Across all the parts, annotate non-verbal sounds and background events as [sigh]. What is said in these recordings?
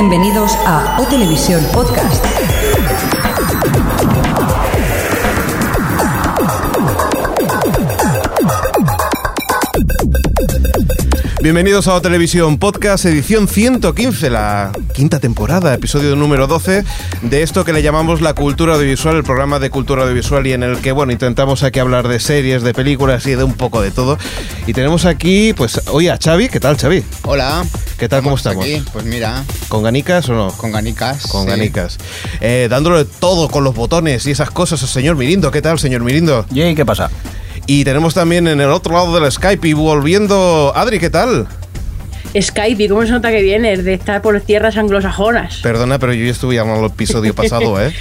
Bienvenidos a O Televisión Podcast. Bienvenidos a O Televisión Podcast, edición 115, la quinta temporada, episodio número 12 de esto que le llamamos la cultura audiovisual, el programa de cultura audiovisual y en el que, bueno, intentamos aquí hablar de series, de películas y de un poco de todo. Y tenemos aquí, pues, hoy a Xavi, ¿qué tal Xavi? Hola. ¿Qué tal, cómo estamos? Aquí, pues mira, ¿Con ganicas o no? con ganicas. Con sí. ganicas. Eh, dándole todo con los botones y esas cosas al señor Mirindo. ¿Qué tal, señor Mirindo? Yay, ¿qué pasa? Y tenemos también en el otro lado del Skype y volviendo... Adri, ¿qué tal? Skype, ¿y cómo se nota que vienes de estar por tierras anglosajonas? Perdona, pero yo ya estuve llamando el episodio [laughs] pasado, ¿eh?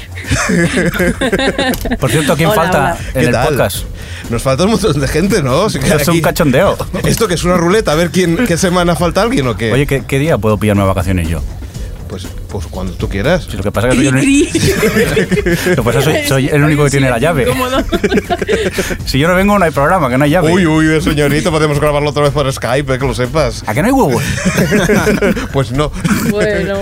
Por cierto, ¿quién Hola, falta hola. en el podcast? Nos falta un montón de gente, ¿no? Esto es un cachondeo. Esto que es una ruleta, a ver quién, qué semana falta alguien o qué. Oye, ¿qué, qué día puedo pillarme vacaciones yo? pues, pues cuando tú quieras. Si lo que pasa es que soy el, Lo pasa soy, soy el único que tiene la llave. [laughs] Si yo no vengo, no hay programa, que no hay llave. Uy, uy, señorito, podemos grabarlo otra vez por Skype, eh, que lo sepas. ¿A que no hay huevos? [laughs] pues no. bueno,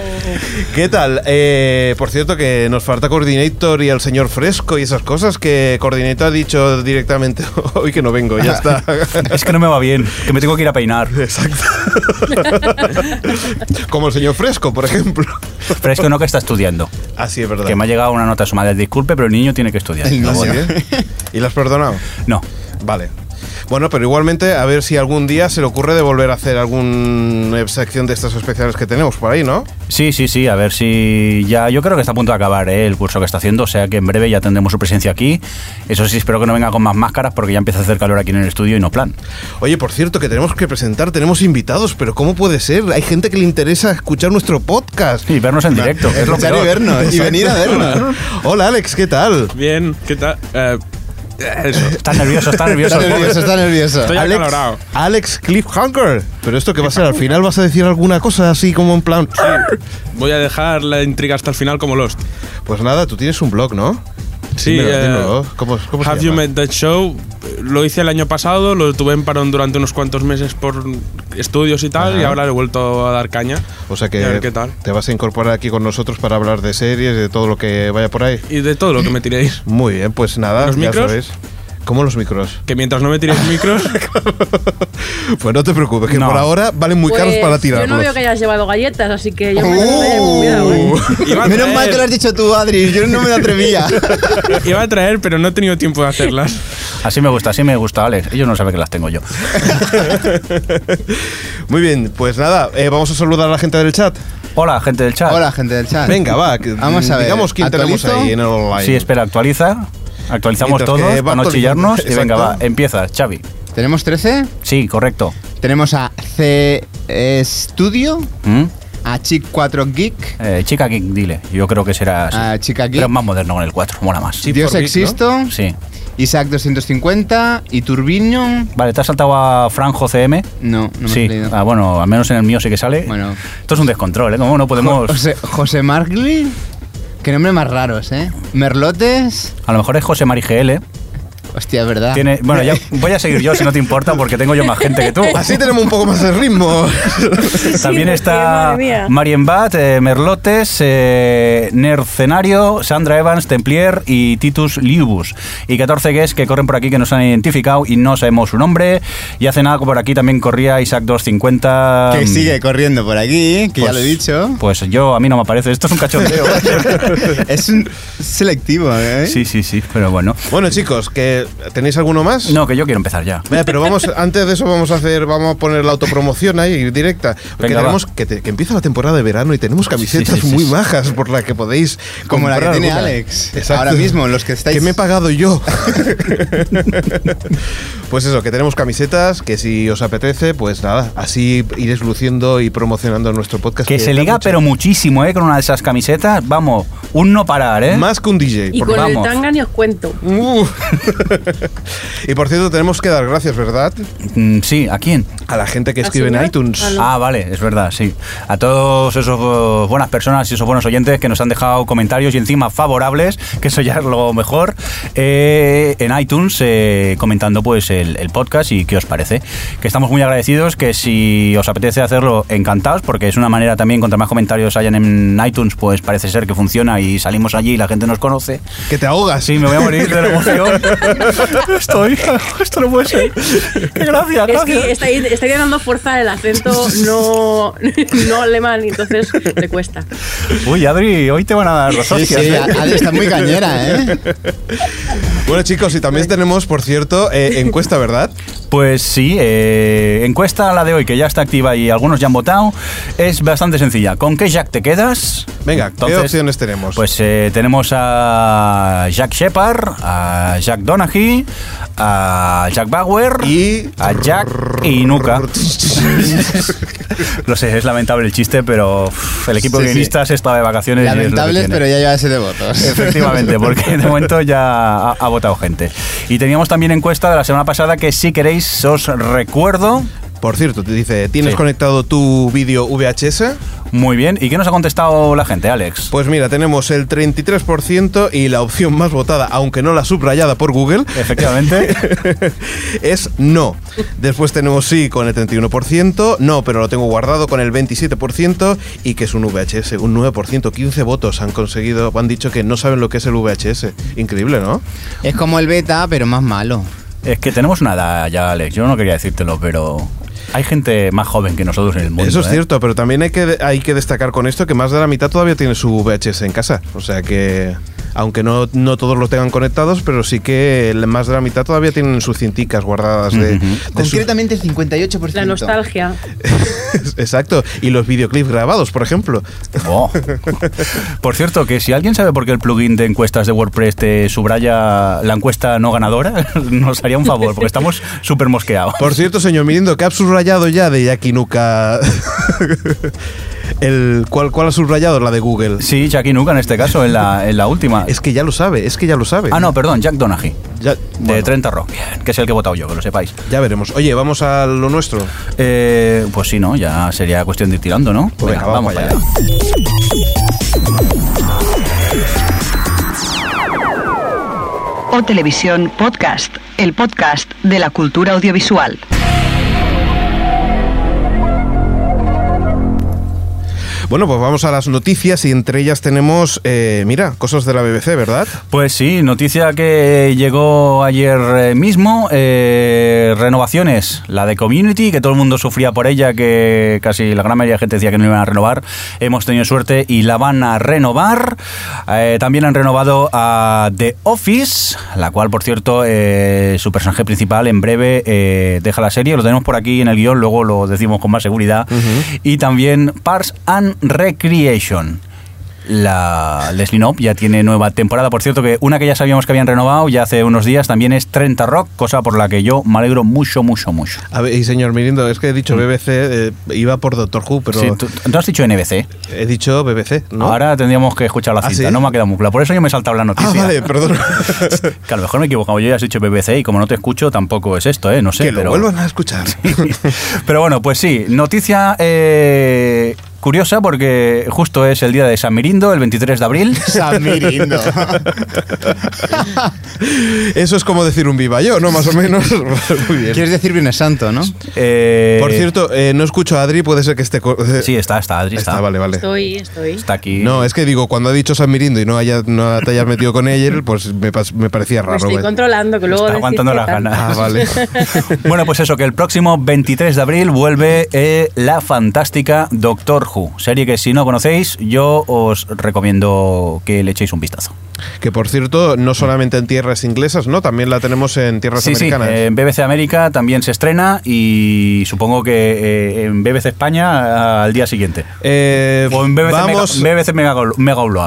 ¿Qué tal? Eh, por cierto, que nos falta Coordinator y el señor Fresco y esas cosas que Coordinator ha dicho directamente [laughs] hoy que no vengo, ya está. Es que no me va bien, que me tengo que ir a peinar. Exacto. Como el señor Fresco, por ejemplo. Pero es que no que está estudiando. Así es verdad. Que me ha llegado una nota a su madre. Disculpe, pero el niño tiene que estudiar. Ah, niño. muy bien. ¿Y lo has perdonado? No. Vale. Bueno, pero igualmente a ver si algún día se le ocurre de volver a hacer alguna sección de estas especiales que tenemos por ahí, ¿no? Sí, sí, sí, a ver si ya. Yo creo que está a punto de acabar ¿eh? el curso que está haciendo, o sea que en breve ya tendremos su presencia aquí. Eso sí, espero que no venga con más máscaras porque ya empieza a hacer calor aquí en el estudio y no plan. Oye, por cierto, que tenemos que presentar, tenemos invitados, pero ¿cómo puede ser? Hay gente que le interesa escuchar nuestro podcast. Y vernos en directo, es lo Escuchar y peor. vernos, y venir a vernos. [laughs] Hola, Alex, ¿qué tal? Bien, ¿qué tal? Eh, eso. Está nervioso, está nervioso. Está nervioso, está nervioso. Estoy Alex, acalorado. Alex Cliffhanger. Pero esto que va a ser, al final vas a decir alguna cosa así como en plan... Voy a dejar la intriga hasta el final como Lost. Pues nada, tú tienes un blog, ¿no? Sí, Dímelo, eh. ¿Cómo, cómo se Have You llama? Met That Show? Lo hice el año pasado, lo tuve en parón durante unos cuantos meses por estudios y tal, Ajá. y ahora he vuelto a dar caña. O sea Y a ver que qué tal. te vas a incorporar aquí con nosotros para hablar de series, de todo lo que vaya por ahí. Y de todo lo que me tiréis. Muy bien, pues nada, ¿Los ya micros? sabéis. ¿Cómo los micros? Que mientras no me tiréis [laughs] micros, pues no te preocupes, que No. por ahora valen muy caros pues, para Yo tirarlos. no veo que hayas llevado galletas, así que yo me cuidado, ¿eh? [laughs] iba a, Menos mal que lo has dicho tú, Adri. Yo no me atrevía. [laughs] iba a traer, pero no he tenido tiempo de hacerlas. Así me gusta, así me gusta, Alex. Ellos no saben que las tengo yo. Muy bien, pues nada, eh, vamos a saludar a la gente del chat. Hola, gente del chat. Hola, gente del chat. Venga, va, que- Vamos a ver, digamos quién tenemos ¿actualizo? ahí en el online. Sí, espera, actualiza. Actualizamos que todos para no chillarnos. Y venga, va, empieza, Xavi. ¿Tenemos 13? Sí, correcto. Tenemos a C Studio, ¿Mm? a Chic 4 Geek, Eh, chica Geek, dile. Yo creo que será así. a Chica Pero Geek, más moderno con el 4, mola más. Sí. Dios Geek, Existo, Sí. Isaac 250 y Turbino. Vale, ¿te has saltado a Franjo CM? No, no me sí. he leído. Ah, bueno, al menos en el mío sí que sale. Bueno. Esto es un descontrol, ¿eh? ¿Cómo no podemos...? José, José Margli. Qué nombre más raros, ¿eh? Merlotes. A lo mejor es José Mari GL. Hostia, es verdad. Tiene... Bueno, ya [laughs] voy a seguir yo si no te importa porque tengo yo más gente que tú. Así tenemos un poco más de ritmo. [laughs] También está madre mía. Marien Bat, eh, Merlotes, eh, Nercenario, Sandra Evans, Templier y Titus Liubus. Y 14 guests que corren por aquí que nos han identificado y no sabemos su nombre. Y hace nada por aquí también corría Isaac 250. Que sigue corriendo por aquí, que ya Pues- lo he dicho. Pues yo, a mí no me aparece. Esto es un cachondeo. [laughs] es un selectivo, ¿eh? sí, sí, sí, pero bueno. bueno, chicos, que ¿tenéis alguno más? No, que yo quiero empezar ya. Venga, pero vamos, [laughs] antes de eso vamos a hacer, vamos a poner la autopromoción ahí directa. Porque Venga, tenemos que, te- que empieza la temporada de verano y tenemos camisetas sí, sí, muy sí. majas por las que podéis Como la que tiene alguna. Alex. Exacto. Ahora mismo, los que estáis. Que me he pagado yo. [laughs] pues eso, que tenemos camisetas, que si os apetece, pues nada, así iréis luciendo y promocionando nuestro podcast. Que se liga, mucho- pero muchísimo, ¿eh? Con una de esas camisetas. Vamos, un no parar, ¿eh? Más que un DJ. Y por- con vamos. el tanga ni os cuento. Uh. [laughs] [laughs] y por cierto, tenemos que dar gracias, ¿verdad? Mm, sí, ¿a quién? A la gente que ¿Al escribe en iTunes. Ah. Ah, vale, es verdad, sí. A todos esos buenas personas y esos buenos oyentes que nos han dejado comentarios y encima favorables, que eso ya es lo mejor, eh, en iTunes eh, comentando pues el, el podcast y qué os parece. Que estamos muy agradecidos, que si os apetece hacerlo, encantados, porque es una manera también, contra más comentarios hayan en iTunes, pues parece ser que funciona y salimos allí y la gente nos conoce. Que te ahogas. Sí, me voy a morir de la [laughs] emoción. [laughs] Estoy, esto no puede ser. Gracias, Es que está, estaría dando fuerza el acento no, [laughs] no alemán y entonces le cuesta. Uy, Adri, hoy te van a dar los Sí, hostias. sí, ¿eh? Adri está muy cañera, ¿eh? [laughs] Bueno, chicos, y también tenemos, por cierto, eh, encuesta, ¿verdad? Pues sí, eh, encuesta la de hoy que ya está activa y algunos ya han votado, es bastante sencilla. ¿Con qué Jack te quedas? Venga, ¿qué Entonces, opciones tenemos? Pues eh, tenemos a Jack Shepard, a Jack A Jack Bauer Y- a Jack Inuka. [laughs] Lo sé, es lamentable el chiste, pero uf, el equipo Sí, de sí. guionistas está de vacaciones. y es Lamentables, pero ya lleva siete votos. Efectivamente, porque de momento ya ha, ha votado gente. Y teníamos también encuesta de la semana pasada que si queréis os recuerdo. Por cierto, te dice, ¿tienes Sí. conectado tu vídeo VHS? Muy bien. ¿Y qué nos ha contestado la gente, Alex? Pues mira, tenemos el 33% y la opción más votada, aunque no la subrayada por Google, Efectivamente. [laughs] es no. Después tenemos sí con el 31%, no, pero lo tengo guardado con el 27% y que es un VHS, un 9%, 15 votos han conseguido, han dicho que no saben lo que es el VHS. Increíble, ¿no? Es como el beta, pero más malo. es que tenemos una edad ya, Alex. Yo no quería decírtelo, pero hay gente más joven que nosotros en el mundo. Eso es ¿eh? cierto, pero también hay que, hay que destacar con esto que más de la mitad todavía tiene su VHS en casa. O sea que, aunque no, no todos lo tengan conectados, pero sí que más de la mitad todavía tienen sus cinticas guardadas de, Concretamente el 58%. La nostalgia. [laughs] Exacto. Y los videoclips grabados, por ejemplo. Oh. [laughs] Por cierto, que si alguien sabe por qué el plugin de encuestas de WordPress te subraya la encuesta no ganadora, [laughs] nos haría un favor, porque estamos súper mosqueados. Por cierto, señor Mirindo, ¿qué ha subrayado ya de Yakinuka? El, ¿cuál, ¿Cuál ha subrayado? La de Google. Sí, Jackie Nuka en este caso, en la, en la última. Es que ya lo sabe, es que ya lo sabe. Ah, no, perdón, Jack Donaghy. Ya, De bueno, 30 Rock, bien, que es el que he votado yo, que lo sepáis. ya veremos. Oye, vamos a lo nuestro. Eh, pues sí, ¿no? Ya sería cuestión de ir tirando, ¿no? Pues venga, vamos para allá. O Televisión Podcast, el podcast de la cultura audiovisual. Bueno, pues vamos a las noticias y entre ellas tenemos, eh, mira, cosas de la BBC, ¿verdad? Pues sí, noticia que llegó ayer eh, mismo, eh, renovaciones, la de Community, que todo el mundo sufría por ella, que casi la gran mayoría de gente decía que no iban a renovar, hemos tenido suerte y la van a renovar. Eh, también han renovado a The Office, la cual, por cierto, su personaje principal en breve deja la serie, lo tenemos por aquí en el guion, luego lo decimos con más seguridad. Y también Parks and Recreation. La Leslie Knope ya tiene nueva temporada. Por cierto, que una que ya sabíamos que habían renovado ya hace unos días también es 30 Rock, cosa por la que yo me alegro mucho, mucho, mucho. A ver, y señor Mirindo, es que he dicho BBC, eh, iba por Doctor Who, pero Mm. Sí, ¿tú, tú has dicho NBC. he dicho BBC, ¿no? Ahora tendríamos que escuchar la ¿Ah, cinta. sí? No me ha quedado muy claro. Por eso yo me he saltado la Ah, noticia. vale, perdón. [laughs] Que a lo mejor me he equivocado. Yo ya has dicho BBC y como no te escucho tampoco es esto, ¿eh? No sé, que lo pero... vuelvan a escuchar. [laughs] Pero bueno, pues sí, noticia eh, curiosa porque justo es el día de San Mirindo, el 23 de abril. [laughs] San Mirindo. [laughs] Eso es como decir un viva yo, ¿no? Más o menos. [laughs] Muy bien. Quieres decir Viernes Santo, ¿no? Eh, Por cierto, eh, no escucho a Adri, puede ser que esté... eh, Sí, está, está, Adri, está. está, vale, vale. Estoy, estoy. Está aquí. No, es que digo, cuando ha dicho San Mirindo y no, haya, no te hayas metido con ella, pues me, pas- me parecía Me raro. estoy ¿ves? controlando, que luego Está aguantando las ganas. Ah, vale. Bueno, pues eso, que el próximo 23 de abril vuelve eh, la fantástica Doctor Serie que si no conocéis, yo os recomiendo que le echéis un vistazo. Que por cierto, no solamente en tierras inglesas, ¿no? También la tenemos en tierras Sí, sí, americanas. en BBC América también se estrena y supongo que eh, en BBC España al día siguiente. Eh, O en BBC, vamos. Mega, BBC Mega.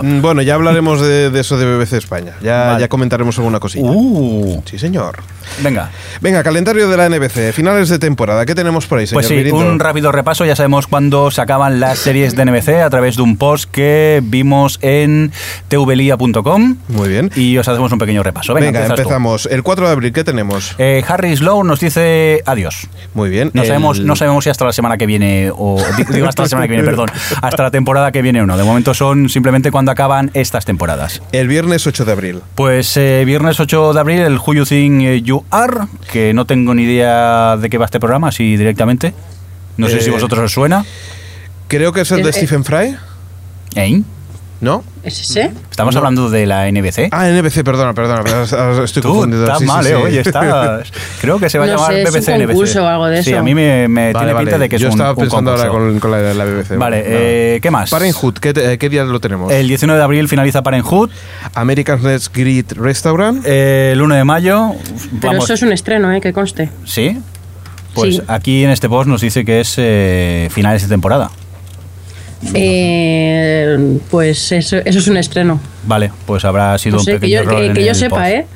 Mm, Bueno, ya hablaremos de, de eso de BBC España. Ya, Vale. ya comentaremos alguna cosilla. Uh, Sí, señor. venga. Venga, calendario de la NBC, finales de temporada. ¿Qué tenemos por ahí, señor Pues sí, Mirindo? un rápido repaso. Ya sabemos cuándo se acaban las series de NBC a través de un post que vimos en tvlia.com. Muy bien. y os hacemos un pequeño repaso. Venga, Venga, empiezas tú. empezamos. El 4 de abril, ¿qué tenemos? Eh, Harry Slow nos dice adiós. Muy bien. No el- sabemos, no sabemos si hasta la semana que viene, o di- digo hasta la [laughs] semana que viene, perdón, hasta la temporada que viene o no. De momento son simplemente cuando acaban estas temporadas. El viernes 8 de abril. Pues eh, viernes 8 de abril, el Who You Think eh, You Are, que no tengo ni idea de qué va este programa, así directamente. No sé si vosotros os suena. Creo que es el de. Stephen Fry, ¿Eh? ¿No? ¿Es ese? Estamos hablando de la NBC. Ah, NBC, perdona, perdona. Estoy [laughs] Tú, confundido. estás Sí, sí, mal, sí. ¿eh? Oye, [laughs] estás... Creo que se va a No llamar sé, es un BBC NBC. concurso o algo de Sí, eso. a mí me, me Vale, tiene vale. pinta de que es Yo un, estaba un pensando ahora con, con la, la BBC. Vale, eh, ¿qué más? Parenthood, ¿qué, ¿qué día lo tenemos? El 19 de abril finaliza Parenthood. American Let's Greet Restaurant. Eh, el 1 de mayo. Pero vamos- eso es un estreno, ¿eh? Que conste. ¿Sí? Pues Sí. aquí en este post nos dice que es eh, finales de temporada. Eh, pues eso, eso es un estreno. Vale, pues habrá sido No un sé, que pequeño yo, error que, en que yo el sepa, post. ¿eh?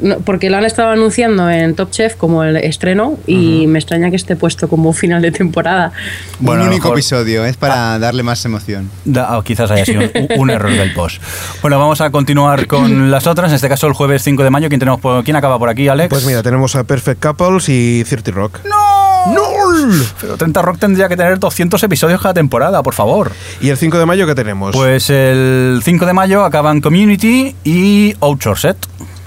No, porque lo han estado anunciando en Top Chef como el estreno y me extraña que esté puesto como final de temporada. Bueno, un único mejor- episodio, es para darle más emoción. Da- o quizás haya sido un, un error del post. Bueno, vamos a continuar con [laughs] las otras. En este caso, el jueves 5 de mayo. ¿Quién, tenemos por- quién acaba por aquí, Alex? Pues mira, tenemos a Perfect Couples y 30 Rock. ¡No! ¡No! Pero 30 Rock tendría que tener 200 episodios cada temporada, por favor. ¿Y el 5 de mayo qué tenemos? Pues el 5 de mayo acaban Community y Outsourced.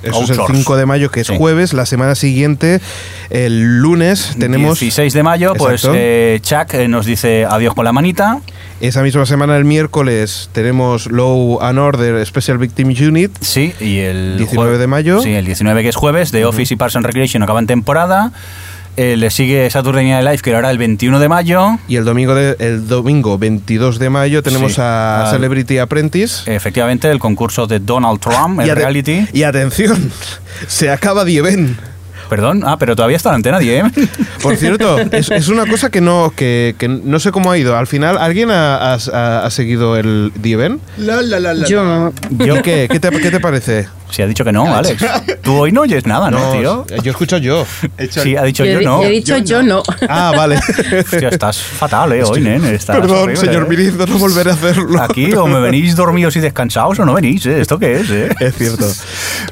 Eso es el 5 de mayo, que es jueves. La semana siguiente, el lunes, tenemos... 16 de mayo, pues Exacto. eh, Chuck eh, nos dice adiós con la manita. Esa misma semana, el miércoles, tenemos Law and Order Special Victim Unit. Sí, y el 19 de mayo. Sí, el 19 que es jueves, de Office y Parks and Recreation acaban temporada. Eh, le sigue Saturday Night Live, que ahora el 21 de mayo. Y el domingo, de- el domingo 22 de mayo tenemos Sí. a Al- Celebrity Apprentice. Efectivamente, el concurso de Donald Trump, el y, reality. y atención, se acaba The Event. Perdón, ah, pero todavía está la antena 10. Por cierto, [laughs] es, es una cosa que no, que, que no sé cómo ha ido. Al final, ¿alguien ha, ha- ha seguido el The Event? Yo no. ¿Y [laughs] qué? ¿Qué te, qué te parece? Si ha dicho que no, Alex. Tú hoy no oyes nada, ¿no, tío? yo escucho yo. [laughs] Sí, ha dicho Yo yo, no. yo he dicho yo no. Ah, vale. Hostia, estás fatal, ¿eh? Hoy, nen. Estás Perdón, horrible, señor ¿eh? Mirindo, no volveré a hacerlo. Aquí o me venís dormidos y descansados o no venís, ¿eh? ¿Esto qué es, eh? [laughs] Es cierto.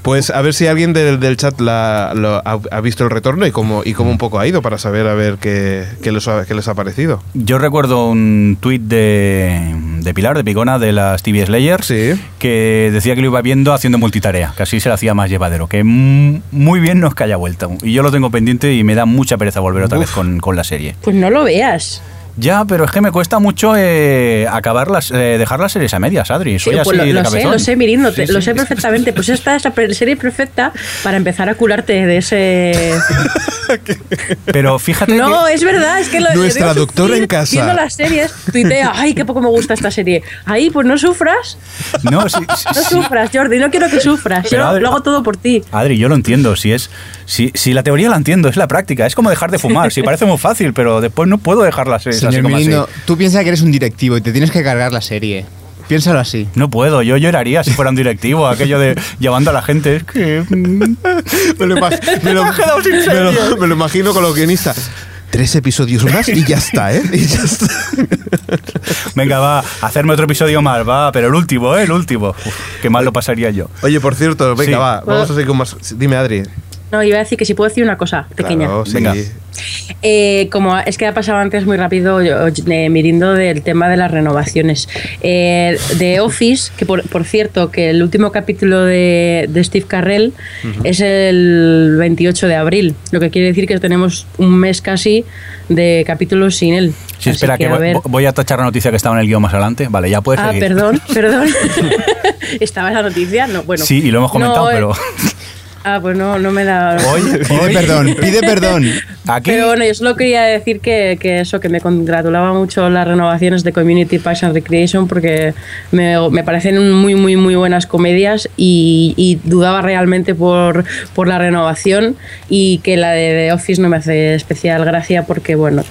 Pues a ver si alguien del, del chat la- lo ha, ha visto el retorno y cómo, y cómo un poco ha ido para saber a ver qué, qué les, ha, qué les ha parecido. Yo recuerdo un tuit de, de Pilar, de Pigona, de las TV Slayers, Sí. que decía que lo iba viendo haciendo multitarea, que así se le hacía más llevadero, que mm, muy bien no es que haya vuelto. Y yo lo tengo pendiente y me da mucha pereza volver otra vez con, con la serie. Pues no lo veas. Ya, pero es que me cuesta mucho eh, acabar las, eh, dejar las series a medias, Adri. Soy Sí, así pues lo, de lo sé, lo sé, Sí, te- lo sí. sé perfectamente. Pues esta es la serie perfecta para empezar a curarte de ese... [laughs] Pero fíjate No, que... es verdad, es que lo Nuestra digo doctora en casa. Viendo las series, tuitea, ay, qué poco me gusta esta serie. Ahí, pues no sufras, No, sí, [laughs] sí, no sí. sufras, Jordi, no quiero que sufras. Pero, Yo Adri- lo hago todo por ti. Adri, yo lo entiendo. Si es, si, si la teoría la entiendo, es la práctica. Es como dejar de fumar. Sí, parece muy fácil, pero después no puedo dejar las tú piensas que eres un directivo y te tienes que cargar la serie. Piénsalo así. No puedo, yo lloraría si fuera un directivo, aquello de llevando a la gente. Es que. mm, Me lo, [laughs] me lo- me lo- me lo imagino con los guionistas. Tres episodios más y ya está, ¿eh? Y ya está. [laughs] Venga, va, hacerme otro episodio más, va, pero el último, ¿eh? El último. Uf, qué mal lo pasaría yo. Oye, por cierto, venga, Sí. va, vamos a seguir con más. Dime, Adri. No, iba a decir que si puedo decir una cosa pequeña. Claro, sí. Venga. Eh, como es que ha pasado antes muy rápido, yo, eh, mirindo del tema de las renovaciones. Eh, de Office, que por, por cierto, que el último capítulo de, de Steve Carrell es el 28 de abril, lo que quiere decir que tenemos un mes casi de capítulos sin él. Sí, Así espera, que, voy, ver- voy a tachar la noticia que estaba en el guion más adelante. Vale, ya puedes Ah, seguir. perdón, [laughs] perdón. [laughs] [laughs] ¿Estaba esa noticia? No, bueno. Sí, y lo hemos comentado, No, eh, pero. Ah, pues no, no me da... Hoy, [laughs] Pide hoy, perdón, pide perdón. aquí. Pero bueno, yo solo quería decir que, que eso, que me congratulaba mucho las renovaciones de Community Parks and Recreation porque me, me parecen muy, muy, muy buenas comedias y, y dudaba realmente por, por la renovación y que la de The Office no me hace especial gracia porque, bueno,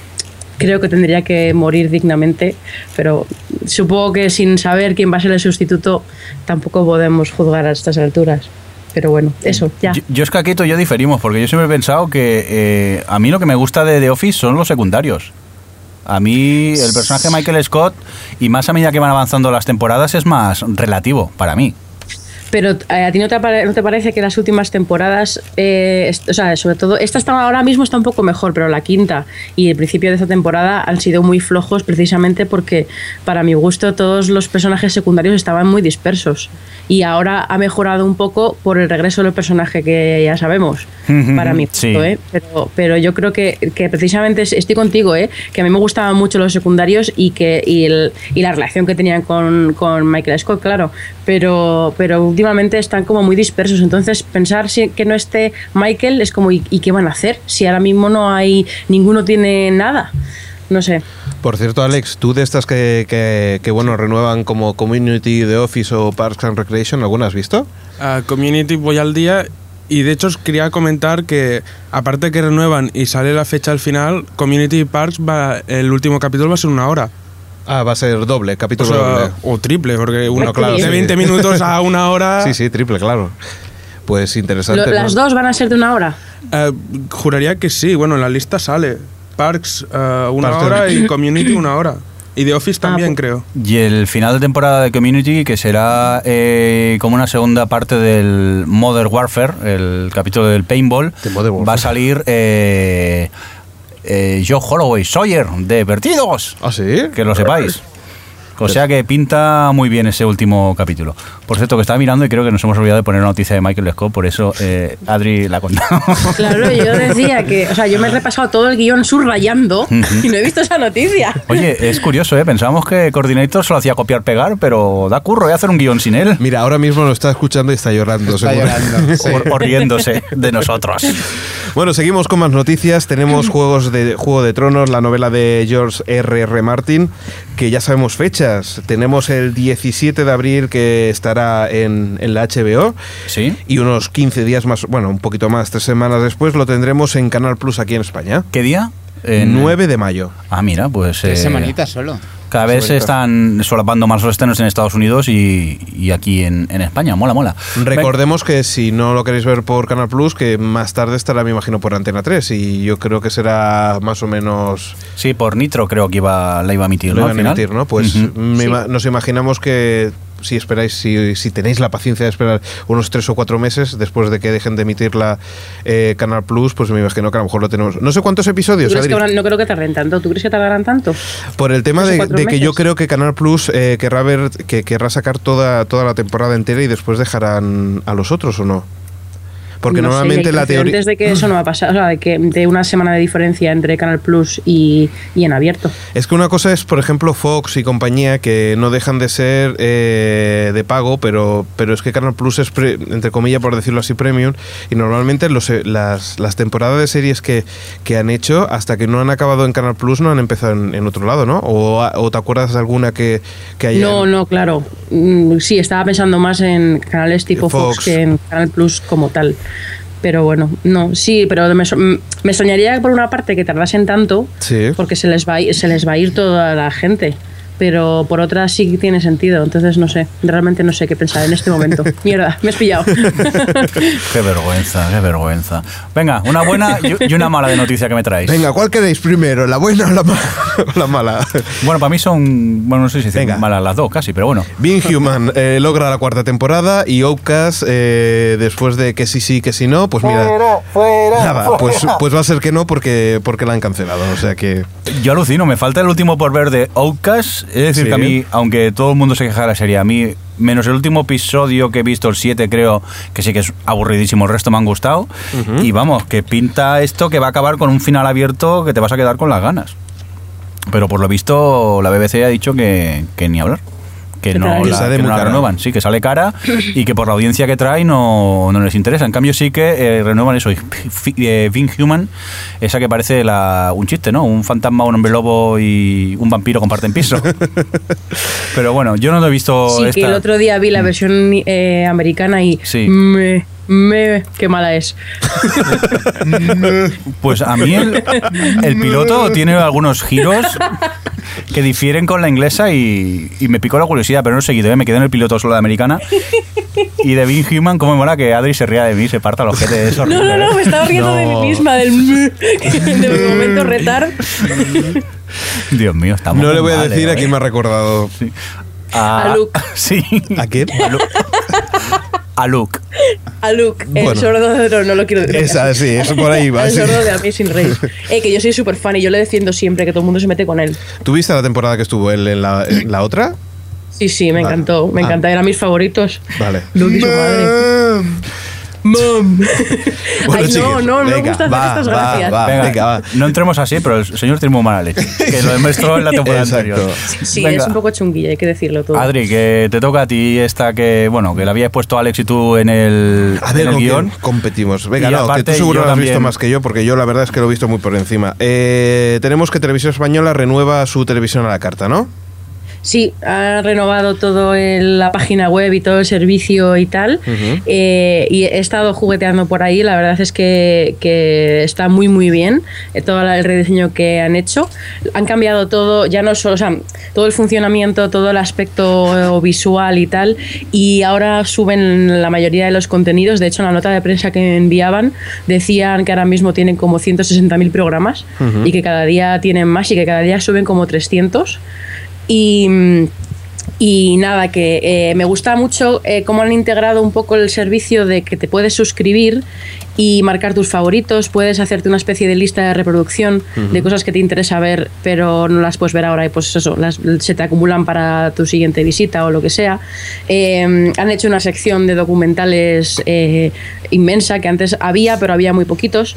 creo que tendría que morir dignamente, pero supongo que sin saber quién va a ser el sustituto tampoco podemos juzgar a estas alturas. Pero bueno, eso, ya. Yo, yo es que aquí tú y yo diferimos, porque yo siempre he pensado que eh, a mí lo que me gusta de The Office son los secundarios. A mí el personaje de Michael Scott, y más a medida que van avanzando las temporadas, es más relativo para mí. Pero eh, a ti no te, no te parece que las últimas temporadas, eh, o sea, sobre todo, esta está ahora mismo está un poco mejor, pero la quinta y el principio de esta temporada han sido muy flojos precisamente porque, para mi gusto, todos los personajes secundarios estaban muy dispersos. Y ahora ha mejorado un poco por el regreso del personaje que ya sabemos, para mi gusto, Sí. ¿eh? Pero, pero yo creo que, que precisamente es- estoy contigo, ¿eh? que a mí me gustaban mucho los secundarios y que y, el- y la relación que tenían con, con Michael Scott, claro. Pero, pero últimamente están como muy dispersos. Entonces, pensar si, que no esté Michael es como, ¿y, y qué van a hacer? Si ahora mismo no hay, ninguno tiene nada. No sé. Por cierto, Alex, tú de estas que, que, que, bueno, renuevan como Community, The Office o Parks and Recreation, ¿alguna has visto? A Community voy al día y de hecho os quería comentar que aparte que renuevan y sale la fecha al final, Community Parks va, el último capítulo va a ser una hora. Ah, va a ser doble, O, capítulo sea, doble. o triple, porque uno claro, de sí. 20 minutos a una hora. Sí, sí, triple, claro. Pues interesante. Lo- ¿Las ¿no? dos van a ser de una hora? Eh, juraría que sí, bueno, en la lista sale. Parks eh, una Parks hora y Community una hora. Y The Office también, pues- creo. Y el final de temporada de Community, que será eh, como una segunda parte del Modern Warfare, el capítulo del Paintball, De Modern Warfare. va a salir eh, eh, Joe Holloway, Sawyer, de Vertidos. ¿Ah, sí? Que lo sepáis. O sea que pinta muy bien ese último capítulo. Por cierto, que estaba mirando y creo que nos hemos olvidado de poner la noticia de Michael Scott, por eso eh, Adri la ha contado. Claro, yo decía que, o sea, yo me he repasado todo el guion subrayando y no he visto esa noticia. Oye, es curioso, ¿eh? Pensábamos que Coordinator solo hacía copiar-pegar, pero da curro, ¿eh? Hacer un guion sin él. Mira, ahora mismo lo está escuchando y está llorando. Está seguro. llorando. [laughs] O, o riéndose de nosotros. Bueno, seguimos con más noticias. Tenemos [clears throat] juegos de Juego de Tronos, la novela de George R. R. Martin, que ya sabemos fechas. Tenemos el 17 de abril que estará en, en la HBO. ¿Sí? Y unos 15 días más, bueno, un poquito más, tres semanas después, lo tendremos en Canal Plus aquí en España. ¿Qué día? En- 9 de mayo. Ah, mira, pues... Tres eh, semanitas solo. Cada vez se están solapando más los estrenos en Estados Unidos y, y aquí en, en España. Mola, mola. Recordemos que si no lo queréis ver por Canal Plus, que más tarde estará, me imagino, por Antena 3. Y yo creo que será más o menos Sí, por Nitro creo que iba, la iba a emitir, ¿no? iban Al a emitir, ¿no? Pues Sí. nos imaginamos que si esperáis, si, si tenéis la paciencia de esperar unos tres o cuatro meses después de que dejen de emitirla eh, Canal Plus, pues me imagino que a lo mejor lo tenemos. No sé cuántos ¿Tú episodios, crees que no creo que tarden tanto. ¿Tú crees que tardarán tanto? Por el tema de, que yo creo que Canal Plus eh, querrá ver, que querrá sacar toda, toda la temporada entera y después dejarán a los otros o no. Porque No normalmente la teoría. precedentes de que eso no va a pasar, o sea, de que de una semana de diferencia entre Canal Plus y, y en abierto. Es que una cosa es, por ejemplo, Fox y compañía, que no dejan de ser eh, de pago, pero, pero es que Canal Plus es, pre- entre comillas, por decirlo así, premium. Y normalmente los, eh, las, las temporadas de series que, que han hecho, hasta que no han acabado en Canal Plus, no han empezado en, en otro lado, ¿no? O, o te acuerdas de alguna que, que haya. No, no, claro. Mm, Sí, estaba pensando más en canales tipo Fox, Fox. que en Canal Plus como tal. Pero bueno, no, sí, pero me, so- me extrañaría por una parte que tardasen tanto, Sí. porque se les, va a ir, se les va a ir toda la gente. Pero por otra sí que tiene sentido, entonces no sé, realmente no sé qué pensar en este momento. [laughs] Mierda, me has pillado. [laughs] Qué vergüenza, qué vergüenza. Venga, una buena y una mala de noticia que me traéis. Venga, ¿cuál queréis primero? ¿La buena o la, ma- o [laughs] la mala? Bueno, para mí son, bueno, no sé si decir malas las dos casi, pero bueno. Being Human eh, logra la cuarta temporada y Outcast, eh, después de que sí, sí, que sí, no, pues mira. Nada, pues, pues va a ser que no porque, porque la han cancelado. O sea que. Yo alucino, me falta el último por ver de Outcast. Es decir, Sí. que a mí, aunque todo el mundo se queja de la serie, a mí, menos el último episodio que he visto, el 7, creo que sí que es aburridísimo, el resto me han gustado. Y vamos, que pinta esto que va a acabar con un final abierto que te vas a quedar con las ganas. Pero por lo visto, la BBC ha dicho que, que ni hablar. Que Que no, la, que muy no la cara. renuevan, sí, que sale cara y que por la audiencia que trae no, no les interesa. En cambio, sí que eh, renuevan eso, eh, Being Human, esa que parece la, un chiste, ¿no? Un fantasma, un hombre lobo y un vampiro comparten piso. [laughs] Pero bueno, yo no lo he visto. Sí, que el otro día vi la versión eh, americana y Sí. me, me, qué mala es. [laughs] Pues a mí el, el piloto tiene algunos giros que difieren con la inglesa y, y me picó la curiosidad, pero no he seguido, ¿eh? me quedé en el piloto solo de americana. Y de Being Human, como me mola que Adri se ría de mí, se parta los ojete, es No, no, no, ¿eh? me estaba riendo de mí misma, del [laughs] de mi momento retar. Dios mío, estamos No le voy a mal, decir ¿eh? a quién me ha recordado. Sí. A, A Luke. [laughs] Sí. ¿A quién? A Luke. A Luke, el Bueno. sordo de... No, no lo quiero decir. Esa, sí, eso por ahí va. [laughs] El sí. sordo de Amazing Race. [laughs] Eh, que yo soy súper fan y yo le defiendo siempre que todo el mundo se mete con él. ¿Tú viste la temporada que estuvo él en la, en la otra? Sí, sí, me Vale. encantó. Me Ah. encanta, eran mis favoritos. Vale. Luke y su madre. Mom. [laughs] Bueno, Ay, chiques, no, no, no me venga, gusta hacer va, estas va, gracias. va. Venga, venga, va. no entremos así, pero el señor tiene muy mala leche. Que lo demostró en la temporada Exacto. anterior. Sí, Venga. es un poco chunguilla, hay que decirlo todo. Adri, que te toca a ti esta que, bueno, que la habías puesto Alex y tú en el, A ver, en el ¿con guion. quién competimos? Venga, Y no, que tú seguro lo has visto más que yo, porque yo la verdad es que lo he visto muy por encima. Eh, tenemos que Televisión Española renueva su televisión a la carta, ¿no? Sí, ha renovado todo el- la página web y todo el servicio y tal. Eh, y he estado jugueteando por ahí. La verdad es que, que está muy, muy bien eh, todo el rediseño que han hecho. Han cambiado todo, ya no solo, o sea, todo el funcionamiento, todo el aspecto visual y tal. Y ahora suben la mayoría de los contenidos. De hecho, en la nota de prensa que me enviaban decían que ahora mismo tienen como 160.000 programas y que cada día tienen más y que cada día suben como 300. Y, y nada, que eh, me gusta mucho eh, cómo han integrado un poco el servicio de que te puedes suscribir y marcar tus favoritos, puedes hacerte una especie de lista de reproducción de cosas que te interesa ver, pero no las puedes ver ahora y pues eso, las, se te acumulan para tu siguiente visita o lo que sea. Eh, han hecho una sección de documentales eh, inmensa que antes había, pero había muy poquitos.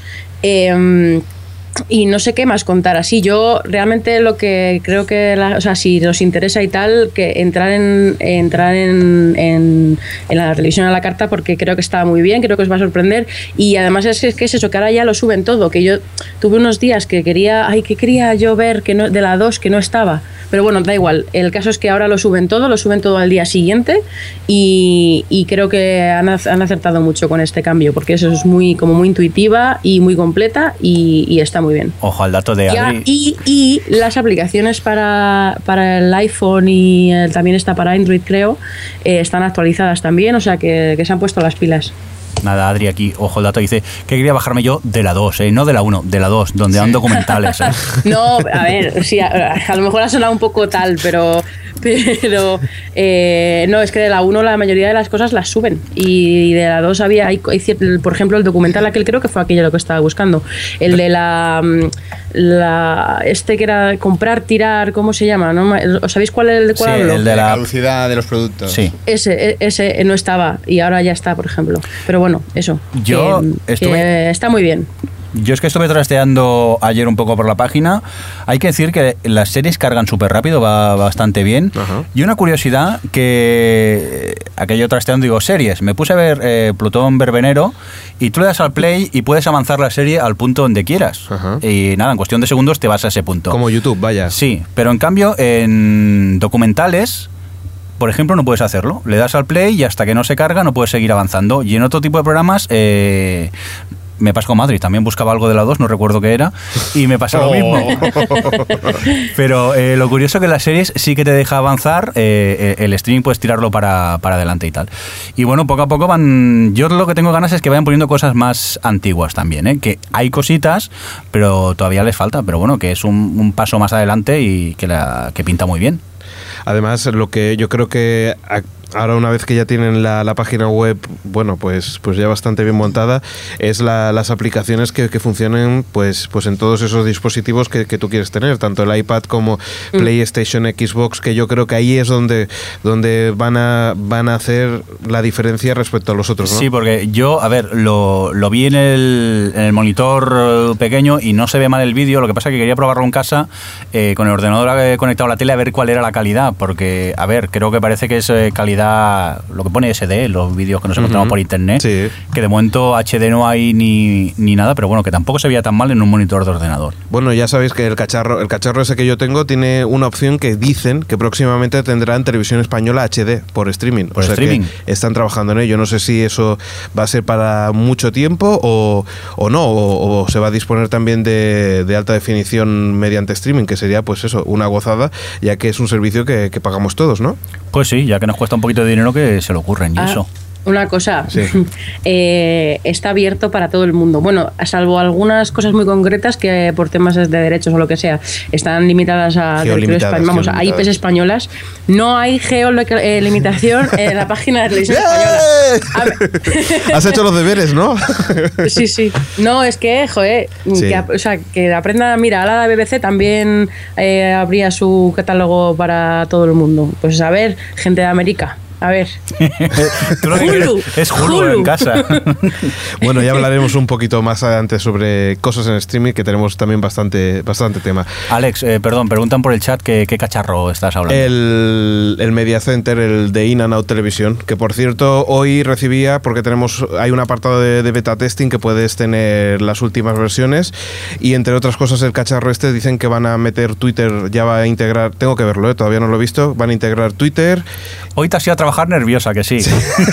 Y no sé qué más contar así. Yo realmente lo que creo que, la- o sea, si os interesa y tal, que entrar en entrar en, en, en la televisión a la carta porque creo que está muy bien, creo que os va a sorprender. Y además es es, que es eso, que ahora ya lo suben todo. Que yo tuve unos días que quería, ay, que quería yo ver que no, de la 2 que no estaba. Pero bueno, da igual. El caso es que ahora lo suben todo, lo suben todo al día siguiente y, y creo que han, han acertado mucho con este cambio porque eso es muy, como muy intuitiva y muy completa y, y está muy bien. Ojo al dato de Adri. y, y las aplicaciones para, para el iPhone y también está para Android, creo, eh, están actualizadas también, o sea que, que se han puesto las pilas. Nada, Adri aquí, ojo el dato, dice que quería bajarme yo de la 2, ¿eh? no de la 1, de la 2, donde dan documentales. ¿eh? [laughs] No, a ver, sí, a, a lo mejor ha sonado un poco tal, pero, [laughs] pero eh, no, es que de la 1 la mayoría de las cosas las suben y de la 2 había, hay, hay por ejemplo, el documental aquel creo que fue aquello lo que estaba buscando, el de la, mm, la este que era comprar, tirar, ¿cómo se llama? ¿No? me- ¿Os sabéis cuál es el de cuál Sí, hablo? el de La caducidad de los productos. Sí. Ese, e- ese no estaba y ahora ya está, por ejemplo. Pero bueno, eso. Yo que- estuve- que está muy bien. Yo es que estuve trasteando ayer un poco por la página. Hay que decir que las series cargan súper rápido, va bastante bien. Ajá. Y una curiosidad que aquello trasteando digo series. Me puse a ver eh, Plutón Verbenero y tú le das al play y puedes avanzar la serie al punto donde quieras. Ajá. Y nada, en cuestión de segundos te vas a ese punto. Como YouTube, vaya. Sí, pero en cambio en documentales, por ejemplo, no puedes hacerlo. Le das al play y hasta que no se carga no puedes seguir avanzando. Y en otro tipo de programas... eh, me pasó con Madrid, también buscaba algo de la 2, no recuerdo qué era, y me pasó lo mismo. [laughs] Pero eh, lo curioso que las series sí que te deja avanzar, eh, eh, el streaming puedes tirarlo para, para adelante y tal. Y bueno, poco a poco van... Yo lo que tengo ganas es que vayan poniendo cosas más antiguas también, ¿eh? que hay cositas, pero todavía les falta, pero bueno, que es un, un paso más adelante y que, la, que pinta muy bien. Además, lo que yo creo que ahora una vez que ya tienen la, la página web, bueno, pues, pues ya bastante bien montada, es la- las aplicaciones que, que funcionen pues, pues en todos esos dispositivos que, que tú quieres tener, tanto el iPad como PlayStation, Xbox, que yo creo que ahí es donde, donde van, a, van a hacer la diferencia respecto a los otros, ¿no? Sí, porque yo, a ver, lo, lo vi en el, en el monitor eh, pequeño y no se ve mal el vídeo. Lo que pasa es que quería probarlo en casa eh, con el ordenador eh, conectado a la tele a ver cuál era la calidad. Porque, a ver, creo que parece que es eh, calidad, lo que pone SD, los vídeos que nos encontramos por internet. Sí. Que de momento HD no hay ni, ni nada, pero bueno, que tampoco se veía tan mal en un monitor de ordenador. Bueno, ya sabéis que el cacharro, el cacharro ese que yo tengo tiene una opción que dicen que próximamente tendrá en televisión española HD por streaming. Por o sea streaming. que están trabajando en ello. No sé si eso va a ser para mucho tiempo o, o no, o, o se va a disponer también de, de alta definición mediante streaming, que sería pues eso, una gozada, ya que es un servicio que, que pagamos todos, ¿no? Pues sí, ya que nos cuesta un poquito de dinero que se lo ocurren y Ah, eso. Una cosa, Sí. [laughs] eh, está abierto para todo el mundo. Bueno, salvo algunas cosas muy concretas que por temas de derechos o lo que sea están limitadas a Geolimitadas. Vamos, a. IPs españolas. No hay geolimitación [laughs] en la página de televisión española. A [laughs] Has hecho los deberes, ¿no? Sí, sí. No, es que, joder, Sí. que, o sea, que aprenda, mira, ahora la BBC también eh, abría su catálogo para todo el mundo. Pues a ver, gente de América, a ver. [laughs] Hulu. quieres es Hulu, Hulu. en casa. [laughs] Bueno, ya hablaremos un poquito más adelante sobre cosas en streaming, que tenemos también bastante, bastante tema. Alex, eh, perdón, preguntan por el chat que, qué cacharro estás hablando. El, el Media Center, el de In and Out Televisión, que por cierto hoy recibía, porque tenemos hay un apartado de, de beta testing que puedes tener las últimas versiones y entre otras cosas el cacharro este dicen que van a meter Twitter, ya va a integrar, tengo que verlo, ¿eh? todavía no lo he visto, van a integrar Twitter. Hoy te has ido a trabajar nerviosa, que sí.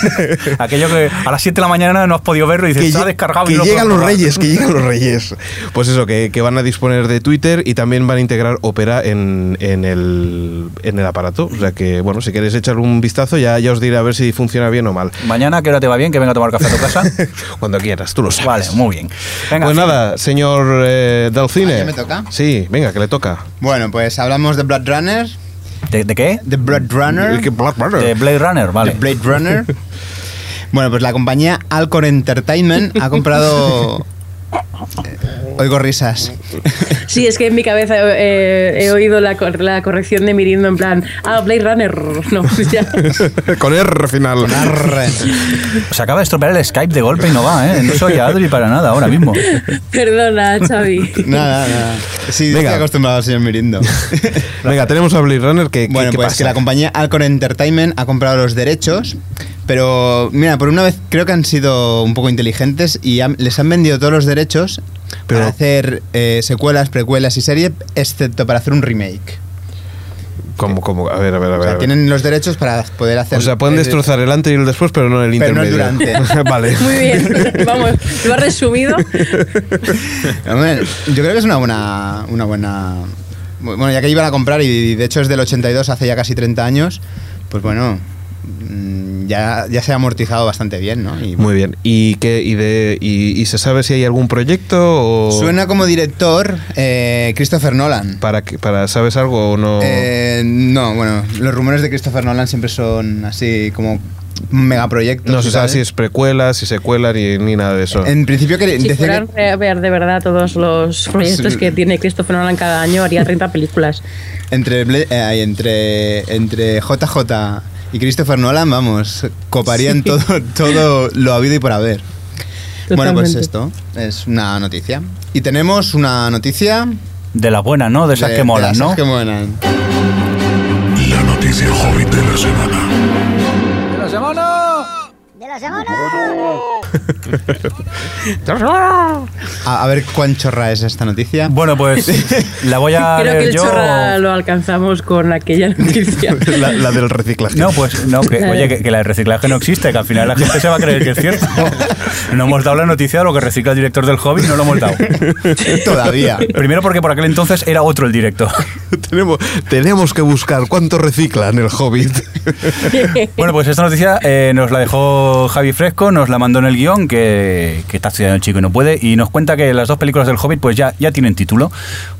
[laughs] Aquello que a las 7 de la mañana no has podido verlo y dices, que, está descargado y que no llegan los probar". reyes, que llegan los reyes. [laughs] Pues eso, que, que van a disponer de Twitter y también van a integrar Opera en, en el, en el aparato. O sea que, bueno, si queréis echar un vistazo, ya, ya os diré a ver si funciona bien o mal. Mañana, ¿qué hora te va bien? Que venga a tomar café a tu casa. [laughs] Cuando quieras, tú lo sabes. vale, muy bien. Venga, pues nada, señor eh, del cine. Ah, ¿ya me toca? Sí, venga, que le toca. Bueno, pues hablamos de Blood Runner. ¿De, de qué? De Blood Runner. Que Black Runner. De Blade Runner, vale. de Blade Runner. bueno, pues la compañía Alcor Entertainment ha comprado. Eh, Oigo risas. Sí, es que en mi cabeza eh, he oído la, cor- la corrección de Mirindo en plan, ah, Blade Runner. No, [laughs] ya. Con R final. Se acaba de estropear el Skype de golpe y no va, ¿eh? No soy Adri para nada ahora mismo. Perdona, Xavi. Nada, nada. Sí, Venga. estoy acostumbrado al señor Mirindo. Venga, tenemos a Blade Runner que, que- Bueno, ¿qué pues pasa? que la compañía Alcor Entertainment ha comprado los derechos, pero mira, por una vez creo que han sido un poco inteligentes y han- les han vendido todos los derechos Pero- para hacer eh, secuelas, precuelas y serie, excepto para hacer un remake. ¿Cómo, cómo? A ver, a ver, a ver. O sea, tienen los derechos para poder hacer... O sea, pueden destrozar el antes y el después, pero no el Pero no el intermedio. durante. [laughs] vale. [laughs] Muy bien, vamos, lo has resumido. [laughs] Hombre, yo creo que es una buena, una buena... Bueno, ya que iban a comprar y de hecho es del 82, hace ya casi 30 años, pues bueno, ya, ya se ha amortizado bastante bien, ¿no? Y, Muy bien. ¿Y, qué, y, de, y, y se sabe si hay algún proyecto o Suena como director eh, Christopher Nolan. para que- para sabes algo o no? Eh, no, bueno, los rumores de Christopher Nolan siempre son así como megaproyectos. no se sabe si es precuela, si secuela ni, ni nada de eso. En principio que Si fueran que- ver de verdad todos los proyectos Sí. que tiene Christopher Nolan cada año, haría 30 películas. entre, eh, entre, entre JJ y Christopher Nolan, vamos, coparían todo, todo lo habido y por haber. Bueno, pues esto es una noticia. Y tenemos una noticia... De las buenas, ¿no? De esas de- que de molan, las ¿no? que molan. La noticia Hobbit de la semana. [laughs] A, a ver cuán chorra es esta noticia. Bueno, pues la voy a [laughs] Creo que leer el yo. chorra lo alcanzamos con aquella noticia. [laughs] la, la del reciclaje. No, pues no, que, oye, que, que la de reciclaje no existe, que al final la gente se va a creer que es cierto. No hemos dado la noticia de lo que recicla el director del hobby, no lo hemos dado. Todavía. Primero porque por aquel entonces era otro el director. tenemos, tenemos que buscar cuánto reciclan el Hobbit. Bueno, pues esta noticia eh, nos la dejó Javi Fresco, nos la mandó en el guion, que, que está estudiando el chico y no puede, y nos cuenta que las dos películas del Hobbit pues ya, ya tienen título.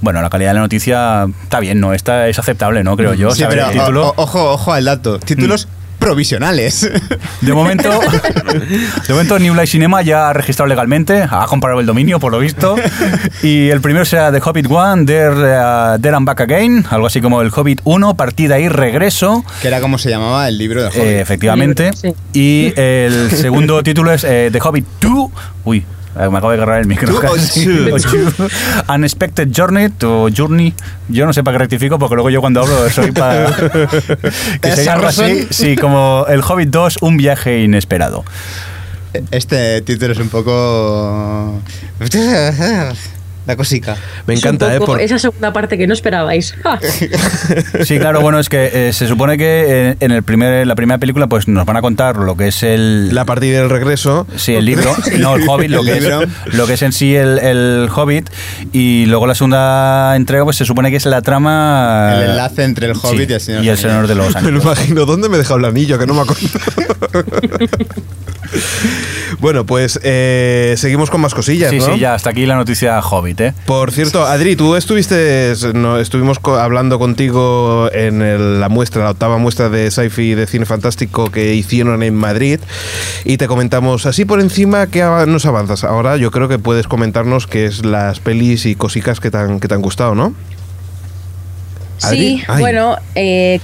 Bueno, la calidad de la noticia está bien, ¿no? Esta es aceptable, ¿no? Creo yo. Sí, pero el título. o- ojo, ojo al dato. Títulos provisionales. [laughs] De momento, de momento New Life Cinema ya ha registrado legalmente, ha comprado el dominio por lo visto. Y el primero será The Hobbit 1, There, uh, There and Back Again, algo así como el Hobbit 1, partida y regreso. que era como se llamaba el libro de Hobbit. Eh, efectivamente. Sí. Y el segundo [laughs] título es eh, The Hobbit 2. Uy, me acabo de agarrar el micro. Two o casi. two. O two. Unexpected Journey o Journey. Yo no sé para qué rectifico porque luego yo cuando hablo soy para. [laughs] que sería algo así. Sí, como el Hobbit 2, un viaje inesperado. Este título es un poco... la cosica. Me Es un encanta, ¿eh? Por- Esa segunda parte que no esperabais. ¡Ja! [laughs] Sí, claro, bueno, es que eh, se supone que eh, en el primer, la primera película pues nos van a contar lo que es el... la partida del regreso. Sí, el libro, [laughs] no el Hobbit, lo que, es, lo que es en sí el, el Hobbit. Y luego la segunda entrega, pues se supone que es la trama. El enlace entre el Hobbit y el Señor y el Señor de los [laughs] Me lo Anillos. imagino. ¿Dónde me he dejado el anillo? Que no me acuerdo. Bueno, pues eh, seguimos con más cosillas, Sí, ¿no? sí, ya, hasta aquí la noticia Hobbit, ¿eh? Por cierto, Adri, tú estuviste, no, estuvimos co- hablando contigo en el- la muestra, la octava muestra de sci-fi de cine fantástico que hicieron en Madrid y te comentamos así por encima que nos avanzas. Ahora yo creo que puedes comentarnos qué es las pelis y cosicas que te han, que te han gustado, ¿no? Sí, ay. bueno, eh,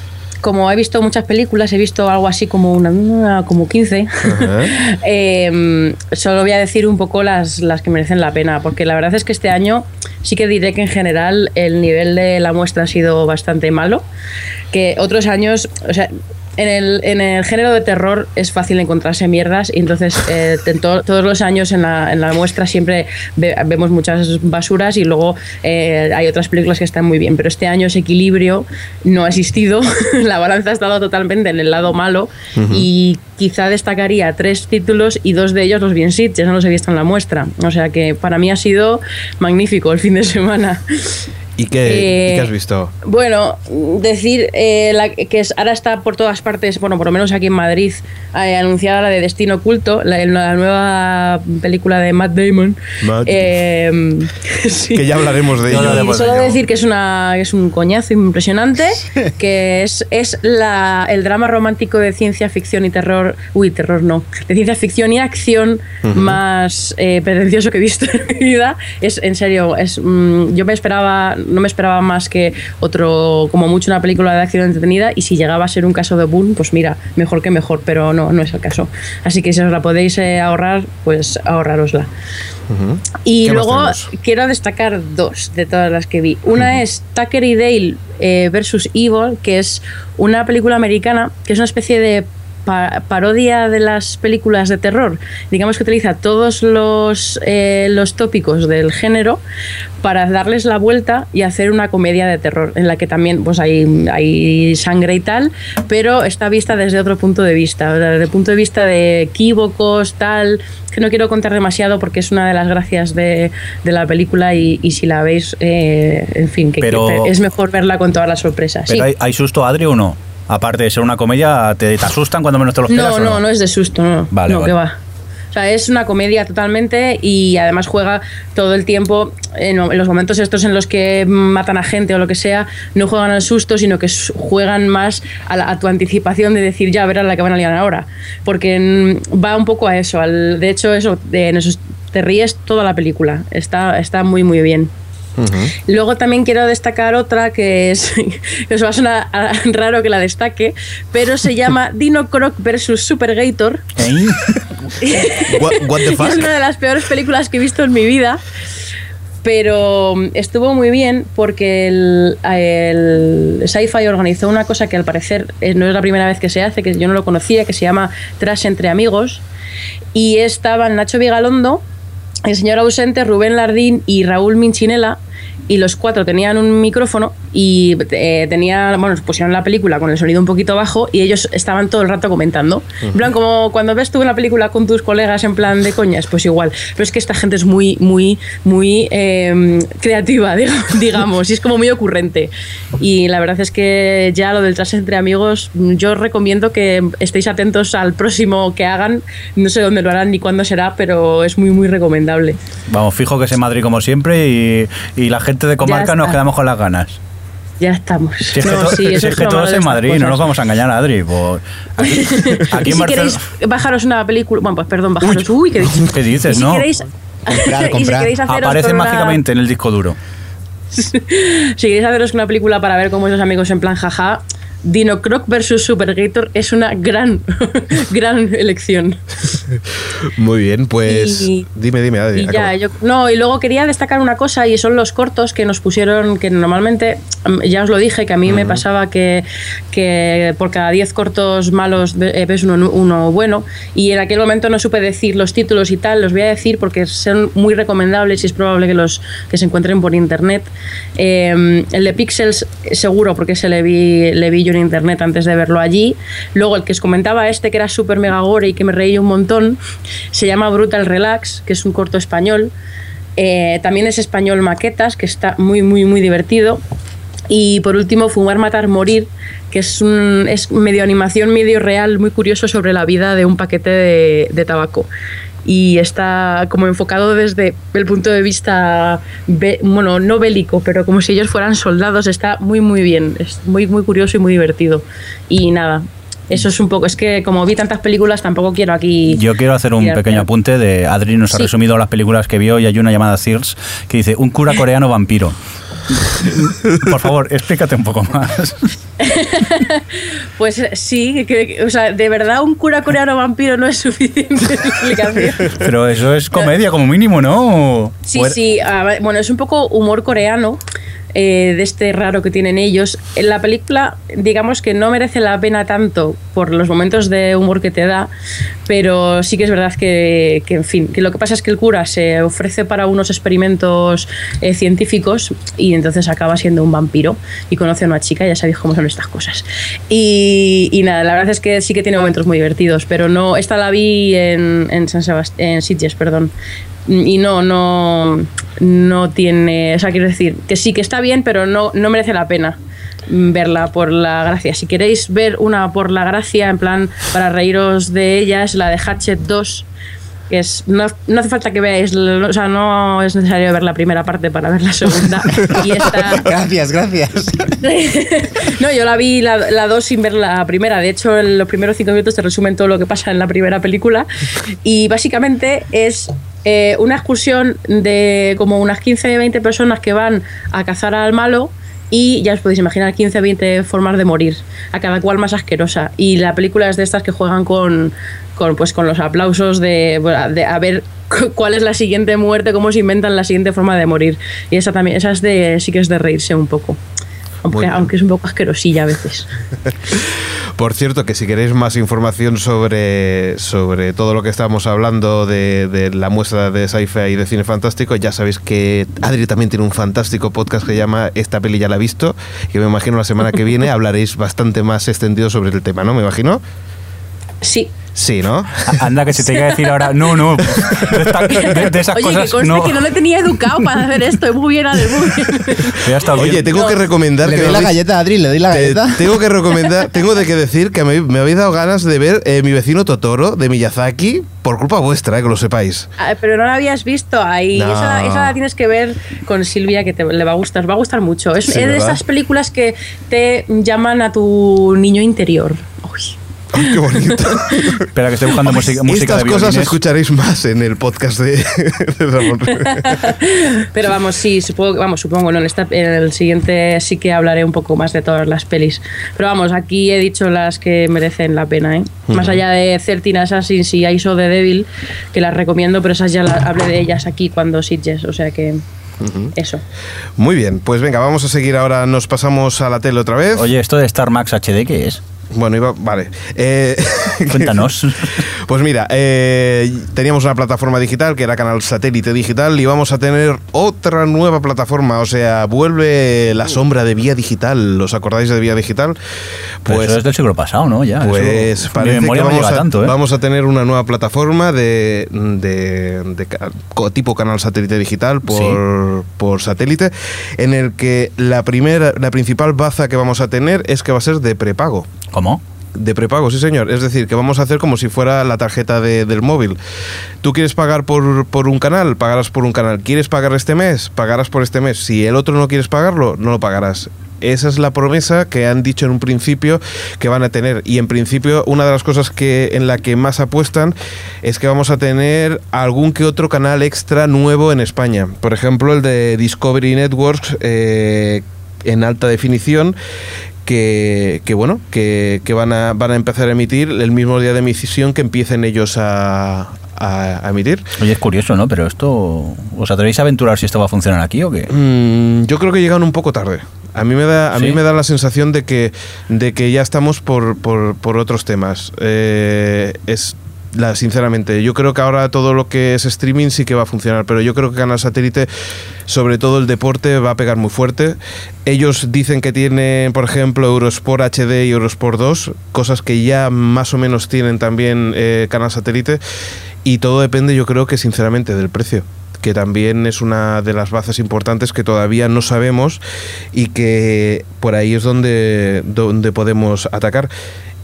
como he visto muchas películas, he visto algo así como una, como 15. Ajá. [laughs] Eh, solo voy a decir un poco las, las que merecen la pena, porque la verdad es que este año sí que diré que en general el nivel de la muestra ha sido bastante malo, que otros años, o sea, en el, en el género de terror es fácil encontrarse mierdas y entonces eh, en to- todos los años en la, en la muestra siempre ve- vemos muchas basuras y luego eh, hay otras películas que están muy bien, pero este año ese equilibrio no ha existido, [laughs] la balanza ha estado totalmente en el lado malo y quizá destacaría tres títulos y dos de ellos los bien sit, ya no los he visto en la muestra, o sea que para mí ha sido magnífico el fin de semana. ¿Y qué, Eh, y qué has visto? Bueno, decir eh, la- que es, ahora está por todas partes, bueno, por lo menos aquí en Madrid, eh, anunciada la de Destino Oculto, la, la nueva película de Matt Damon. Matt. Eh, [laughs] sí. Que ya hablaremos de Ya ello. hablaremos. Y solo de ello. decir que es, una, que es un coñazo impresionante, que es, es la, el drama romántico de ciencia ficción y terror, uy, terror no, de ciencia ficción y acción más eh, pretencioso que he visto [laughs] en mi vida. Es, en serio, es, mm, yo me esperaba, no me esperaba más que otro, como mucho una película de acción entretenida y si llegaba a ser un caso de Boone, pues mira, mejor que mejor, pero no, no es el caso. Así que si os la podéis eh, ahorrar, pues ahorrarosla. Y ¿Qué más luego quiero destacar dos de todas las que vi. Una es Tucker y Dale eh, versus Evil, que es una película americana, que es una especie de pa- parodia de las películas de terror. Digamos que utiliza todos los, eh, los tópicos del género para darles la vuelta y hacer una comedia de terror, en la que también pues, hay, hay sangre y tal, pero está vista desde otro punto de vista, desde el punto de vista de equívocos, tal, que no quiero contar demasiado porque es una de las gracias de, de la película y, y si la veis, eh, en fin, que, Pero- que es mejor verla con todas las sorpresas. ¿Pero Sí. hay, hay susto, Adri, o no? Aparte de ser una comedia, ¿te, te asustan cuando menos te lo esperas? No, no, no es de susto, no. Vale, no, vale. que va. O sea, es una comedia totalmente y además juega todo el tiempo en, los momentos estos en los que matan a gente o lo que sea, no juegan al susto, sino que juegan más a, la- a tu anticipación de decir ya verás la que van a liar ahora. Porque mm, va un poco a eso. Al, de hecho, eso, de, en eso te ríes toda la película. Está, está muy, muy bien. Luego también quiero destacar otra que es, [laughs] que os va a sonar ah, raro que la destaque, pero se [laughs] llama Dino Croc versus Supergator. ¿Eh? [laughs] What, what the fuck? Es una de las peores películas que he visto en mi vida. Pero mm, estuvo muy bien porque el, el Sci-Fi organizó una cosa que al parecer eh, no es la primera vez que se hace, que yo no lo conocía, que se llama Trash entre amigos. Y estaban Nacho Vigalondo, el señor ausente, Rubén Lardín y Raúl Minchinela. Y los cuatro tenían un micrófono y eh, tenía, bueno, pusieron la película con el sonido un poquito bajo y ellos estaban todo el rato comentando. En plan, como cuando ves tú una película con tus colegas en plan de coñas, pues igual. Pero es que esta gente es muy, muy, muy eh, creativa, [laughs] diga- digamos, y es como muy ocurrente. Y la verdad es que ya lo del tras entre amigos, yo os recomiendo que estéis atentos al próximo que hagan. No sé dónde lo harán ni cuándo será, pero es muy, muy recomendable. Vamos, fijo que es en Madrid como siempre y, y la gente de comarca nos quedamos con las ganas. Ya estamos. Si es que, No, sí, si es que lo todo malo es de en Madrid, no nos vamos a engañar, Adri. pues, [laughs] aquí aquí si queréis bajaros una película, bueno, pues perdón, bajaros. Uy, ¿qué dices? ¿Qué dices, si no? queréis, Comprar, [laughs] si comprar. queréis haceros Aparece con una- mágicamente en el disco duro. [laughs] si queréis haceros una película para ver cómo esos amigos en plan jaja, Dino Croc versus Supergator es una gran, [laughs] gran elección. Muy bien, pues Y- dime, dime, Adri. Y ya, yo, no, y luego quería destacar una cosa y son los cortos que nos pusieron, que normalmente, mm, ya os lo dije, que a mí me pasaba que, que por cada 10 cortos malos eh, ves uno, uno bueno y en aquel momento no supe decir los títulos y tal, los voy a decir porque son muy recomendables y es probable que los que se encuentren por internet. Eh, el de Pixels seguro porque se le vi, le vi yo internet antes de verlo allí. Luego el que os comentaba este que era súper mega gore y que me reí un montón, se llama Brutal Relax, que es un corto español. Eh, también es español Maquetas, que está muy, muy, muy divertido. Y por último, Fumar, Matar, Morir, que es, un, es medio animación, medio real, muy curioso sobre la vida de un paquete de tabaco. Y está como enfocado desde el punto de vista, bueno, no bélico, pero como si ellos fueran soldados. Está muy, muy bien. Es muy, muy curioso y muy divertido. Y nada, eso es un poco. Es que como vi tantas películas, tampoco quiero aquí. Yo quiero hacer un pequeño apunte de Adri nos ha resumido las películas que vio y hay una llamada Sears que dice un cura coreano vampiro. Por favor, explícate un poco más. [laughs] Pues eh, sí, que, o sea, de verdad un cura coreano vampiro no es suficiente [laughs] explicación. Pero eso es comedia como mínimo, ¿no? Sí, sí, a ver, bueno, es un poco humor coreano. Eh, de este raro que tienen ellos. En la película, digamos que no merece la pena tanto por los momentos de humor que te da, pero sí que es verdad que, que, en fin, que lo que pasa es que el cura se ofrece para unos experimentos eh, científicos y entonces acaba siendo un vampiro y conoce a una chica, ya sabéis cómo son estas cosas. Y, y nada, la verdad es que sí que tiene momentos muy divertidos, pero no, esta la vi en, en San Sebast- en Sitges, perdón, y no, no, no tiene, o sea, quiero decir que sí que está bien, pero no, no merece la pena verla por la gracia. Si queréis ver una por la gracia, en plan, para reíros de ella, es la de Hatchet 2, que es, no, no hace falta que veáis, o sea, no es necesario ver la primera parte para ver la segunda. [laughs] Y esta, Gracias, gracias. [laughs] no, yo la vi la, la dos sin ver la primera. De hecho, en los primeros cinco minutos te resumen todo lo que pasa en la primera película. Y básicamente es eh, una excursión de como unas 15-20 personas que van a cazar al malo. Y ya os podéis imaginar 15-20 formas de morir, a cada cual más asquerosa. Y la película es de estas que juegan con, con, pues, con los aplausos de, de a ver cu- cuál es la siguiente muerte, cómo se inventan la siguiente forma de morir. Y esa también, esa es de, sí que es de reírse un poco. Aunque, aunque es un poco asquerosilla a veces. [laughs] Por cierto, que si queréis más información sobre, sobre todo lo que estamos hablando de, de la muestra de sci-fi y de cine fantástico, ya sabéis que Adri también tiene un fantástico podcast que se llama Esta peli ya la he visto, que me imagino la semana que viene hablaréis bastante más extendido sobre el tema, ¿no? Me imagino. Sí. Sí, ¿no? Anda, que se te iba a decir ahora, no, no, de, esta- de- de esas Oye, cosas que conste no. que no le tenía educado para hacer esto. Muy bien, Adel, muy bien. Ya está bien. Oye, tengo No. que recomendar Le que doy la galleta, Adri, le doy la Te- galleta. tengo que recomendar, [laughs] tengo de que decir que me, me habéis dado ganas de ver eh, mi vecino Totoro de Miyazaki por culpa vuestra, eh, que lo sepáis. Ah, Pero no la habías visto ahí. No. Esa, esa la tienes que ver con Silvia, que te, le va a gustar. Va a gustar mucho. Es, Sí, es de esas películas que te llaman a tu niño interior. Uy. Ay, qué bonito. Espera, que estoy buscando música, música Estas de cosas escucharéis más en el podcast de, de Ramón. Pero vamos, sí, supongo, vamos, supongo, no, en, esta- en el siguiente sí que hablaré un poco más de todas las pelis. Pero vamos, aquí he dicho las que merecen la pena, ¿eh? Más allá de 13 Assassins y ISO de Devil, que las recomiendo, pero esas ya las hablé de ellas aquí cuando Sitges, o sea que eso. Muy bien, pues venga, vamos a seguir ahora. Nos pasamos a la tele otra vez. Oye, esto de Star Max HD, ¿qué es? Bueno, iba, vale. Eh, [laughs] Cuéntanos. [laughs] Pues mira, eh, teníamos una plataforma digital que era Canal Satélite Digital y vamos a tener otra nueva plataforma, o sea, vuelve la sombra de Vía Digital. ¿Os acordáis de Vía Digital? Pues eso es del siglo pasado, ¿no? Ya, Pues eso- mi parece que vamos a, tanto, ¿eh? vamos a tener una nueva plataforma de, de- tipo canal satélite digital por, por satélite, en el que la primera, la principal baza que vamos a tener es que va a ser de prepago. ¿Cómo? De prepago, sí señor. Es decir, que vamos a hacer como si fuera la tarjeta de- del móvil. Tú quieres pagar por, por un canal, pagarás por un canal. ¿Quieres pagar este mes? Pagarás por este mes. Si el otro no quieres pagarlo, no lo pagarás. Esa es la promesa que han dicho en un principio que van a tener. Y en principio, una de las cosas que en la que más apuestan es que vamos a tener algún que otro canal extra nuevo en España. Por ejemplo, el de Discovery Networks eh, en alta definición que, que bueno, que, que van, a, van a empezar a emitir el mismo día de emisión que empiecen ellos a, a- a emitir. Oye, es curioso, ¿no? Pero esto... ¿Os atrevéis a aventurar si esto va a funcionar aquí o qué? Mm, yo creo que llegan un poco tarde. A mí me da, a ¿Sí? mí me da la sensación de que, de que ya estamos por, por, por otros temas. Eh, es sinceramente, yo creo que ahora todo lo que es streaming sí que va a funcionar, pero yo creo que Canal Satélite, sobre todo el deporte, va a pegar muy fuerte. Ellos dicen que tienen, por ejemplo, Eurosport HD y Eurosport 2, cosas que ya más o menos tienen también eh, Canal Satélite, y todo depende, yo creo que sinceramente, del precio que también es una de las bases importantes que todavía no sabemos y que por ahí es donde, donde podemos atacar.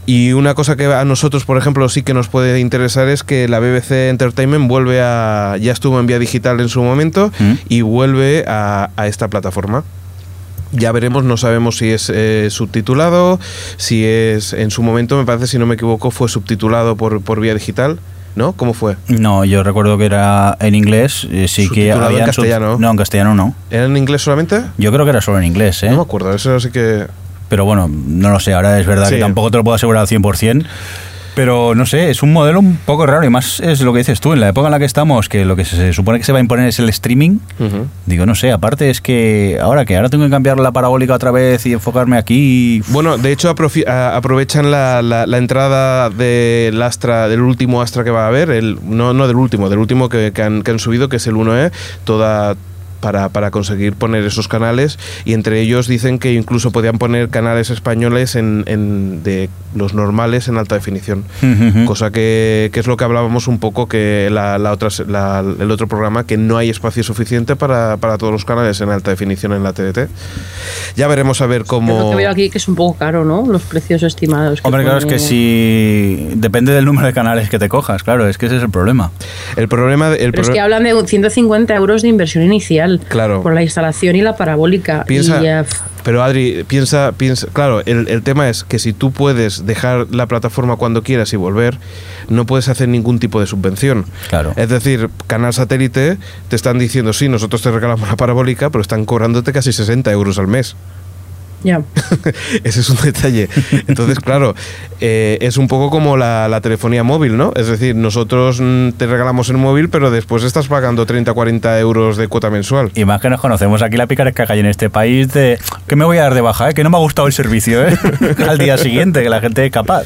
Y una cosa que a nosotros, por ejemplo, sí que nos puede interesar es que la BBC Entertainment vuelve a. ya estuvo en vía digital en su momento ¿Mm? y vuelve a, a esta plataforma. Ya veremos, no sabemos si es eh, subtitulado, si es. En su momento, me parece, si no me equivoco, fue subtitulado por, por vía digital, ¿no? ¿Cómo fue? No, yo recuerdo que era en inglés, eh, sí que en había castellano. No, en castellano no. ¿Era en inglés solamente? Yo creo que era solo en inglés, ¿eh? No me acuerdo, eso sí que. Pero bueno, no lo sé, ahora es verdad Sí. que tampoco te lo puedo asegurar al 100%. Pero no sé, es un modelo un poco raro y más es lo que dices tú, en la época en la que estamos, que lo que se supone que se va a imponer es el streaming. Digo, no sé, aparte es que ahora que ahora tengo que cambiar la parabólica otra vez y enfocarme aquí. Bueno, de hecho aprovechan la, la- la entrada del Astra, del último Astra que va a haber, el, no, no del último, del último que, que han, que han subido, que es el 1E, toda para, para conseguir poner esos canales y entre ellos dicen que incluso podían poner canales españoles en, en- de los normales en alta definición. Ujú. Cosa que, que es lo que hablábamos un poco que la, la otra, la- el otro programa, que no hay espacio suficiente para, para todos los canales en alta definición en la TDT. Ya veremos a ver Es cómo... lo que veo aquí que es un poco caro, ¿no? Los precios estimados. que Hombre, claro, es que si. Depende del número de canales que te cojas, claro, es que ese es el problema. El problema... El Pero es pro- que hablan de 150 euros de inversión inicial Claro. por la instalación y la parabólica. Piensa, y, pero Adri, piensa, piensa, claro, el, el tema es que si tú puedes dejar la plataforma cuando quieras y volver, no puedes hacer ningún tipo de subvención. Claro. Es decir, Canal Satélite te están diciendo, sí, nosotros te regalamos la parabólica, pero están cobrándote casi 60 euros al mes. Ya. [laughs] Ese es un detalle. Entonces, claro, eh, es un poco como la, la telefonía móvil, ¿no? Es decir, nosotros mm, te regalamos el móvil, pero después estás pagando 30 40 euros de cuota mensual. Y más que nos conocemos aquí la picaresca que hay en este país de que me voy a dar de baja, ¿eh? que no me ha gustado el servicio ¿eh? [laughs] al día siguiente, que la gente es capaz.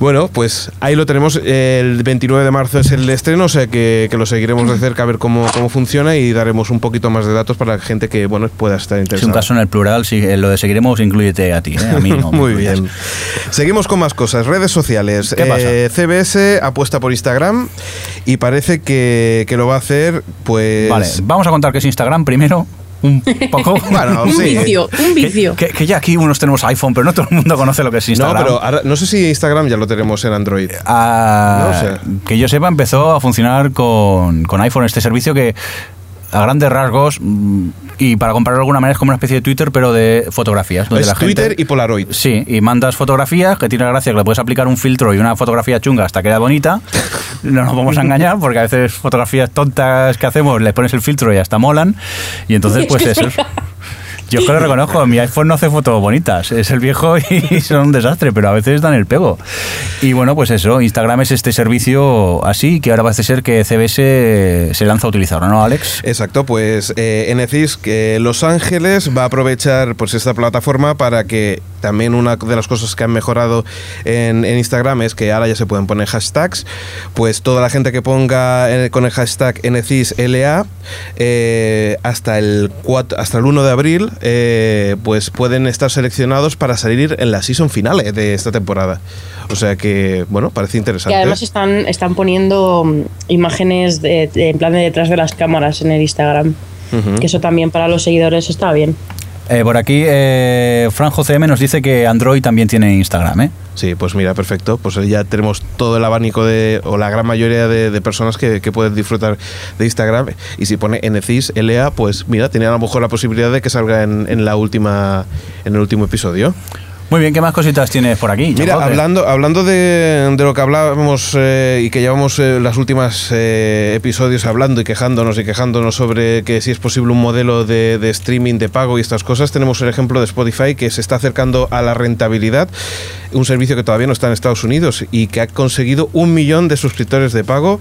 Bueno, pues ahí lo tenemos. El 29 de marzo es el estreno, o sea que, que lo seguiremos de cerca a ver cómo, cómo funciona y daremos un poquito más de datos para la gente que bueno pueda estar Es interesada. un caso en el plural, si lo de seguiremos, incluyete a ti, ¿eh? a mí no. [laughs] Muy bien. Seguimos con más cosas. Redes sociales. ¿Qué pasa? Eh, CBS apuesta por Instagram y parece que, que lo va a hacer, pues. Vale, vamos a contar que es Instagram primero, un poco. [laughs] Bueno, un sí. vicio, un vicio. Que, que ya aquí unos tenemos iPhone, pero no todo el mundo conoce lo que es No, Instagram. pero ahora- no sé si Instagram ya lo tenemos en Android. Ah, No sé. Que yo sepa, empezó a funcionar con, con iPhone este servicio que a grandes rasgos mm, y para compararlo de alguna manera es como una especie de Twitter pero de fotografías. donde Es la gente- Twitter y Polaroid. Sí, y mandas fotografías, que tiene la gracia que le puedes aplicar un filtro y una fotografía chunga hasta queda bonita. [laughs] No nos vamos a engañar, porque a veces fotografías tontas que hacemos, le pones el filtro y hasta molan. Y entonces, [laughs] pues eso. Yo es que lo reconozco, mi iPhone no hace fotos bonitas, es el viejo [laughs] y son un desastre, pero a veces dan el pego. Y bueno, pues eso, Instagram es este servicio así que ahora parece ser que CBS se lanza a utilizarlo, ¿no, Alex? Exacto, pues eh, NCIS, que Los Ángeles va a aprovechar pues esta plataforma para que también una de las cosas que han mejorado en, en Instagram es que ahora ya se pueden poner hashtags. Pues toda la gente que ponga eh, con el hashtag NCISLA eh, hasta, el 4 hasta el 1 de abril, eh, pues pueden estar seleccionados para salir en la season finale de esta temporada. O sea que, bueno, parece interesante. Y además están, están poniendo mm, imágenes de- de- en plan de detrás de las cámaras en el Instagram. Que eso también para los seguidores está bien. Eh, por aquí, eh, Franjo CM nos dice que Android también tiene Instagram, ¿eh? Sí, pues mira, perfecto. Pues ya tenemos todo el abanico de, o la gran mayoría de, de personas que, que pueden disfrutar de Instagram. Y si pone NCIS LA, pues mira, tenía a lo mejor la posibilidad de que salga en, en la última, en el último episodio. Muy bien, ¿qué más cositas tienes por aquí? Mira, hablando, hablando de, de lo que hablábamos eh, y que llevamos eh, las últimas eh, episodios hablando y quejándonos y quejándonos sobre que si es posible un modelo de, de streaming de pago y estas cosas, tenemos el ejemplo de Spotify que se está acercando a la rentabilidad, un servicio que todavía no está en Estados Unidos y que ha conseguido un millón de suscriptores de pago,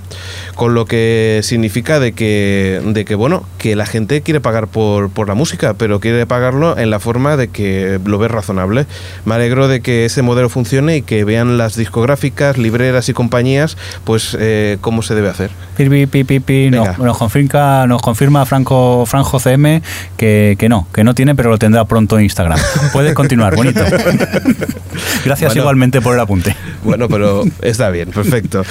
con lo que significa de que, de que bueno, que la gente quiere pagar por, por la música, pero quiere pagarlo en la forma de que lo ve razonable. Me alegro de que ese modelo funcione y que vean las discográficas, libreras y compañías, pues eh, cómo se debe hacer. Pi, pi, pi, pi, pi, no, Venga. nos confirma, nos confirma Franco, Franjo CM que, que no, que no tiene, pero lo tendrá pronto en Instagram. Puedes continuar, bonito. [laughs] Gracias Bueno. igualmente por el apunte. Bueno, pero está bien, perfecto.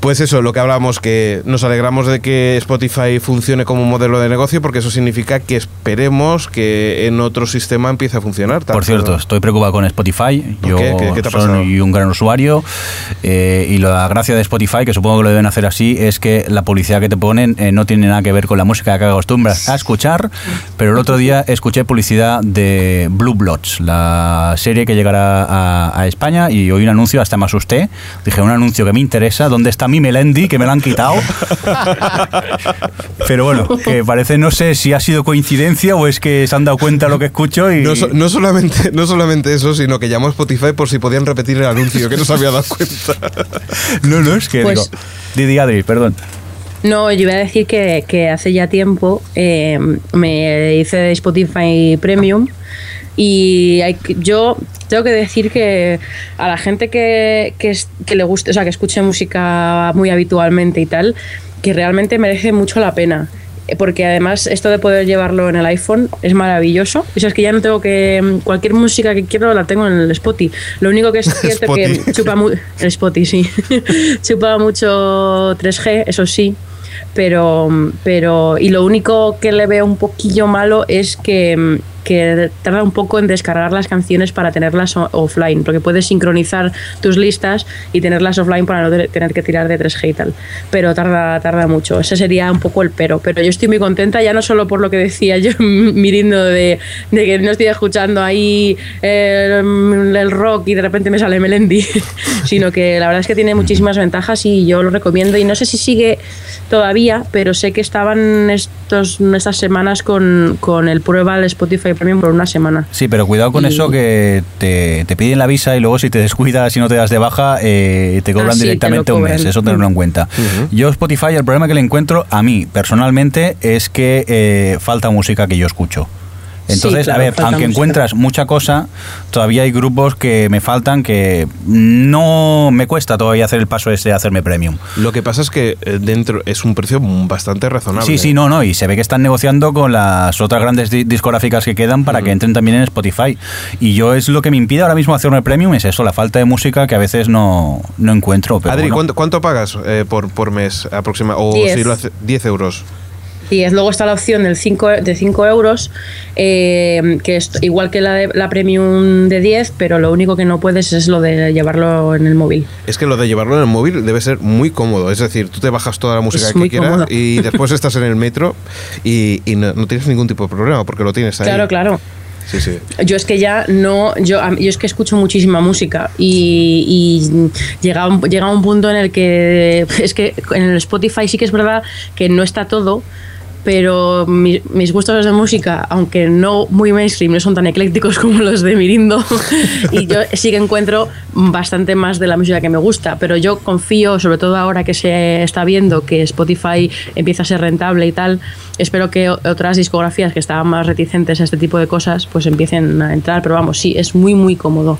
Pues eso, lo que hablábamos, que nos alegramos de que Spotify funcione como un modelo de negocio, porque eso significa que esperemos que en otro sistema empiece a funcionar. Por cierto, estoy preocupado con Spotify. ¿Por Yo qué? ¿Qué- qué te soy un gran usuario eh, y la gracia de Spotify, que supongo que lo deben hacer así, es que la publicidad que te ponen eh, no tiene nada que ver con la música que acostumbras a escuchar. Pero el otro día escuché publicidad de Blue Bloods, la serie que llegará a, a España y oí un anuncio, hasta me asusté. Dije, un anuncio que me interesa, ¿dónde está mi Melendi? Que me lo han quitado. [laughs] Pero bueno, que parece, no sé si ha sido coincidencia o es que se han dado cuenta de lo que escucho y... No, no solamente, no solamente eso, sino que llamó a Spotify por si podían repetir el anuncio, que no se había dado cuenta. [laughs] No, no, es que Pues- digo. Didi Adri, perdón. No, yo iba a decir que, que hace ya tiempo eh, me hice Spotify Premium y hay yo tengo que decir que a la gente que, que, es- que le guste, o sea, que escuche música muy habitualmente y tal, que realmente merece mucho la pena. Porque además esto de poder llevarlo en el iPhone es maravilloso. O sea, es que ya no tengo que... Cualquier música que quiero la tengo en el Spotify. Lo único que es [laughs] cierto que Spotify. chupa mu- el Spotify, sí. [laughs] chupa mucho 3G, eso sí. Pero, pero, y lo único que le veo un poquillo malo es que, que tarda un poco en descargar las canciones para tenerlas offline, porque puedes sincronizar tus listas y tenerlas offline para no te- tener que tirar de 3G y tal. Pero tarda, tarda mucho. Ese sería un poco el pero. Pero yo estoy muy contenta, ya no solo por lo que decía yo, [laughs] mirindo de, de que no estoy escuchando ahí el, el rock y de repente me sale Melendi, [laughs] sino que la verdad es que tiene muchísimas ventajas y yo lo recomiendo. Y no sé si sigue todavía, pero sé que estaban estos, estas semanas con, con el prueba del Spotify Premium por una semana. Sí, pero cuidado con Y- eso que te, te piden la visa y luego si te descuidas y no te das de baja, eh, te cobran Ah, sí, te lo directamente un cobran. mes. Eso tenerlo en cuenta. Yo Spotify, el problema que le encuentro a mí personalmente es que eh, falta música que yo escucho. Entonces, Sí, claro, a ver, aunque música. encuentras mucha cosa, todavía hay grupos que me faltan que no me cuesta todavía hacer el paso ese de hacerme premium. Lo que pasa es que eh, dentro es un precio bastante razonable. Sí, sí, no, no, y se ve que están negociando con las otras grandes di- discográficas que quedan para que entren también en Spotify. Y yo es lo que me impide ahora mismo hacerme premium, es eso, la falta de música que a veces no, no encuentro. Pero Adri, bueno. ¿cuánto, cuánto pagas eh, por, por mes aproximadamente? O Diez. si lo hace 10 euros. Y luego está la opción del 5, de 5 euros, eh, que es igual que la, de, la Premium de 10, pero lo único que no puedes es lo de llevarlo en el móvil. Es que lo de llevarlo en el móvil debe ser muy cómodo. Es decir, tú te bajas toda la música Es que quieras cómodo. y después [laughs] estás en el metro y, y no, no tienes ningún tipo de problema porque lo tienes ahí. Claro, claro. Sí, sí. Yo es que ya no, yo, yo es que escucho muchísima música y, y llega, un, llega un punto en el que es que en el Spotify sí que es verdad que no está todo, pero mi- mis gustos de música, aunque no muy mainstream, no son tan eclécticos [laughs] como los de Mirindo y yo sí que encuentro bastante más de la música que me gusta, pero yo confío, sobre todo ahora que se está viendo que Spotify empieza a ser rentable y tal, espero que otras discografías que estaban más reticentes a este tipo de cosas pues empiecen a entrar, pero vamos, sí, es muy muy cómodo.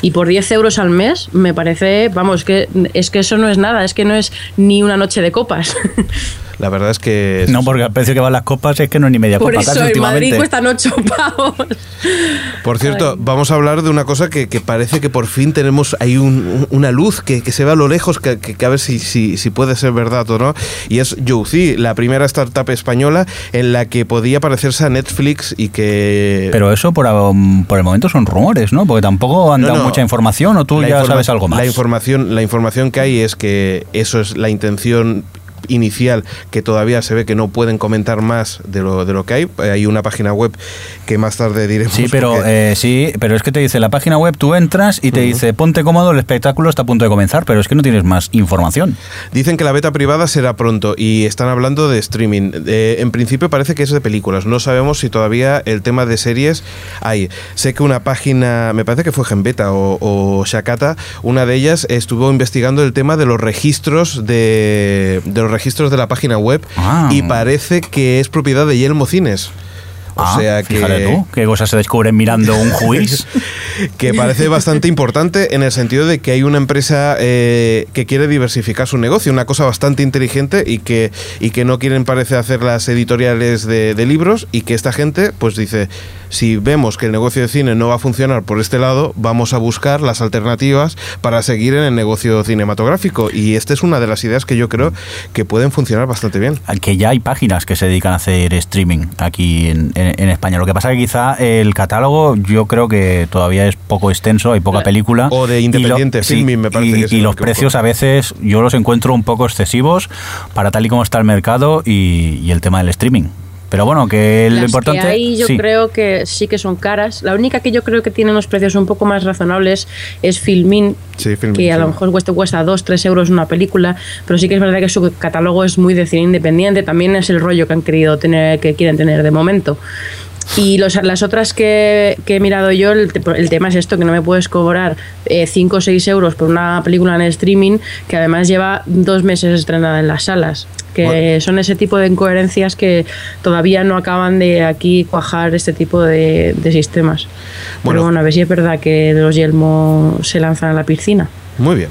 Y por 10 euros al mes me parece, vamos, que es que eso no es nada, es que no es ni una noche de copas. [laughs] La verdad es que... es- No, porque al precio que van las copas es que no es ni media Por copa eso casi en Madrid cuestan 8 pavos. Por cierto, Ay. vamos a hablar de una cosa que, que parece que por fin tenemos ahí un- una luz que, que se ve a lo lejos, que, que- que a ver si, si, si puede ser verdad o no. Y es Youzi, la primera startup española en la que podía parecerse a Netflix y que... Pero eso por, um, por el momento son rumores, ¿no? Porque tampoco han No, dado no. mucha información o tú La ya sabes algo más. La información, la información que hay es que eso es la intención inicial que todavía se ve que no pueden comentar más de lo, de lo que hay. Hay una página web que más tarde diremos. Sí, pero porque- eh, sí, pero es que te dice la página web, tú entras y te dice ponte cómodo, el espectáculo está a punto de comenzar, pero es que no tienes más información. Dicen que la beta privada será pronto y están hablando de streaming. Eh, en principio parece que es de películas. No sabemos si todavía el tema de series hay. Sé que una página, me parece que fue Genbeta o, o Shakata, una de ellas estuvo investigando el tema de los registros de, de los registros de la página web Ah. y parece que es propiedad de Yelmo Cines. O Ah, sea que tú, qué cosas se descubren mirando un juiz. [laughs] que parece bastante importante en el sentido de que hay una empresa eh, que quiere diversificar su negocio, una cosa bastante inteligente y que, y que no quieren parece hacer las editoriales de, de libros y que esta gente pues dice, si vemos que el negocio de cine no va a funcionar por este lado, vamos a buscar las alternativas para seguir en el negocio cinematográfico y esta es una de las ideas que yo creo que pueden funcionar bastante bien. que ya hay páginas que se dedican a hacer streaming aquí en, en- en España. Lo que pasa que quizá el catálogo yo creo que todavía es poco extenso, hay poca película. O de Y independiente, Filmin, me parece y, que y los precios a veces yo los encuentro un poco excesivos para tal y como está el mercado y, y el tema del streaming. Pero bueno, que lo Las importante... que hay yo sí. creo que sí que son caras. La única que yo creo que tiene unos precios un poco más razonables es Filmin, Sí, Filmin, que a lo mejor cuesta, cuesta 2, 3 euros una película, pero sí que es verdad que su catálogo es muy de cine independiente, también es el rollo que han querido tener, que quieren tener de momento. Y los, las otras que, que he mirado yo, el, el tema es esto, que no me puedes cobrar 5 o 6 euros por una película en streaming que además lleva dos meses estrenada en las salas. Que Bueno. son ese tipo de incoherencias que todavía no acaban de aquí cuajar este tipo de, de sistemas. Bueno. Pero bueno, a ver si es verdad que los Yelmo se lanzan a la piscina. Muy bien.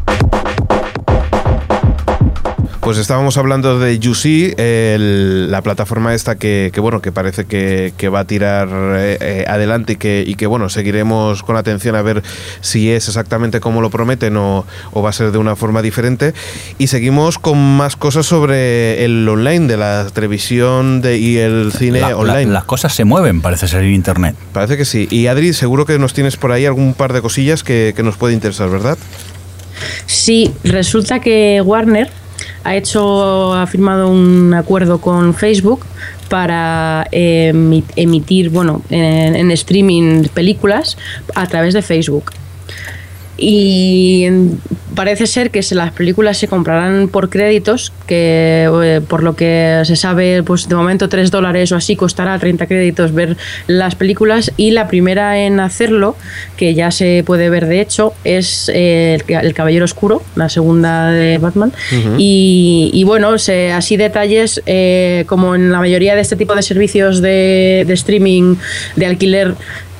Pues estábamos hablando de el- la plataforma esta que, que, bueno que parece que, que va a tirar eh, eh, adelante y que, y que bueno seguiremos con atención a ver si es exactamente como lo prometen o, o va a ser de una forma diferente. Y seguimos con más cosas sobre el online de la televisión de, y el cine La- la- online. las cosas se mueven, parece ser en internet. Parece que sí. Y Adri, seguro que nos tienes por ahí algún par de cosillas que, que nos puede interesar, ¿verdad? Sí, resulta que Warner ha hecho, ha firmado un acuerdo con Facebook para eh, emi- emitir, bueno, en, en streaming películas a través de Facebook. Y parece ser que las películas se comprarán por créditos, que eh, por lo que se sabe, pues de momento 3 dólares o así costará 30 créditos ver las películas. Y la primera en hacerlo, que ya se puede ver de hecho, es eh, el, Caballero Oscuro, la segunda de Batman. y, y bueno, se- así detalles, eh, como en la mayoría de este tipo de servicios de, de streaming, de alquiler,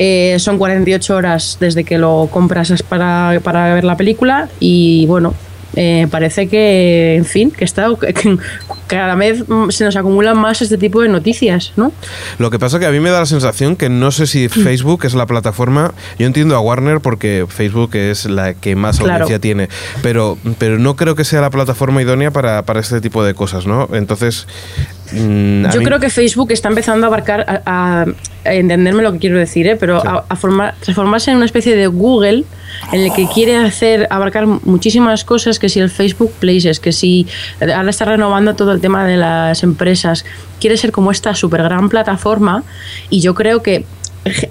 eh, son 48 horas desde que lo compras para, para ver la película y bueno, eh, parece que, en fin, que está que cada vez mm, se nos acumulan más este tipo de noticias, ¿no? Lo que pasa que a mí me da la sensación que no sé si Facebook es la plataforma. Yo entiendo a Warner porque Facebook es la que más Claro. audiencia tiene, pero, pero no creo que sea la plataforma idónea para, para este tipo de cosas, ¿no? Entonces. mm, Yo mí- creo que Facebook está empezando a abarcar, a, a- a entenderme lo que quiero decir, ¿eh? pero Sí. a, a formar- transformarse en una especie de Google en el que quiere hacer abarcar muchísimas cosas, que si el Facebook Places, que si ahora está renovando todo el tema de las empresas, quiere ser como esta super gran plataforma y yo creo que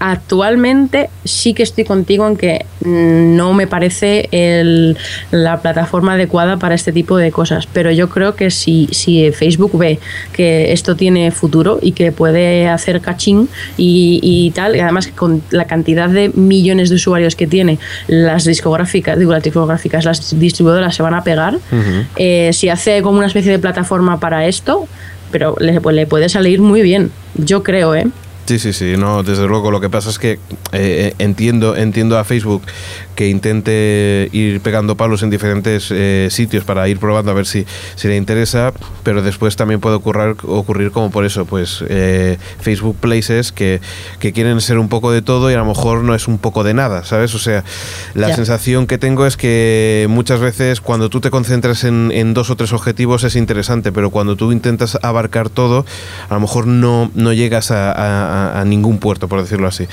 actualmente sí que estoy contigo en que no me parece el- la plataforma adecuada para este tipo de cosas, pero yo creo que si, si Facebook ve que esto tiene futuro y que puede hacer cachín y, y tal, y además que con la cantidad de millones de usuarios que tiene, las discográficas, digo las discográficas, las distribuidoras se van a pegar, eh, si hace como una especie de plataforma para esto, pero le, pues le puede salir muy bien, yo creo, ¿eh? Sí, sí, sí, no, desde luego. Lo que pasa es que eh, entiendo, entiendo a Facebook que intente ir pegando palos en diferentes eh, sitios para ir probando a ver si, si le interesa, pero después también puede ocurrir, ocurrir como por eso, pues eh, Facebook Places que, que quieren ser un poco de todo y a lo mejor no es un poco de nada, ¿sabes? O sea, la Ya. sensación que tengo es que muchas veces cuando tú te concentras en, en dos o tres objetivos es interesante, pero cuando tú intentas abarcar todo, a lo mejor no, no llegas a, a- a ningún puerto, por decirlo así.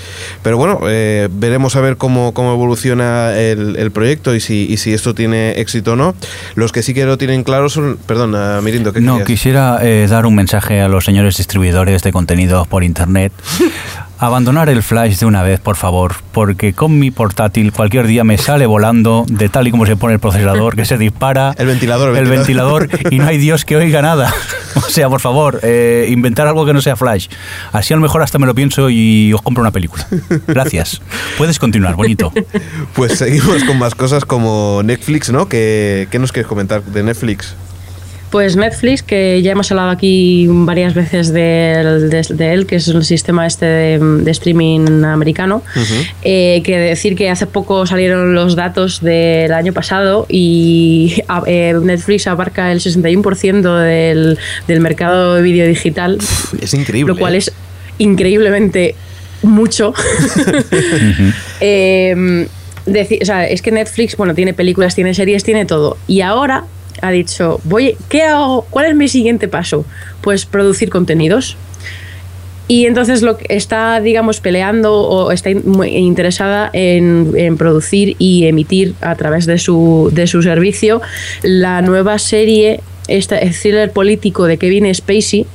Pero bueno, eh, veremos a ver cómo, cómo evoluciona el, el proyecto y si, y si esto tiene éxito o no. Los que sí que lo tienen claro son... Perdón, Mirindo, ¿qué No, querías? quisiera eh, dar un mensaje a los señores distribuidores de contenidos por internet. [laughs] Abandonar el flash de una vez, por favor, porque con mi portátil cualquier día me sale volando de tal y como se pone el procesador, que se dispara [laughs] El ventilador, el el ventilador. ventilador y no hay Dios que oiga nada. [laughs] O sea, por favor, eh, inventar algo que no sea flash. Así a lo mejor hasta me lo pienso y os compro una película. Gracias. Puedes continuar, bonito. Pues seguimos con más cosas como Netflix, ¿no? ¿Qué, qué nos quieres comentar de Netflix? Pues Netflix, que ya hemos hablado aquí varias veces de, de- de él, que es el sistema este de, de streaming americano, eh, que decir que hace poco salieron los datos del año pasado y [laughs] a- eh, Netflix abarca el 61% del, del mercado de vídeo digital, Es increíble. lo cual ¿eh? es increíblemente mucho. [laughs] Eh, deci- o sea, es que Netflix, bueno, tiene películas, tiene series, tiene todo. Y ahora ha dicho, voy, ¿qué hago? ¿Cuál es mi siguiente paso? Pues producir contenidos. Y entonces lo que está, digamos, peleando o está interesada en, en producir y emitir a través de su, de su servicio la nueva serie, esta, el thriller político de Kevin Spacey,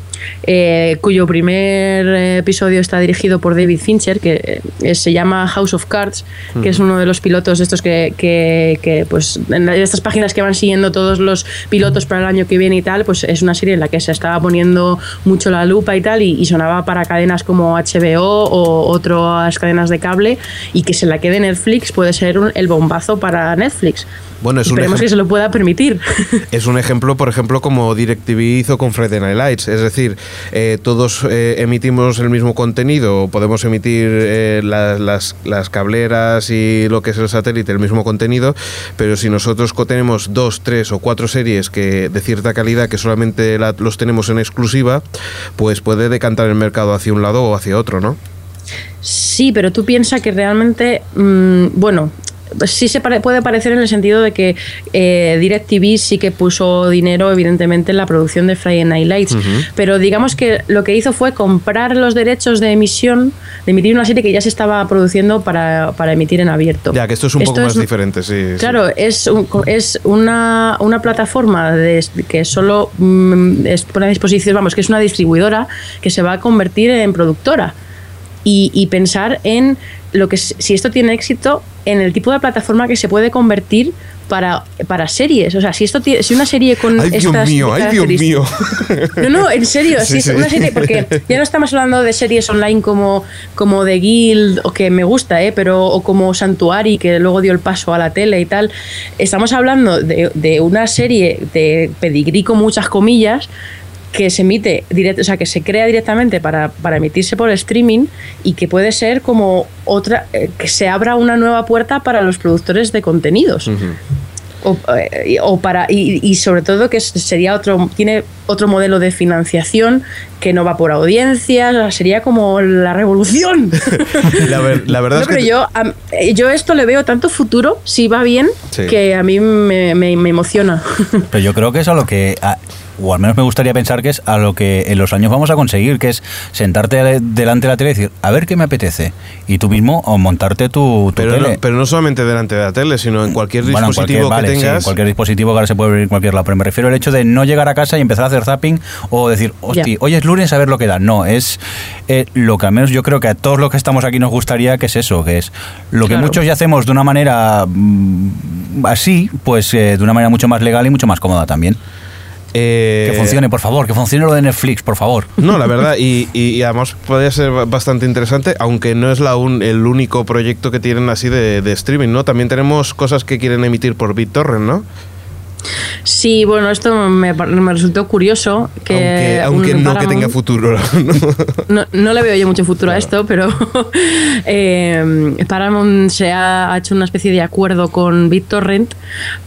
eh, cuyo primer eh, episodio está dirigido por David Fincher, que eh, se llama House of Cards, que es uno de los pilotos de estos que, que, que, pues, en estas páginas que van siguiendo todos los pilotos para el año que viene y tal, pues es una serie en la que se estaba poniendo mucho la lupa y tal, y, y sonaba para cadenas como HBO o otras cadenas de cable, y que se la quede Netflix puede ser un- el bombazo para Netflix. Bueno, es un Esperemos ejem- que se lo pueda permitir. [laughs] Es un ejemplo, por ejemplo, como DirecTV hizo con Friday Night Lights. Es decir, eh, todos eh, emitimos el mismo contenido, podemos emitir eh, la- las, las cableras y lo que es el satélite, el mismo contenido, pero si nosotros tenemos dos, tres o cuatro series que de cierta calidad que solamente la- los tenemos en exclusiva, pues puede decantar el mercado hacia un lado o hacia otro, ¿no? Sí, pero tú piensas que realmente, mm, bueno, sí se pare- puede parecer en el sentido de que eh, DirecTV sí que puso dinero, evidentemente, en la producción de Friday Night Lights, pero digamos que lo que hizo fue comprar los derechos de emisión, de emitir una serie que ya se estaba produciendo para, para emitir en abierto. Ya que esto es un poco más diferente, sí. sí. Claro, es, un- es una, una plataforma de, que solo mm, es- pone a disposición, vamos, que es una distribuidora que se va a convertir en productora. Y, y pensar en lo que si esto tiene éxito, en el tipo de plataforma que se puede convertir para, para series. O sea, si esto tiene, si una serie con Ay, Dios estas mío, ay, Dios mío. [laughs] no, no, en serio, Sí, sí, sí. una serie, porque ya no estamos hablando de series online como, como The Guild, o que me gusta, ¿eh? pero, o como Santuari, que luego dio el paso a la tele y tal. Estamos hablando de, de una serie de pedigrí con muchas comillas que se emite directo, o sea, que se crea directamente para, para emitirse por streaming y que puede ser como otra, eh, que se abra una nueva puerta para los productores de contenidos. O, eh, o para y, y sobre todo que sería otro tiene otro modelo de financiación que no va por audiencias o sea, sería como la revolución [laughs] La, ver- la verdad No, es que... yo am- eh, yo esto le veo tanto futuro si va bien Sí. que a mí me, me- me emociona Pero yo creo que es a lo que, a- o al menos me gustaría pensar que es a lo que en los años vamos a conseguir, que es sentarte de- delante de la tele y decir, a ver qué me apetece. Y tú mismo o montarte tu, tu Pero no, tele. pero no solamente delante de la tele, sino en cualquier Bueno, en dispositivo vale, que sí, tengas. en cualquier dispositivo que ahora se puede ver en cualquier lado. Pero me refiero al hecho de no llegar a casa y empezar a hacer zapping o decir, hostia, hoy es lunes a ver lo que da. No, es eh, lo que al menos yo creo que a todos los que estamos aquí nos gustaría que es eso, que es lo que Claro. muchos ya hacemos de una manera mm, así, pues eh, de una manera mucho más legal y mucho más cómoda también. Eh, Que funcione, por favor, que funcione lo de Netflix, por favor. No, la verdad, [laughs] y, y- y además podría ser ba- bastante interesante, aunque no es la un- el único proyecto que tienen así de, de streaming, ¿no? También tenemos cosas que quieren emitir por BitTorrent, ¿no? Sí, bueno, esto me, me resultó curioso que aunque aunque un no que tenga futuro. ¿no? no, no le veo yo mucho futuro a esto, pero [laughs] eh, Paramount se ha, ha hecho una especie de acuerdo con BitTorrent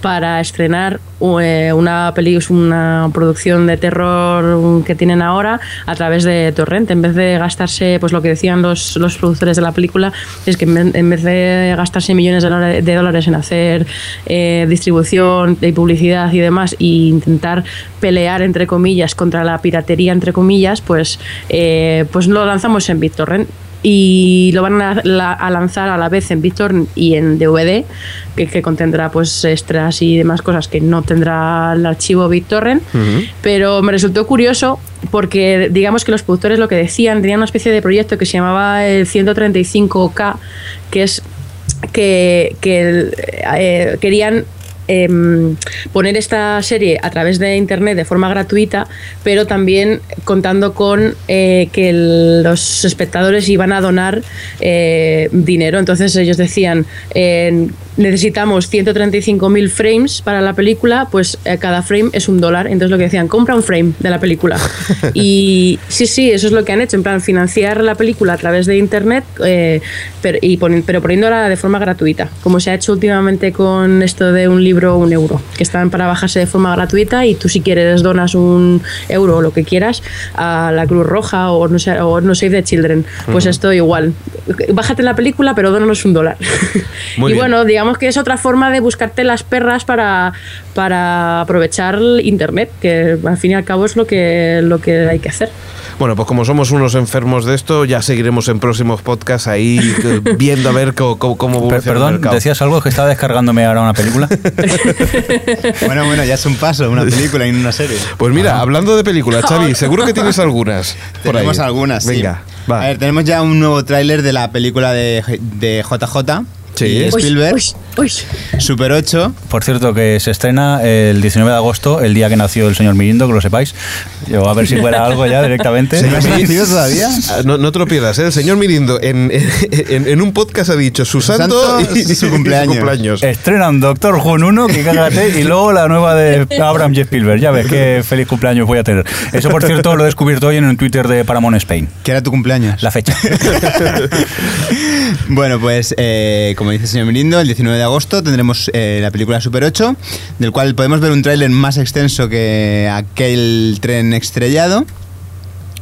para estrenar una peli una producción de terror que tienen ahora a través de Torrent. En vez de gastarse, pues lo que decían los, los productores de la película, es que en vez- de gastarse millones de dólares, de dólares en hacer eh, distribución y publicidad y demás, e intentar pelear, entre comillas, contra la piratería, entre comillas, pues, eh, pues lo lanzamos en BitTorrent y lo van a, la- a lanzar a la vez en BitTorrent y en DVD, que, que contendrá pues extras y demás cosas que no tendrá el archivo BitTorrent. Pero me resultó curioso porque digamos que los productores lo que decían, tenían una especie de proyecto que se llamaba el 135K, que es que, eh, querían em, poner esta serie a través de internet de forma gratuita, pero también contando con eh, que los espectadores iban a donar eh, dinero. Entonces ellos decían, eh, necesitamos 135.000 frames para la película, pues eh, cada frame es un dólar. Entonces lo que decían, compra un frame de la película. [laughs] y sí, sí, eso es lo que han hecho, en plan, financiar la película a través de internet, eh, pero, y poni- pero poniéndola de forma gratuita, como se ha hecho últimamente con esto de un libro, un euro, que están para bajarse de forma gratuita y tú si quieres donas un euro o lo que quieras a la Cruz Roja o no sé, o no Save the Children. Pues esto igual. Bájate la película, pero dónanos un dólar. Muy [laughs] y bien. bueno, digamos que es otra forma de buscarte las perras para, para aprovechar internet, que al fin y al cabo es lo que, lo que hay que hacer. Bueno, pues como somos unos enfermos de esto, ya seguiremos en próximos podcasts ahí eh, [laughs] viendo a ver cómo, cómo, evoluciona el perdón, mercado. decías algo que estaba descargándome ahora una película. [laughs] Bueno, bueno, ya es un paso, una [laughs] película y una serie. Pues mira, hablando de películas, Xavi, seguro que tienes algunas. Por ahí. Tenemos algunas, sí. Venga, va. A ver, tenemos ya un nuevo tráiler de la película de, de JJ. Sí. y Spielberg, Uy, uy. Super 8. Por cierto, que se estrena el 19 de agosto, el día que nació el señor Mirindo, que lo sepáis. Yo a ver si fuera algo ya directamente. ¿No has nacido todavía? No, no te lo pierdas, ¿eh? el señor Mirindo en, en, en un podcast ha dicho su santo, santo, y, su cumpleaños. cumpleaños. Estrenan Doctor en uno, que cágate, y luego la nueva de Abraham J. Spielberg. Ya ves qué feliz cumpleaños voy a tener. Eso, por cierto, lo he descubierto hoy en un Twitter de Paramount Spain. Que era tu cumpleaños. La fecha. [laughs] Bueno, pues eh, como dice el señor Mirindo, el 19 de agosto tendremos eh, la película Super 8, del cual podemos ver un tráiler más extenso que aquel tren estrellado.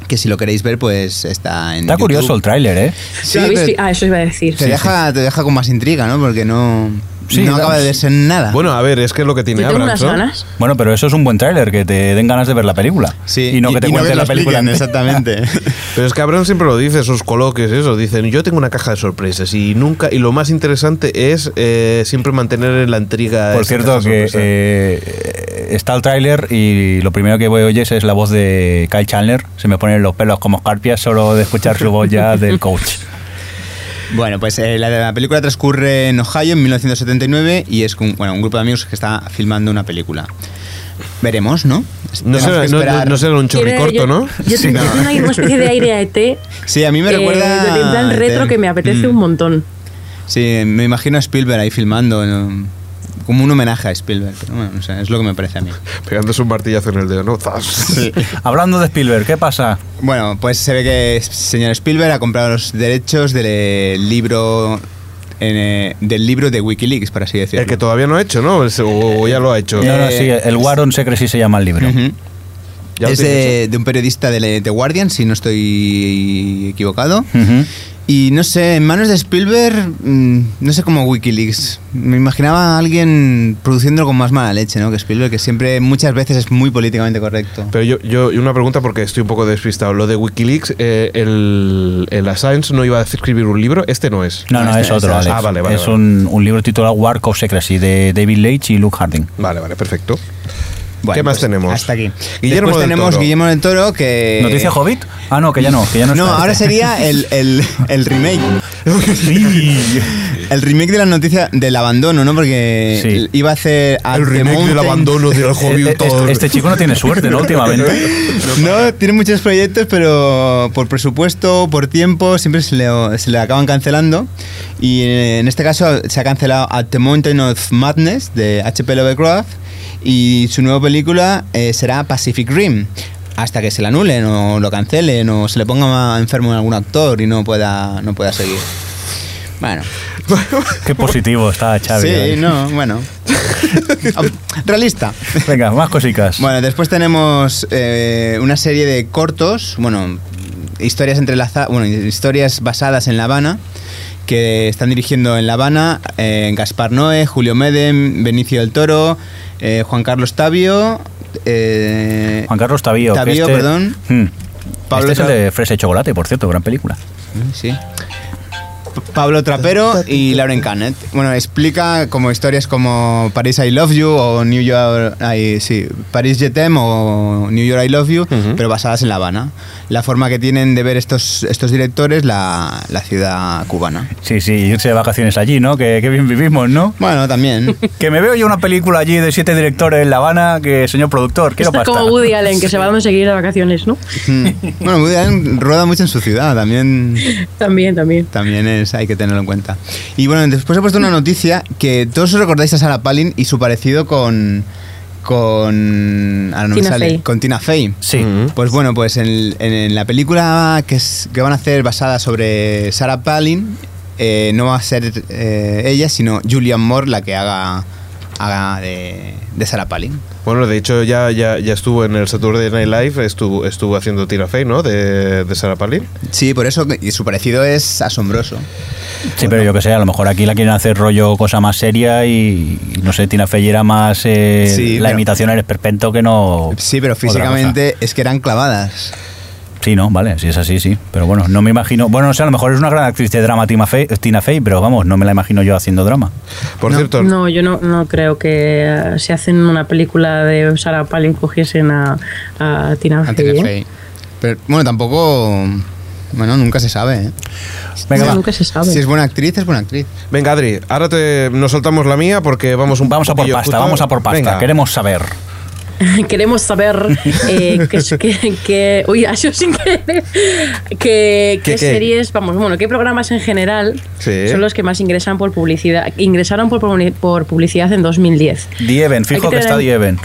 Que si lo queréis ver, pues está en. Está YouTube. curioso el tráiler, ¿eh? Sí, ¿Lo habéis pero vi- ah, eso iba a decir. te, deja, te deja con más intriga, ¿no? Porque no, Sí, no acaba de verse nada. Bueno, a ver, es que es lo que tiene Yo tengo Abrams, unas ¿no? ganas. Bueno, pero eso es un buen tráiler, que te den ganas de ver la película. sí, Y no que te cuenten lo la película. expliquen, exactamente. [laughs] Pero es que Abrams siempre lo dice, esos coloques, eso. Dicen, yo tengo una caja de sorpresas y nunca. Y lo más interesante es eh, siempre mantener la intriga. Por cierto, que eh, está el tráiler y lo primero que voy oyes es la voz de Kyle Chandler. Se me ponen los pelos como escarpias solo de escuchar su voz ya del coach. [laughs] Bueno, pues eh, la, la película transcurre en Ohio en 1979 y es con, bueno, un grupo de amigos que está filmando una película. Veremos, ¿no? No será, que no, esperar. no será un chorricorto, ¿no? Yo, Sí, tengo no. una, una especie de aire a ET. Sí, a mí me eh, recuerda. de- plan a retro ET. que me apetece Mm. un montón. Sí, me imagino a Spielberg ahí filmando, ¿no? Como un homenaje a Spielberg. Pero bueno, no sé, es lo que me parece a mí. [laughs] Pegándose un martillazo en el dedo, ¿no? ¡Zas! [laughs] Hablando de Spielberg, ¿qué pasa? Bueno, pues se ve que el señor Spielberg ha comprado los derechos del libro eh, del libro de WikiLeaks, por así decirlo. El que todavía no ha hecho, ¿no? O, o ya lo ha hecho. No, no, Eh, sí, el War on Secrecy se llama el libro. Es de, de un periodista de The Guardian, si no estoy equivocado. Ujú. Y no sé, en manos de Spielberg, mm, no sé cómo Wikileaks. Me imaginaba a alguien produciéndolo con más mala leche, ¿no? Que Spielberg, que siempre, muchas veces es muy políticamente correcto. Pero yo, yo, una pregunta porque estoy un poco despistado. Lo de Wikileaks, eh, el, el Assange no iba a escribir un libro, este no es. No, no, este- es otro, Alex. ah, vale, vale, es vale. Un, un libro titulado War of Secrecy de David Leitch y Luke Harding. Vale, vale, perfecto. Bueno, ¿Qué más pues, tenemos? Hasta aquí. Guillermo Después del tenemos Toro. Guillermo del Toro, que... ¿Noticia Hobbit? Ah, no, que ya no, que ya no, No, está. ahora sería el, el, el remake. El remake de la noticia del abandono, ¿no? Porque Sí. iba a hacer... El the remake del Mountain. abandono del Eh, Hobbit. Este, este chico no tiene suerte, ¿no? Últimamente. [laughs] No, tiene muchos proyectos, pero por presupuesto, por tiempo, siempre se le, se le acaban cancelando. Y en este caso se ha cancelado At the Mountain of Madness de H.P. Lovecraft y su nueva película eh, será Pacific Rim. Hasta que se la anulen o lo cancelen o se le ponga enfermo en algún actor y no pueda, no pueda seguir. Bueno, Qué positivo está Xavi. sí, no, bueno. [laughs] Realista. Venga, más cositas. Bueno, después tenemos eh, una serie de cortos, bueno, historias entrelazadas, bueno, historias basadas en La Habana, que están dirigiendo en La Habana eh, Gaspar Noé, Julio Medem, Benicio del Toro, eh, Juan Carlos Tavio, eh, Juan Carlos que Tavío, este- perdón. Hmm. Pablo este es el de Fresa y Chocolate, por cierto, gran película. sí. Pablo Trapero y Lauren Canet. Bueno, explica como historias como Paris I Love You o New York, ay, sí, Paris Je t'aime o New York I Love You, pero basadas en La Habana. La forma que tienen de ver estos, estos directores la, la ciudad cubana. Sí, sí, irse de vacaciones allí, ¿no? Que, que bien vivimos, ¿no? Bueno, también. [laughs] Que me veo yo una película allí de siete directores en La Habana, que señor productor, quiero pasta. como Woody Allen, que se va a seguir de vacaciones, ¿no? Mm. bueno, Woody Allen rueda mucho en su ciudad, también, [laughs] También, también. también es, hay que tenerlo en cuenta. Y bueno, después he puesto una noticia que todos os recordáis a Sarah Palin y su parecido con... con... ahora no me Tina sale, Fey. Con Tina Fey. Sí. Pues bueno, pues en, en la película que, es- que van a hacer basada sobre Sarah Palin, eh, no va a ser eh, ella, sino Julian Moore la que haga, haga de, de Sarah Palin. Bueno, de hecho ya, ya, ya estuvo en el Saturday Night Live, estuvo, estuvo haciendo Tina Fey, ¿no? De, de Sarah Palin. Sí, por eso, y su parecido es asombroso. Sí, pero yo que sé, a lo mejor aquí la quieren hacer rollo cosa más seria y, y no sé, Tina Fey era más eh, Sí, la pero- imitación el esperpento que no... Sí, pero físicamente es que eran clavadas. Sí, no, vale, sí es así, sí. Pero bueno, no me imagino... Bueno, no sé, a lo mejor es una gran actriz de drama Tina Fey, Tina Fey pero vamos, no me la imagino yo haciendo drama. Por No. cierto, No, yo no, no creo que eh, si hacen una película de Sarah Palin cogiesen a, a Tina a Fey. Tina ¿eh? Fey. Pero bueno, tampoco. Bueno, nunca se sabe. ¿eh? Venga, No, nunca se sabe. Si es buena actriz, es buena actriz. venga Adri, ahora te, nos soltamos la mía porque vamos un Vamos a por pasta, justo. vamos a por pasta. Venga. Queremos saber. [laughs] Queremos saber eh, qué- uy, [laughs] sido sin querer. qué, qué qué? series, vamos, bueno, qué programas en general Sí. son los que más ingresan por publicidad, ingresaron por, por publicidad en 2010. Dieven, fijo que, que está en- Dieven.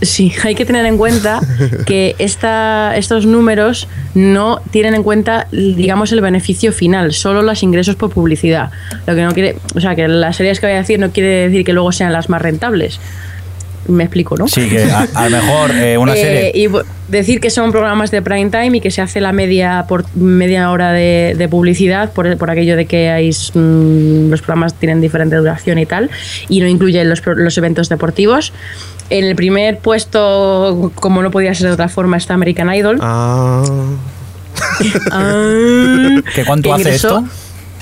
Sí, hay que tener en cuenta que esta, estos números no tienen en cuenta, digamos, el beneficio final, solo los ingresos por publicidad. Lo que no quiere, o sea, que las series que voy a decir no quiere decir que luego sean las más rentables. Me explico, ¿no? Sí, que a, a lo mejor eh, una Eh, serie... y decir que son programas de prime time y que se hace la media por media hora de, de publicidad por, por aquello de que hay, mm, los programas tienen diferente duración y tal y no incluyen los, pro- los eventos deportivos. En el primer puesto, como no podía ser de otra forma, está American Idol. Ah, [laughs] Ah, ¿Que cuánto que hace ingresó esto?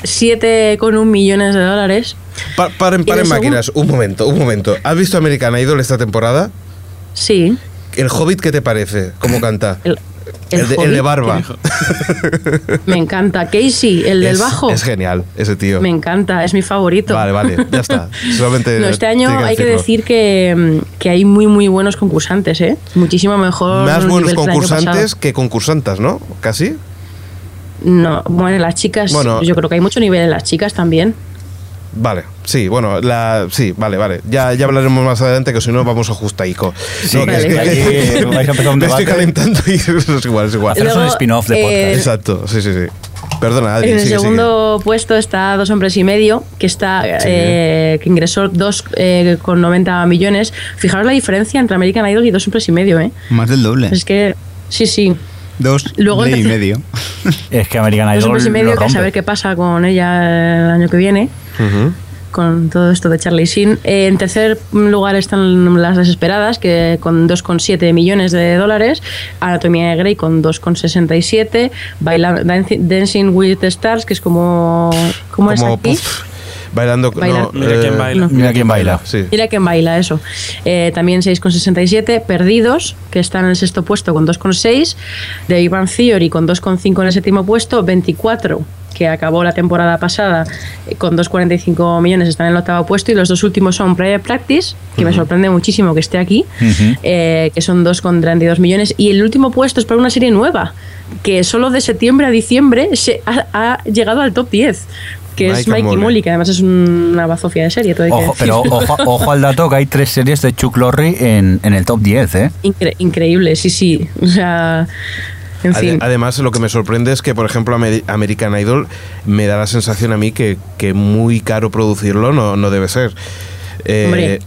7,1 millones de dólares. pa- paren, máquinas, un momento, un momento. ¿Has visto American Idol esta temporada? Sí. ¿El Hobbit qué te parece? ¿Cómo canta? El, El, de, el de Hobbit, barba. [laughs] Me encanta. Casey, el del Es- bajo. Es genial, ese tío. Me encanta, es mi favorito. Vale, vale, ya está. [laughs] Solamente No, este año hay que decir que, que hay muy, muy buenos concursantes, ¿eh? Muchísimo mejor. Más buenos que concursantes que concursantas, ¿no? Casi. No, bueno, las chicas, Bueno. yo creo que hay mucho nivel en las chicas también. Vale, sí, bueno, la, sí, vale, vale. Ya, ya hablaremos más adelante que si no vamos a justaico. Sí, No, que es vale. que- Aquí vais a empezar un [laughs] me estoy calentando y [laughs] es igual, es igual. Hacer un spin-off de eh, podcast. Exacto, sí, sí, sí. Perdona, Adri, en el sigue, sigue. segundo puesto está Dos Hombres y Medio, que está eh, que ingresó dos, eh, con 90 millones. Fijaros la diferencia entre American Idol y Dos Hombres y Medio, ¿eh? Más del doble. Es que, sí, sí. Dos Luego y medio. [laughs] Es que American Dos Idol Hombres y Medio, lo que a saber qué pasa con ella el año que viene. Con todo esto de Charlie Sheen. Eh, en tercer lugar están Las Desesperadas, que con 2,7 millones de dólares. Anatomía de Grey con 2,67. Baila- Danci- Dancing with the Stars, que es como... ¿Cómo es Como, aquí? puf, bailando. Bailar. No, Mira eh, quién baila. No. Mira quién baila. Sí. Mira quién baila eso. Eh, también 6,67. Perdidos, que está en el sexto puesto con 2,6. De Ivan Theory con 2,5 en el séptimo puesto. 24 que acabó la temporada pasada eh, con 2,45 millones, están en el octavo puesto. Y los dos últimos son Private Practice, que me sorprende muchísimo que esté aquí, Ujú. eh, que son 2,32 millones. Y el último puesto es para una serie nueva, que solo de septiembre a diciembre se ha, ha llegado al top 10. Que es Mike and Mike y Molly. Molly, que además es una bazofia de serie. Todo hay que Ojo, pero ojo, ojo al dato que hay tres series de Chuck Lorre en, en el top 10, ¿eh? Incre- increíble, sí, sí. O sea, en fin. Además, lo que me sorprende es que, por ejemplo, Ameri- American Idol me da la sensación a mí que, que muy caro producirlo no, no debe ser. Eh, Hombre,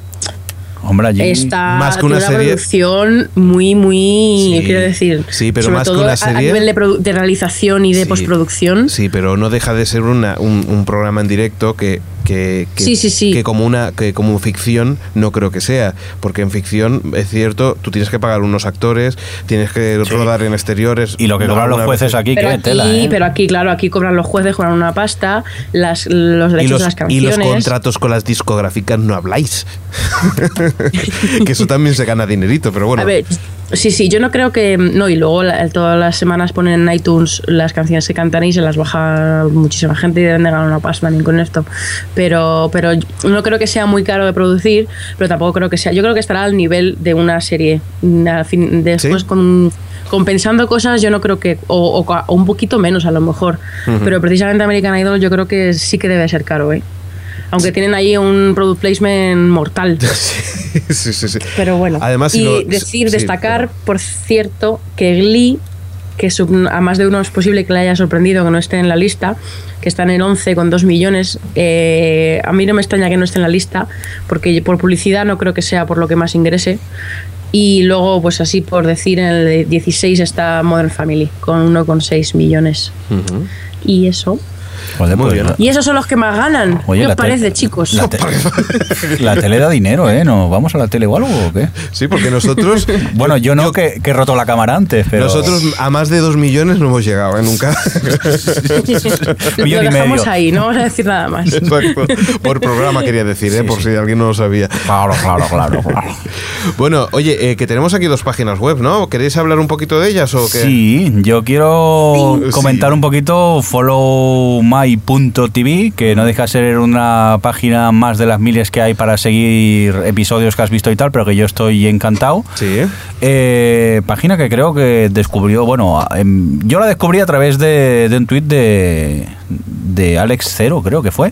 Hombre, allí... Está más que una tiene serie- producción muy, muy, Sí, quiero decir. sí, pero sobre más que todo una a- A serie- nivel de, de realización y de Sí. postproducción. Sí, pero no deja de ser una- un, un programa en directo que, que, que- Sí, sí, sí. que como una que como ficción no creo que sea, porque en ficción es cierto, tú tienes que pagar unos actores, tienes que rodar en exteriores. Y lo que cobran los jueces aquí, Pero qué aquí, tela, ¿eh? pero aquí, claro, aquí cobran los jueces, cobran una pasta, las, los y derechos los, de las y canciones. los contratos con las discográficas no habláis. [laughs] [laughs] que eso también se gana dinerito, pero bueno. A ver, sí, sí, yo no creo que. No, y luego la- todas las semanas ponen en iTunes las canciones que cantan y se las baja muchísima gente y deben de ganar una pasta también con esto. Pero, pero no creo que sea muy caro de producir, pero tampoco creo que sea. Yo creo que estará al nivel de una serie. Fin- después ¿Sí? con. Compensando cosas, yo no creo que. O, o- o un poquito menos, a lo mejor. Pero precisamente American Idol, yo creo que sí que debe ser caro, ¿eh? Aunque tienen ahí un product placement mortal. [laughs] sí, sí, sí. Pero bueno. Además, si y decir, sí, destacar, pero- por cierto, que Glee, que sub- a más de uno es posible que le haya sorprendido que no esté en la lista, que está en el 11 con 2 millones, eh, a mí no me extraña que no esté en la lista, porque por publicidad no creo que sea por lo que más ingrese. Y luego, pues así por decir, en el 16 está Modern Family, con 1,6 millones. Ujú. Y eso. Joder, Muy pues, bien. ¿no? Y esos son los que más ganan. Oye, ¿Qué os parece, chicos? La, te- [laughs] la tele da dinero, ¿eh? ¿No vamos a la tele o algo o qué? Sí, porque nosotros [laughs] Bueno, yo no, que, que he roto la cámara antes, pero... nosotros a más de dos millones no hemos llegado, ¿eh? Nunca. [laughs] Millón lo y dejamos medio. ahí, no vamos a decir nada más. Exacto. Por programa quería decir, ¿eh? por si alguien no lo sabía. Claro, claro, claro, claro. Bueno, oye, eh, que tenemos aquí dos páginas web, ¿no? ¿Queréis hablar un poquito de ellas o qué? Sí, yo quiero Sí. comentar Sí. un poquito followmy.tv, que no deja de ser una página más de las miles que hay para seguir episodios que has visto y tal, pero que yo estoy encantado. Sí. Eh, página que creo que descubrió, bueno, em, yo la descubrí a través de, de un tuit de, de Alex Cero, creo que fue.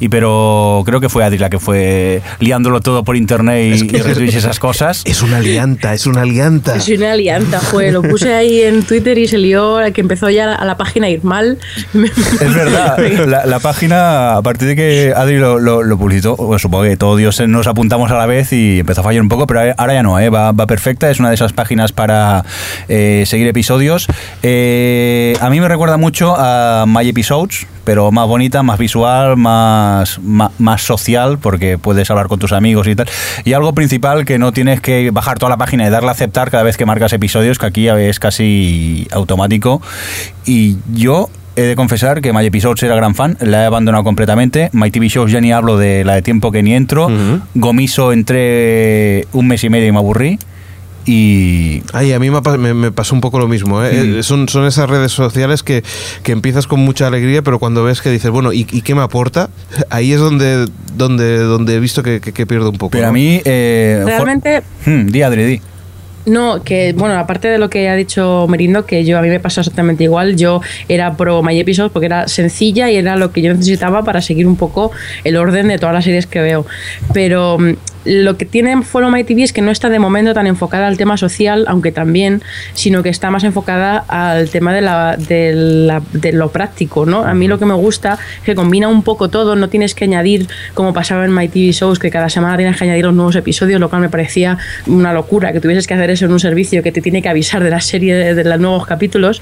Y pero creo que fue Adri la que fue liándolo todo por internet y, y esas cosas. Es una alianta, es una alianta. Soy una alianta, joder, lo puse ahí en Twitter y se lió, que empezó ya a la página a ir mal. Es verdad, [laughs] la, la página, a partir de que Adri lo, lo, lo publicitó, pues supongo que todos Dios nos apuntamos a la vez y empezó a fallar un poco, pero ahora ya no, ¿eh? va, va perfecta, es una de esas páginas para eh, seguir episodios. Eh, a mí me recuerda mucho a My Episodes, pero más bonita, más visual, más, más, más social, porque puedes hablar con tus amigos y tal. Y algo principal que no tienes que bajar toda la página y darle a aceptar cada vez que marcas episodios, que aquí es casi automático. Y yo He de confesar que My Episodes era gran fan, la he abandonado completamente. My TV Shows ya ni hablo de la de tiempo que ni entro. Ujú. Gomiso entré un mes y medio y me aburrí. Y Ay, a mí me, pa- me- me pasó un poco lo mismo. ¿eh? Mm. Eh, Son, son esas redes sociales que, que empiezas con mucha alegría, pero cuando ves que dices, bueno, ¿y, y qué me aporta? [laughs] Ahí es donde, donde, donde he visto que, que- que pierdo un poco. pero a mí... Eh, Realmente, Hmm, di, Adri, di. no, que bueno, aparte de lo que ha dicho Merindo, que yo a mí me pasó exactamente igual, yo era pro My Episodes porque era sencilla y era lo que yo necesitaba para seguir un poco el orden de todas las series que veo. Pero mm, lo que tiene Follow My TV es que no está de momento tan enfocada al tema social, aunque también, sino que está más enfocada al tema de, la, de, la- de lo práctico, ¿no? A mí lo que me gusta es que combina un poco todo, no tienes que añadir, como pasaba en My TV Shows, que cada semana tienes que añadir los nuevos episodios, lo cual me parecía una locura, que tuvieses que hacer eso en un servicio que te tiene que avisar de la serie, de, de los nuevos capítulos.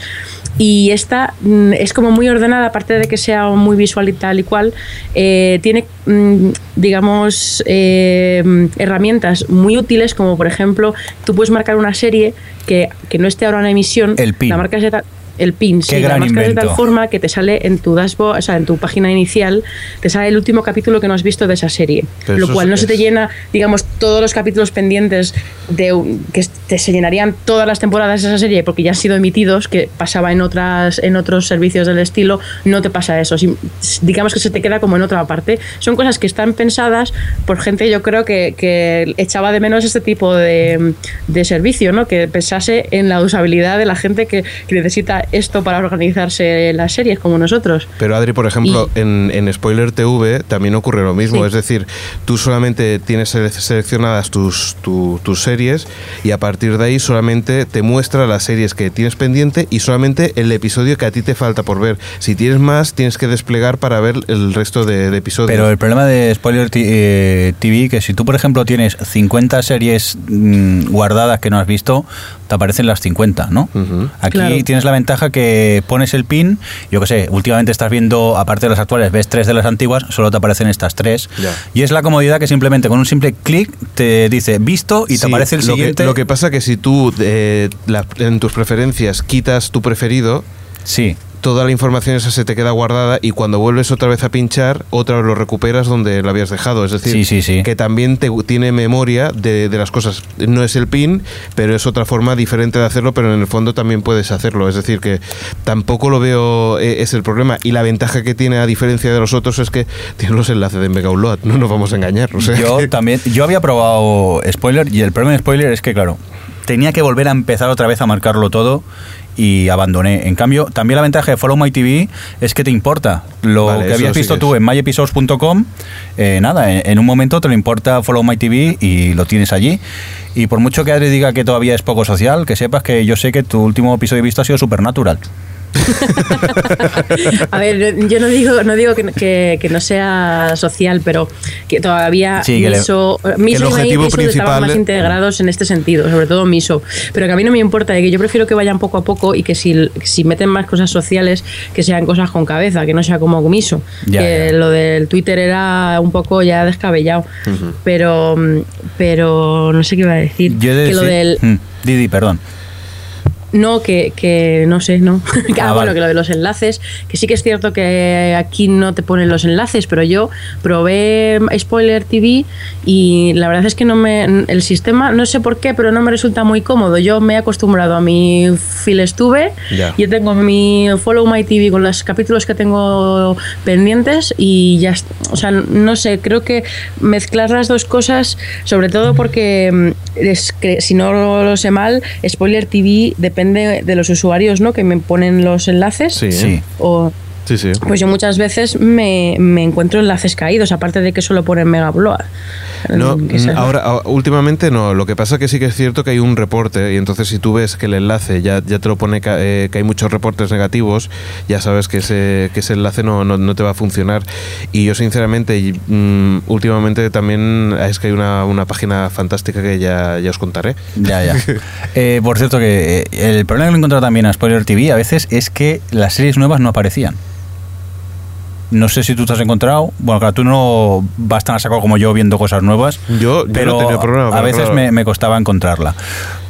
Y esta mm, es como muy ordenada, aparte de que sea muy visual y tal y cual, eh, tiene, mm, digamos, eh, herramientas muy útiles, como por ejemplo, tú puedes marcar una serie que, que no esté ahora en emisión, El pin. la marcas de el pin, Qué sí, la gran marcas de tal forma que te sale en tu dashboard, o sea, en tu página inicial, te sale el último capítulo que no has visto de esa serie. Pero lo cual es- no se te llena, digamos, todos los capítulos pendientes de que te se llenarían todas las temporadas de esa serie porque ya han sido emitidos, que pasaba en otras en otros servicios del estilo, no te pasa eso. Si- digamos que se te queda como en otra parte. Son cosas que están pensadas por gente, yo creo que, que echaba de menos este tipo de, de servicio, ¿no? Que pensase en la usabilidad de la gente que, que necesita esto para organizarse las series como nosotros. Pero Adri, por ejemplo, en, en Spoiler TV también ocurre lo mismo. Sí. Es decir, tú solamente tienes sele- seleccionadas tus, tu- tus series y a partir de ahí solamente te muestra las series que tienes pendiente y solamente el episodio que a ti te falta por ver. Si tienes más, tienes que desplegar para ver el resto de, de episodios. Pero el problema de Spoiler eh, TV, que si tú, por ejemplo, tienes 50 series mm, guardadas que no has visto, te aparecen las 50, ¿no? Aquí Claro. tienes la ventaja que pones el pin, yo que sé, últimamente estás viendo, aparte de las actuales, ves tres de las antiguas, solo te aparecen estas tres. Ya. Y es la comodidad que simplemente con un simple clic te dice visto y te aparece el lo siguiente. Que, lo que pasa que si tú eh, la- en tus preferencias quitas tu preferido, Sí. Toda la información esa se te queda guardada y cuando vuelves otra vez a pinchar, otra vez lo recuperas donde lo habías dejado. Es decir, Sí, sí, sí. que también te, tiene memoria de, de las cosas. No es el pin, pero es otra forma diferente de hacerlo, pero en el fondo también puedes hacerlo. Es decir, que tampoco lo veo, eh, es el problema. Y la ventaja que tiene, a diferencia de los otros, es que [laughs] tiene los enlaces de Mega Upload. No nos vamos a engañar. O sea, Yo que- también, yo había probado spoiler y el problema de spoiler es que, claro, tenía que volver a empezar otra vez a marcarlo todo y abandoné. En cambio, también la ventaja de Follow My TV es que te importa. Lo Vale, que habías visto tú es. en myepisodes.com, eh, nada, en, en un momento te lo importa Follow My TV y lo tienes allí. Y por mucho que Adri diga que todavía es poco social, que sepas que yo sé que tu último episodio visto ha sido Supernatural. [laughs] A ver, yo no digo, no digo que, que- que no sea social, pero que todavía Sí, que le- Miso, el Miso y Episode principal estaban más integrados en este sentido, sobre todo Miso. Pero que a mí no me importa, de que yo prefiero que vayan poco a poco y que si, si meten más cosas sociales, que sean cosas con cabeza, que no sea como Miso. Ya, que ya. lo del Twitter era un poco ya descabellado. Pero pero no sé qué iba a decir. Yo de que lo decir- del Mm, Didi, perdón. No, que, que no sé, no. [laughs] ah, Ah, bueno, que lo de los enlaces, que sí que es cierto que aquí no te ponen los enlaces, pero yo probé Spoiler TV y la verdad es que no me el sistema, no sé por qué, pero no me resulta muy cómodo. Yo me he acostumbrado a mi Filestube, Ya. yo tengo mi Follow My TV con los capítulos que tengo pendientes y ya, o sea, no sé, creo que mezclar las dos cosas, sobre todo porque mm, es que, si no lo sé mal, Spoiler TV depende de los usuarios, ¿no? Que me ponen los enlaces. Sí, Sí. O, sí, sí. pues yo muchas veces me, me encuentro enlaces caídos, aparte de que solo ponen Mega Upload. No, Que sea- ahora a- últimamente no. Lo que pasa que sí que es cierto que hay un reporte y entonces si tú ves que el enlace ya, ya te lo pone ca- eh, que hay muchos reportes negativos, ya sabes que ese, que ese enlace no, no, no te va a funcionar. Y yo sinceramente, y, mm, últimamente también es que hay una, una página fantástica que ya, ya os contaré. Ya, ya. [laughs] Eh, por cierto, que eh, el problema que lo he encontrado también a Spoiler TV a veces es que las series nuevas no aparecían. No sé si tú te has encontrado. Bueno, claro, tú no vas tan a saco como yo viendo cosas nuevas. Yo- yo no pero he tenido problema, a veces claro. me, me costaba encontrarla.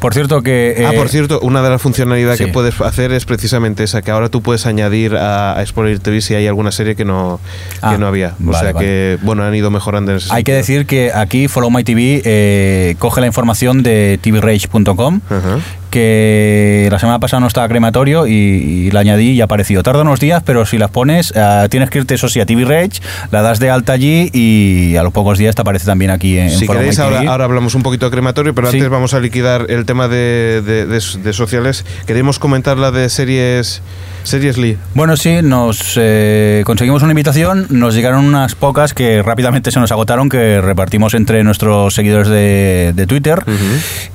Por cierto, que. ah, eh, por cierto, una de las funcionalidades sí. que puedes hacer es precisamente esa, que ahora tú puedes añadir a, a Spoiler TV si hay alguna serie que no, Ah, que no había. O vale, sea que, bueno, han ido mejorando en ese Hay que decir que aquí Follow My TV eh, coge la información de tvrage.com Ajá. Que la semana pasada no estaba crematorio y, y la añadí y ha aparecido. Tarda unos días, pero si las pones, eh, tienes que irte, eso sí, a TV Rage, la das de alta allí y a los pocos días te aparece también aquí en, Si queréis, ahora, hablamos un poquito de crematorio, pero Sí. antes vamos a liquidar el tema de, de- de- de sociales. Queremos comentar la de series. Series Lee. Bueno, sí, nos eh, conseguimos una invitación, nos llegaron unas pocas que rápidamente se nos agotaron, que repartimos entre nuestros seguidores de, de Twitter.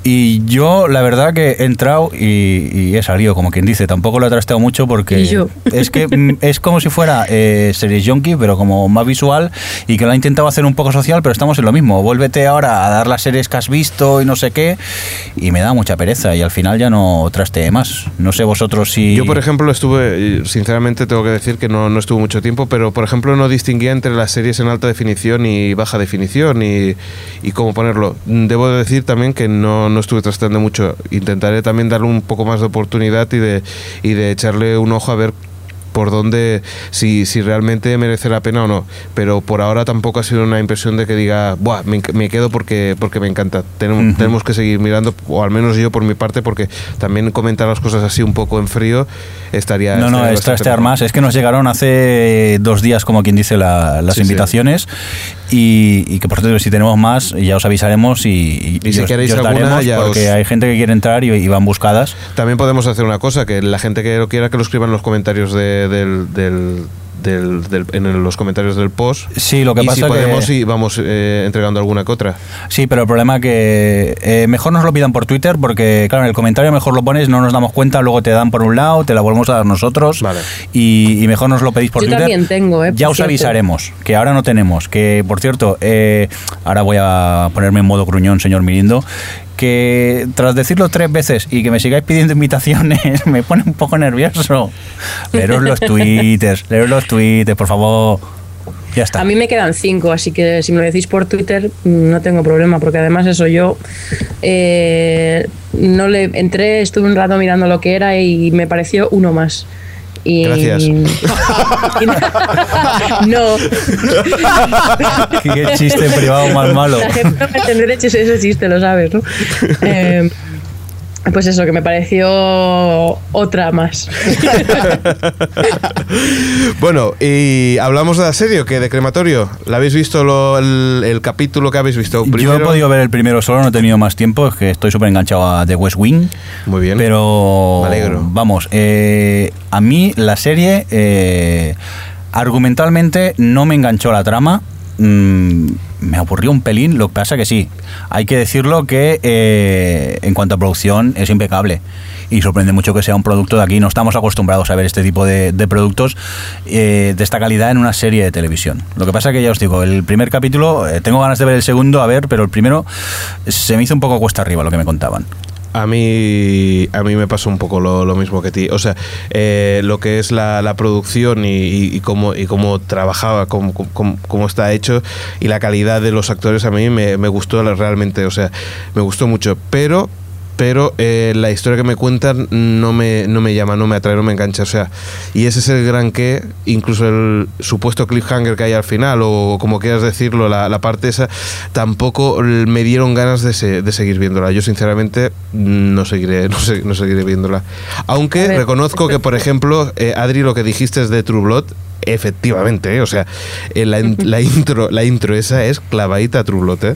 Y yo, la verdad, que he entrado y, y he salido, como quien dice. Tampoco lo he trasteado mucho porque Y yo. [laughs] es que mm, es como si fuera eh, Series Junkie, pero como más visual y que lo ha intentado hacer un poco social, pero estamos en lo mismo. Vuélvete ahora a dar las series que has visto y no sé qué. Y me da mucha pereza y al final ya no trasteé más. No sé vosotros si... Yo, por ejemplo, estuve, sinceramente tengo que decir que no, no estuve mucho tiempo, pero por ejemplo no distinguía entre las series en alta definición y baja definición y, y cómo ponerlo. Debo de decir también que no, no estuve trasteando mucho. Intentaré también darle un poco más de oportunidad y de, y de echarle un ojo a ver por dónde, si, si realmente merece la pena o no. Pero por ahora tampoco ha sido una impresión de que diga, Buah, me, me quedo porque, porque me encanta. Tenemos, Ujú. tenemos que seguir mirando, o al menos yo por mi parte, porque también comentar las cosas así un poco en frío estaría... No, no, estaría este mejor. más. Es que nos llegaron hace dos días, como quien dice, la- las Sí, sí. invitaciones. Y, y que por cierto, si tenemos más, ya os avisaremos y, Y si os- queréis os alguna, ya porque os- hay gente que quiere entrar y, y van buscadas. También podemos hacer una cosa, que la gente que lo quiera que lo escriba en los comentarios de- del, del- del- del- en los comentarios del post. Sí, lo que y pasa si que- podemos y vamos eh, entregando alguna que otra. Sí, pero el problema que eh, mejor nos lo pidan por Twitter porque, claro, en el comentario mejor lo pones, no nos damos cuenta, luego te dan por un lado, te la volvemos a dar nosotros Vale. y, y mejor nos lo pedís por Yo Twitter. también tengo, eh, Ya os cierto. avisaremos, que ahora no tenemos, que por cierto, eh, ahora voy a ponerme en modo gruñón, señor Mirindo, que tras decirlo tres veces y que me sigáis pidiendo [laughs] invitaciones [laughs] me pone un poco nervioso. Leeros los [laughs] twitters, leeros los twitters, por favor. Ya está. A mí me quedan cinco, así que si me lo decís por Twitter no tengo problema, porque además eso yo eh, no le entré, estuve un rato mirando lo que era y me pareció uno más. Y, Gracias. y [laughs] no. Qué, chiste privado más malo. La gente no entender ese, ese chiste, lo sabes, ¿no? Eh, [laughs] pues eso, que me pareció otra más. [laughs] bueno, y hablamos de la serie, que de crematorio. ¿La habéis visto lo- el, el capítulo que habéis visto? Yo he podido ver el primero solo, no he tenido más tiempo, es que estoy súper enganchado a The West Wing. Muy bien. Pero, Me alegro. vamos, eh, a mí la serie, eh, argumentalmente, no me enganchó la trama. Mm, me aburrió un pelín, lo que pasa que sí, hay que decirlo que eh, en cuanto a producción es impecable y sorprende mucho que sea un producto de aquí. No estamos acostumbrados a ver este tipo de, de productos eh, de esta calidad en una serie de televisión. Lo que pasa que ya os digo, el primer capítulo, eh, tengo ganas de ver el segundo, a ver, pero el primero se me hizo un poco cuesta arriba lo que me contaban. A mí, a mí me pasó un poco lo, lo mismo que ti. O sea, eh, lo que es la, la producción y cómo, y cómo trabajaba, cómo, cómo- cómo está hecho y la calidad de los actores a mí me, me gustó realmente. O sea, me gustó mucho. Pero pero eh, la historia que me cuentan no me, no me llama, no me atrae, no me engancha. O sea, y ese es el gran que, incluso el supuesto cliffhanger que hay al final, o como quieras decirlo, la, la parte esa, tampoco me dieron ganas de, se- de seguir viéndola. Yo, sinceramente, no seguiré, no, se- no seguiré viéndola. Aunque reconozco que, por ejemplo, eh, Adri, lo que dijiste es de True Blood. Efectivamente, ¿eh? o sea, eh, la intro, la intro esa es clavadita a True Blood, ¿eh?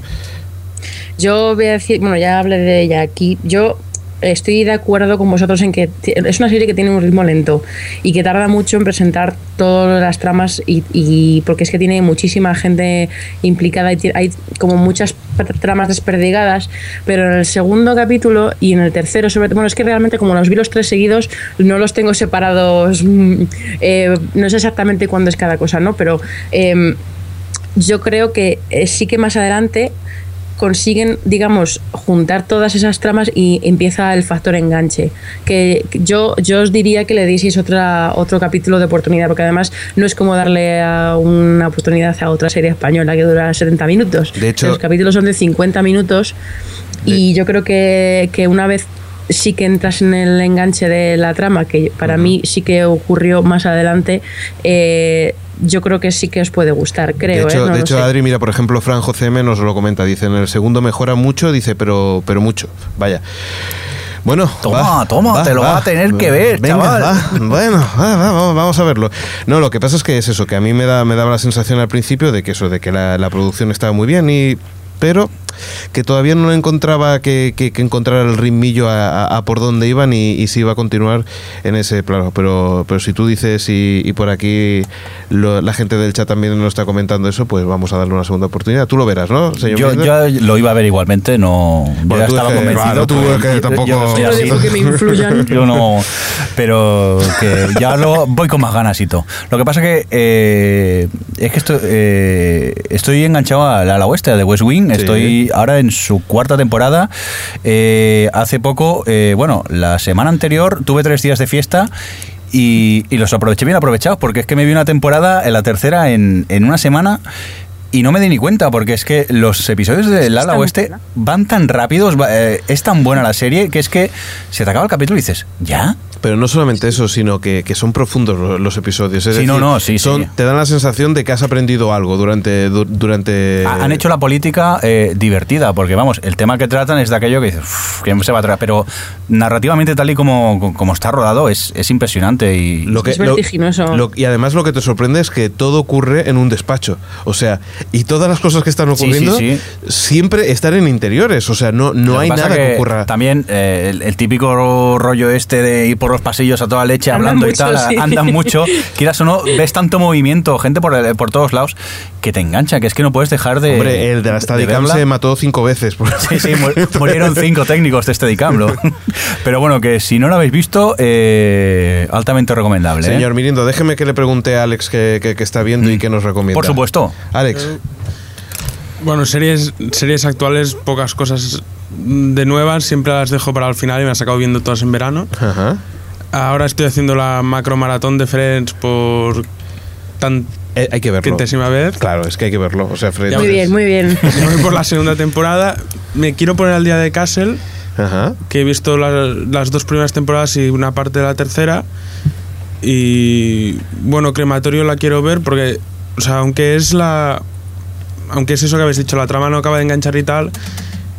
Yo voy a decir, bueno, ya hablé de ella aquí. Yo estoy de acuerdo con vosotros en que es una serie que tiene un ritmo lento y que tarda mucho en presentar todas las tramas y, porque es que tiene muchísima gente implicada y hay como muchas tramas desperdigadas, pero en el segundo capítulo y en el tercero, sobre bueno, es que realmente como los vi los tres seguidos, no los tengo separados, mm, eh, no sé exactamente cuándo es cada cosa, ¿no? Pero em, yo creo que eh, sí que más adelante consiguen, digamos, juntar todas esas tramas y empieza el factor enganche. Que yo, yo os diría que le dieseis otra, otro capítulo de oportunidad, porque además no es como darle a una oportunidad a otra serie española que dura 70 minutos. De hecho- los capítulos son de 50 minutos y yo creo que, que una vez sí que entras en el enganche de la trama, que para mí sí que ocurrió más adelante, eh, yo creo que sí que os puede gustar, creo. de hecho, ¿eh? No de hecho. Adri, mira, por ejemplo, Fran CM nos lo comenta. Dice, en el segundo mejora mucho, dice, pero, pero mucho. Vaya. Bueno, Toma, toma, te lo va a tener que ver, Venga, chaval. va. Bueno, va, va, vamos, vamos a verlo. No, lo que pasa es que es eso, que a mí me, da, me daba la sensación al principio de que eso, de que la, la producción estaba muy bien y pero que todavía no encontraba que, que, que encontrar el ritmillo a, a- a por dónde iban y, y si iba a continuar en ese plano. Pero, pero si tú dices y, y por aquí lo- la gente del chat también nos está comentando eso, pues vamos a darle una segunda oportunidad. Tú lo verás, ¿no, señor? Yo, yo lo iba a ver igualmente, no. yo Bueno, ya tú es estaba que- convencido. claro, tú pero es que tampoco- yo Yo no digo que me influyan. [laughs] Yo no. Pero que ya lo voy con más ganas y todo. Lo que pasa que eh, es que estoy, eh, estoy enganchado a la, a la oeste de West Wing. Sí. Estoy ahora en su cuarta temporada. Eh, hace poco, eh, bueno, la semana anterior tuve tres días de fiesta. Y, y los aproveché bien aprovechados, porque es que me vi una temporada, en la tercera, en, en una semana, y no me di ni cuenta, porque es que los episodios de Lala Oeste buena. van tan rápidos, eh, es tan buena la serie, que es que se te acaba el capítulo y dices, ¿ya? Pero no solamente eso, sino que, que son profundos lo- los episodios. Es Sí, decir, no, no, sí, son- sí. Te dan la sensación de que has aprendido algo durante. du- durante Ha- Han hecho la política eh, divertida, porque vamos, el tema que tratan es de aquello que dices, "Uf, que se va a traer, pero narrativamente tal y como, como está rodado es, es impresionante y Lo que, Es lo- vertiginoso. lo- y además lo que te sorprende es que todo ocurre en un despacho. O sea, y todas las cosas que están Sí, ocurriendo sí, sí. siempre están en interiores. O sea, no, no hay nada que, ocurra. También eh, el, el típico rollo este de ir por los pasillos a toda leche Andan hablando y mucho, tal, sí. andan mucho. [laughs] Quieras o no, ves tanto movimiento, gente por, el- por todos lados, que te engancha, que es que no puedes dejar de. Hombre, el de la Steadicam se mató cinco veces. Sí, sí, mu- [laughs] murieron cinco técnicos de este dicamlo. [laughs] Pero bueno, que si no lo habéis visto, eh, altamente recomendable. ¿eh? Señor Mirindo, déjeme que le pregunte a Alex que, que- que está viendo y que nos recomienda. Por supuesto. Alex, Bueno, series, series actuales, pocas cosas de nuevas, siempre las dejo para el final y me he sacado viendo todas en verano. Ajá. Ahora estoy haciendo la macro maratón de Friends por tan Eh, hay que verlo. quintésima vez. Claro, es que hay que verlo. O sea, Fred. Muy bien, muy bien. [laughs] Voy por la segunda temporada. Me quiero poner al día de Castle, Ajá. que he visto la- las dos primeras temporadas y una parte de la tercera. Y bueno, Crematorio la quiero ver porque, o sea, aunque es la. Aunque es eso que habéis dicho, la trama no acaba de enganchar y tal,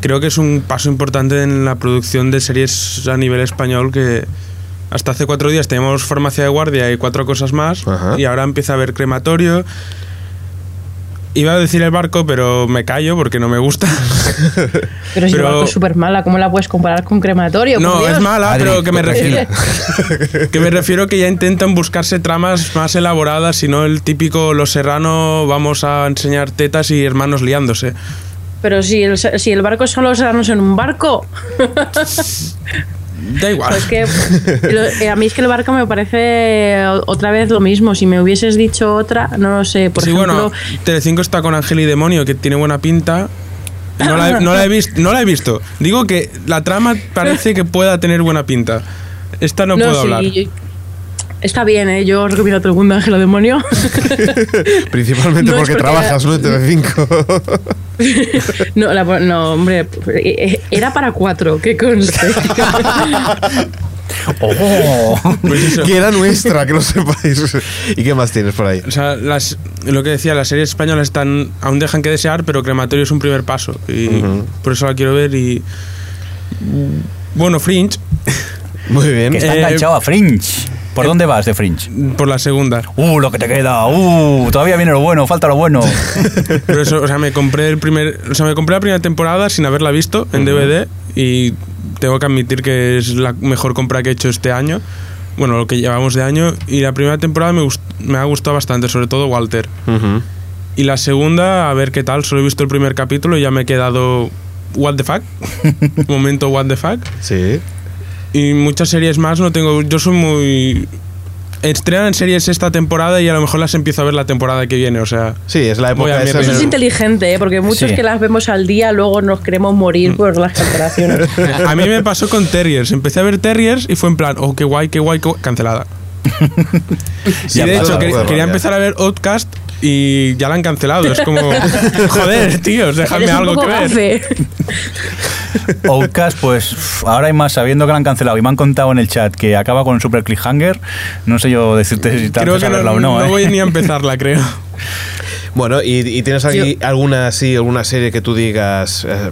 creo que es un paso importante en la producción de series a nivel español que. Hasta hace cuatro días teníamos farmacia de guardia y cuatro cosas más, Ajá. y ahora empieza a haber crematorio. Iba a decir el barco, pero me callo porque no me gusta. [laughs] Pero si Pero- el barco es súper mala, ¿cómo la puedes comparar con crematorio? No, es mala, Adri, pero que me refiero [laughs] que me refiero que ya intentan buscarse tramas más elaboradas y no el típico Los Serrano vamos a enseñar tetas y hermanos liándose. Pero si el, si el barco son los serranos en un barco. [laughs] Da igual. Es que eh, a mí es que el barco me parece o- otra vez lo mismo. Si me hubieses dicho otra, no lo sé. Por sí, ejemplo, bueno, Telecinco está con Ángel y Demonio que tiene buena pinta. No la, he, no la he visto, no la he visto. Digo que la trama parece que pueda tener buena pinta. Esta no, puedo sí, hablar. yo- está bien, ¿eh? Yo os recomiendo a todo el mundo Ángela Demonio. [laughs] Principalmente No, porque, porque trabajas, ¿no? En Telecinco. [laughs] no, la- no, hombre, eh, era para cuatro, que conste. [laughs] ¡Oh! Pues que era nuestra, que lo sepáis. ¿Y qué más tienes por ahí? O sea, las, lo que decía, las series españolas están aún dejan que desear, pero Crematorio es un primer paso. Y por eso la quiero ver. Y. Bueno, Fringe, Muy bien. que está Eh, enganchado a Fringe. ¿Por dónde vas de Fringe? por la segunda. ¡Uh, lo que te queda! ¡Uh! Todavía viene lo bueno, falta lo bueno. [laughs] Por eso, o sea, me compré el primer. O sea, me compré la primera temporada sin haberla visto en DVD. Y tengo que admitir que es la mejor compra que he hecho este año. Bueno, lo que llevamos de año. Y la primera temporada me, gust- me ha gustado bastante, sobre todo Walter. Ujú. Y la segunda, a ver qué tal. Solo he visto el primer capítulo y ya me he quedado. ¿What the fuck? [laughs] Momento, ¿what the fuck? Sí. Y muchas series más no tengo. Yo soy muy. Estrenan series esta temporada y a lo mejor las empiezo a ver la temporada que viene, o sea. Sí, es la época esa Eso es de- inteligente, ¿eh? porque muchos Sí. que las vemos al día luego nos queremos Mm. morir por las cancelaciones. [laughs] A mí me pasó con Terriers. Empecé a ver Terriers y fue en plan, oh, qué guay, qué guay, qué guay", cancelada. [laughs] y de hecho, quería ya. empezar a ver Outcast y ya la han cancelado. Es como, [laughs] joder, tíos, déjame algo que ver. Outcast, pues ahora hay más, sabiendo que lo han cancelado y me han contado en el chat que acaba con un super cliffhanger, no sé yo decirte si te Creo haces que a verla no, o no. no ¿eh? voy ni a empezarla, creo. [laughs] Bueno, ¿y, y tienes aquí alguna, sí, alguna serie que tú digas eh,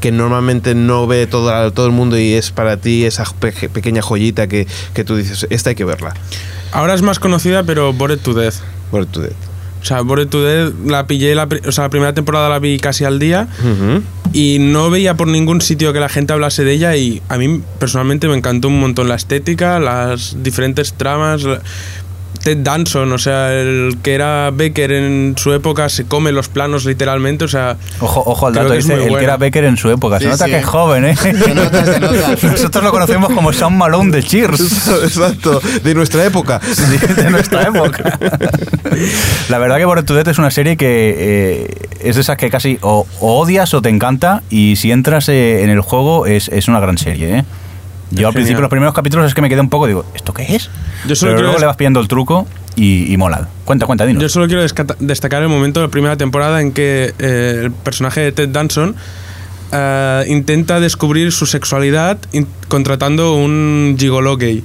que normalmente no ve todo, todo el mundo y es para ti esa pe- pequeña joyita que, que tú dices, esta hay que verla? Ahora es más conocida, pero Bored to Death. Bored to Death. O sea, Bored to Death la pillé, la, o sea, la primera temporada la vi casi al día y no veía por ningún sitio que la gente hablase de ella y a mí personalmente me encantó un montón la estética, las diferentes tramas. Ted Danson, o sea, el que era Becker en su época se come los planos literalmente, o sea, Ojo, ojo al dato, que dice el que era Becker en su época. Sí, se nota sí. que es joven, ¿eh? [laughs] Se nota, se nota. [laughs] Nosotros lo conocemos como Sean Malone de Cheers. Exacto, de nuestra época. [laughs] de nuestra época. La verdad que Bored to Death es una serie que eh, es de esas que casi o, o odias o te encanta y si entras eh, en el juego es, es una gran serie, ¿eh? Yo al principio los primeros capítulos es que me quedé un poco, digo, ¿esto qué es? Yo solo Pero luego des- le vas pillando el truco y, y mola. Cuenta, cuenta, dinos. yo solo quiero destacar el momento de la primera temporada en que eh, el personaje de Ted Danson eh, intenta descubrir su sexualidad contratando un gigolo gay.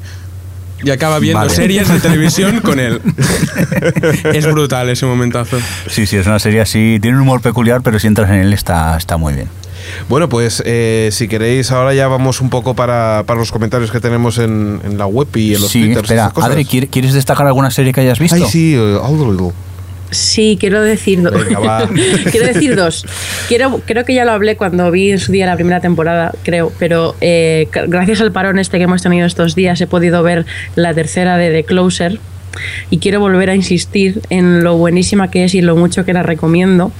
y acaba viendo Vale. series de televisión [laughs] con él. es brutal ese momentazo. Sí, sí, es una serie así. Tiene un humor peculiar, pero si entras en él está, está muy bien. Bueno, pues eh, si queréis, ahora ya vamos un poco para, para los comentarios que tenemos en, en la web y en los Sí, twitters. y espera, esas cosas. Adri, ¿quiere- ¿quieres destacar alguna serie que hayas visto? Ay, sí, algo. Sí, quiero decir dos. [laughs] Quiero decir dos. Quiero, creo que ya lo hablé cuando vi en su día la primera temporada, creo, pero eh, gracias al parón este que hemos tenido estos días he podido ver la tercera de The Closer y quiero volver a insistir en lo buenísima que es y lo mucho que la recomiendo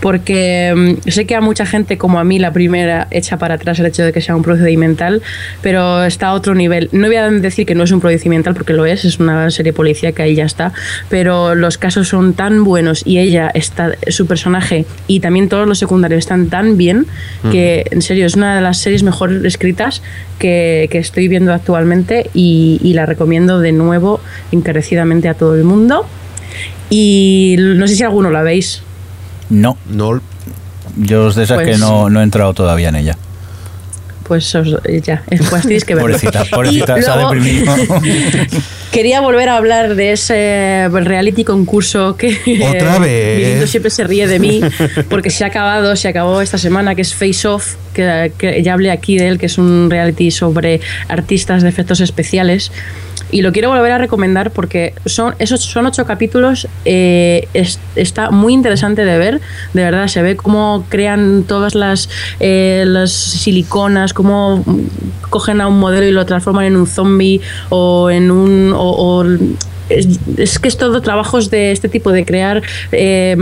porque mm, sé que a mucha gente como a mí la primera echa para atrás el hecho de que sea un procedimental pero está a otro nivel. No voy a decir que no es un procedimental porque lo es es una serie policíaca y ya está pero los casos son tan buenos y ella está su personaje y también todos los secundarios están tan bien que en serio es una de las series mejor escritas que, que estoy viendo actualmente y, y la recomiendo de nuevo encarecidamente a todo el mundo y no sé si alguno la veis No, No, yo os de esas Pues- que no, no he entrado todavía en ella. pues os- ya, pues tenéis que verlo. Pobrecita, pobrecita, se ha deprimido. [laughs] Quería volver a hablar de ese reality concurso que ¿Otra vez? Mirindo siempre se ríe de mí porque se ha acabado, se acabó esta semana que es Face Off, que, que ya hablé aquí de él, que es un reality sobre artistas de efectos especiales. Y lo quiero volver a recomendar porque son esos son ocho capítulos. eh, es- está muy interesante de ver. De verdad, se ve cómo crean todas las, eh, las siliconas, cómo cogen a un modelo y lo transforman en un zombie o en un. o es, es que es todo trabajos de este tipo, de crear, eh,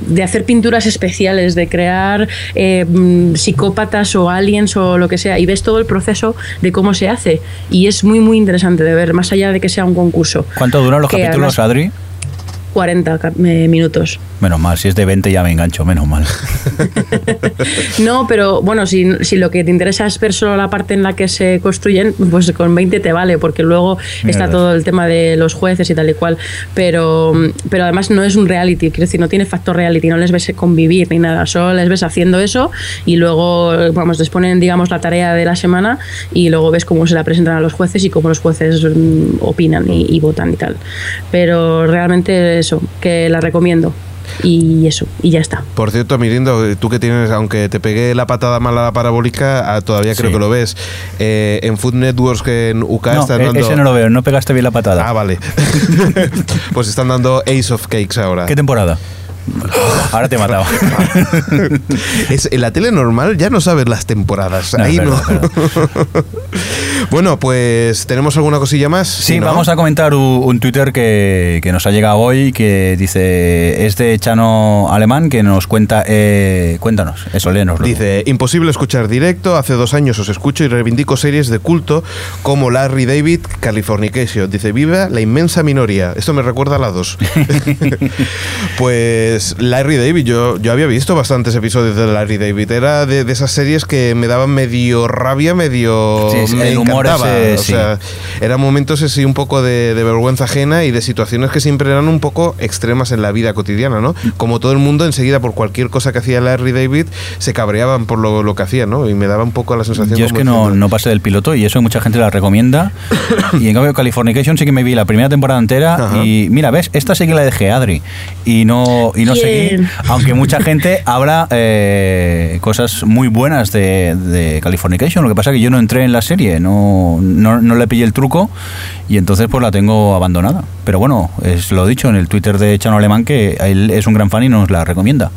de hacer pinturas especiales, de crear eh, psicópatas o aliens o lo que sea, y ves todo el proceso de cómo se hace. Y es muy, muy interesante de ver, más allá de que sea un concurso. ¿Cuánto duran los Que capítulos, además- Adri? 40 ca- eh, minutos. Menos mal, si es de 20 ya me engancho, menos mal. [laughs] No, pero bueno, si, si lo que te interesa es ver solo la parte en la que se construyen, pues con 20 te vale, porque luego está todo el tema de los jueces y tal y cual. Pero, pero además no es un reality, quiero decir, no tiene factor reality, no les ves convivir ni nada, solo les ves haciendo eso y luego, vamos, les ponen, digamos, la tarea de la semana y luego ves cómo se la presentan a los jueces y cómo los jueces mm, opinan y, y votan y tal. Pero realmente eso, que la recomiendo. Y eso, y ya está. Por cierto, Mirindo, tú que tienes, aunque te pegué la patada mala a la parabólica, ah, todavía creo Sí. que lo ves. Eh, en Food Networks que en UK No, están e- dando. ese no lo veo, no pegaste bien la patada. Ah, vale. [laughs] pues están dando Ace of Cakes ahora. ¿Qué temporada? [laughs] Ahora te he matado. [laughs] Es, en la tele normal ya no sabes las temporadas. No, Ahí no. [laughs] bueno, pues tenemos alguna cosilla más. Sí, vamos a comentar un, un Twitter que, que nos ha llegado hoy que dice, es de Chano Alemán que nos cuenta, eh, cuéntanos, eso, léenoslo. Dice, imposible escuchar directo, hace dos años os escucho y reivindico series de culto como Larry David, Californication. Dice, viva la inmensa minoría. Esto me recuerda a la dos. pues Larry David, yo, yo había visto bastantes episodios de Larry David. Era de, de esas series que me daban medio rabia, medio... Sí, me el humor encantaba. ese, o sí. sea, eran momentos así un poco de, de vergüenza ajena y de situaciones que siempre eran un poco extremas en la vida cotidiana, ¿no? Como todo el mundo enseguida por cualquier cosa que hacía Larry David se cabreaban por lo, lo que hacía, ¿no? Y me daba un poco la sensación Yo es que no, no pasé del piloto y eso mucha gente la recomienda. y en cambio Californication sí que me vi la primera temporada entera Ajá. y mira, ves, esta sí que la dejé Adri y no, y no Bien. seguí, aunque mucha gente habla eh, cosas muy buenas de, de Californication, lo que pasa es que yo no entré en la serie, no, no, no le pillé el truco y entonces pues la tengo abandonada. Pero bueno, es lo dicho en el Twitter de Chano Alemán que él es un gran fan y nos la recomienda.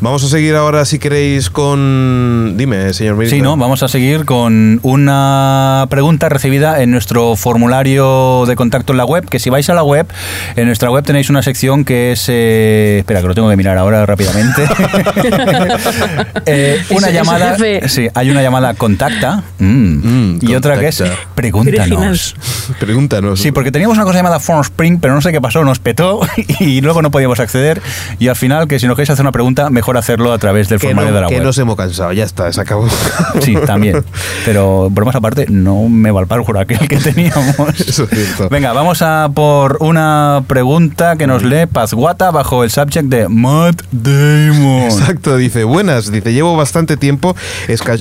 Vamos a seguir ahora, si queréis, con... Dime, señor Miranda. Sí, ¿no? Vamos a seguir con una pregunta recibida en nuestro formulario de contacto en la web, que si vais a la web, en nuestra web tenéis una sección que es... eh, espera, que lo tengo que mirar ahora rápidamente. [laughs] Eh, una llamada... Sí, hay una llamada contacta mm, Mm, y otra que es pregúntanos. Pregúntanos. Sí, porque teníamos una cosa llamada Phone Spring, pero no sé qué pasó, nos petó [laughs] y luego no podíamos acceder. Y al final, que si nos queréis hacer una pregunta, mejor hacerlo a través del que, formulario no, de la que web. nos hemos cansado, ya está, se acabó. Sí, también. [laughs] Pero bromas aparte, no me va el por aquel que teníamos. Eso es cierto. Venga, vamos a por una pregunta que nos lee Pazguata bajo el subject de Matt Damon. Exacto, dice, buenas, dice, llevo bastante tiempo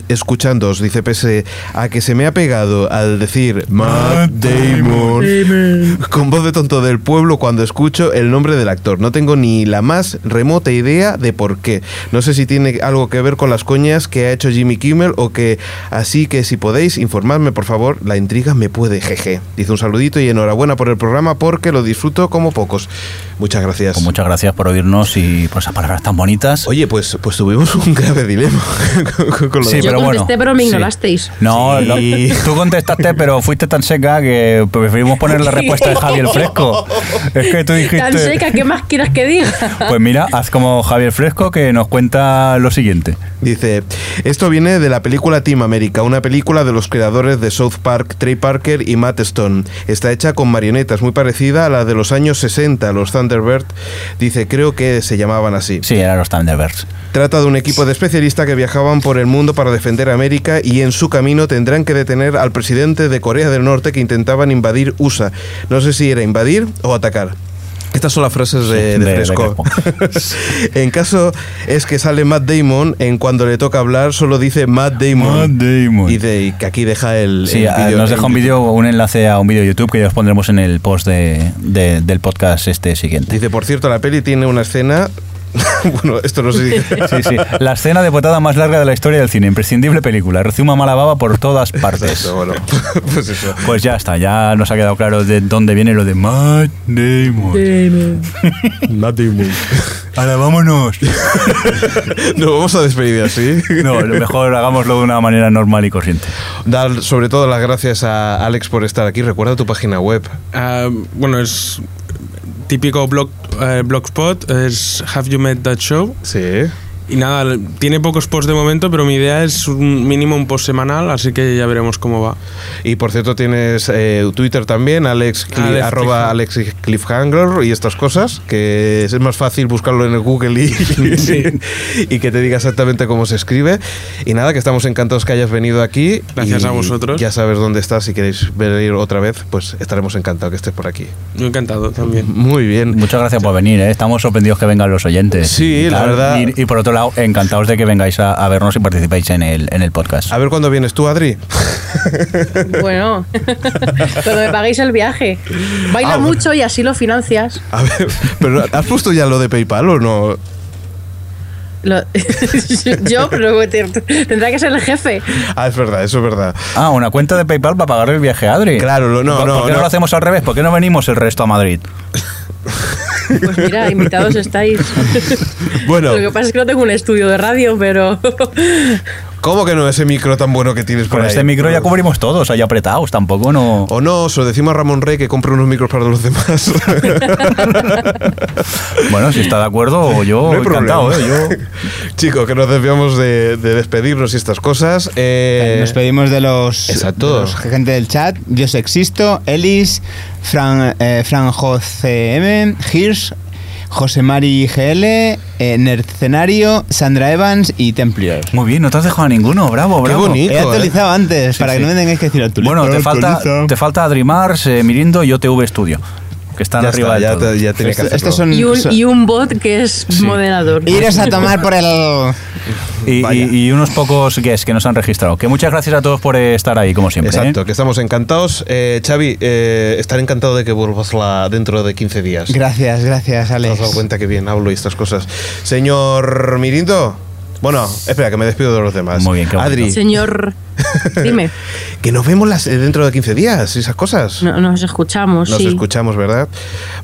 escuchándoos, dice, pese a que se me ha pegado al decir Matt Damon [laughs] con voz de tonto del pueblo cuando escucho el nombre del actor. No tengo ni la más remota idea de por qué. No sé si tiene algo que ver con las coñas que ha hecho Jimmy Kimmel o que así que si podéis informarme por favor, la intriga me puede jeje. Dice un saludito y enhorabuena por el programa porque lo disfruto como pocos. Muchas gracias. Pues muchas gracias por oírnos y por esas palabras tan bonitas. Oye, pues, pues tuvimos un grave dilema [laughs] con, con lo Sí, de- Yo pero bueno, contesté, pero me sí. ignorasteis. No, Sí. no, tú contestaste, pero fuiste tan seca que preferimos poner la respuesta de Javier Fresco. [laughs] Es que tú dijiste. Tan seca, ¿qué más quieres que diga? Pues mira, haz como Javier Fresco que nos cuenta lo siguiente. Dice, esto viene de la película Team America, una película de los creadores de South Park, Trey Parker y Matt Stone. Está hecha con marionetas, muy parecida a la de los años 60, los Thunderbird. Dice, creo que se llamaban así. Sí, eran los Thunderbirds. Trata de un equipo de especialistas que viajaban por el mundo para defender a América y en su camino tendrán que detener al presidente de Corea del Norte que intentaban invadir USA. No sé si era invadir o atacar. Estas son las frases de, Fresco. [laughs] En caso es que sale Matt Damon, en cuando le toca hablar solo dice Matt Damon. Matt Damon. Y, de- que aquí deja el, Sí, el ah, nos deja un vídeo, un enlace a un vídeo de YouTube que ya os pondremos en el post de, de- del podcast este siguiente. Dice, por cierto, la peli tiene una escena... [laughs] bueno, esto no sé si... Sí, sí. La escena de potada más larga de la historia del cine. Imprescindible película. Recibe mala baba por todas [laughs] partes. Exacto, bueno, [laughs] pues eso. Pues ya está, ya nos ha quedado claro de dónde viene lo de Matt Damon. Matt Damon. Ahora vámonos. Nos vamos a despedir así. No, lo mejor hagámoslo de una manera normal y corriente. Dar sobre todo las gracias a Alex por estar aquí. Recuerda tu página web. Ah, bueno, es típico blog, eh, blogspot, es Have You Met That Show. Sí. Y nada, tiene pocos posts de momento, pero mi idea es un mínimo un post semanal, así que ya veremos cómo va. Y por cierto tienes eh, Twitter también, Alex, Cli- Alex arroba Alex Cliffhanger y estas cosas, que es más fácil buscarlo en el Google y, [laughs] y que te diga exactamente cómo se escribe. Y nada, que estamos encantados que hayas venido aquí. Gracias Y a vosotros. Ya sabes dónde estás, si queréis venir otra vez, pues estaremos encantados que estés por aquí. Yo encantado también. Muy bien. Muchas gracias por venir, ¿eh? estamos sorprendidos que vengan los oyentes. Sí, Y la tal. verdad. Y, y por otro lado, encantados de que vengáis a, a vernos y participéis en el, en el podcast. A ver cuándo vienes tú, Adri. Bueno, [laughs] cuando me paguéis el viaje. Baila Ah, bueno. mucho y así lo financias. A ver, pero ¿has puesto ya lo de PayPal o no? Lo- [laughs] yo, pero tendrá que ser el jefe. Ah, es verdad, eso es verdad. Ah, una cuenta de PayPal para pagar el viaje a Adri. Claro, lo- no, ¿Por, no, ¿por qué no, no. lo hacemos al revés? ¿Por qué no venimos el resto a Madrid? [laughs] Pues mira, invitados estáis. Bueno, Lo que pasa es que no tengo un estudio de radio, pero. ¿Cómo que no ese micro tan bueno que tienes por Con ahí? este micro ya cubrimos todos, ahí apretados, tampoco no... O no, se lo decimos a Ramón Rey que compre unos micros para los demás. [laughs] Bueno, si está de acuerdo, yo No encantado. ¿eh? Yo... [laughs] Chicos, que nos desviamos de, de despedirnos y estas cosas. Eh, Nos pedimos de los, Exacto. de los gente del chat. Yo existo, Elis, Fran, eh, Fran JCM, Hirsch, José Mari GL, eh, Nercenario, Sandra Evans y Templier. Muy bien, no te has dejado a ninguno, bravo, Qué bravo. bonito. He actualizado antes, Sí, para sí. que no me tengáis que decir actualizado. Bueno, te falta, te falta Adri Mars, eh, Mirindo y OTV Studio, que están ya arriba está, ya, todo. ya tiene que Esto- hacerlo. estos son- Y un, son- y un bot que es moderador. Iros a tomar por el... Y, Vaya. y- y unos pocos guests que nos han registrado. Que muchas gracias a todos por eh, estar ahí, como siempre. ¿eh? Exacto, que estamos encantados. Eh, Xavi, eh, estaré encantado de que vuelvas la, dentro de 15 días. Gracias, gracias, ¿Te has Alex. dado cuenta que bien hablo y estas cosas? Señor Mirindo. Bueno, espera, que me despido de los demás. Muy bien, qué. Adri, Señor, [laughs] dime, que nos vemos las- eh, dentro de 15 días y esas cosas. no- nos escuchamos, Nos sí. escuchamos, ¿verdad?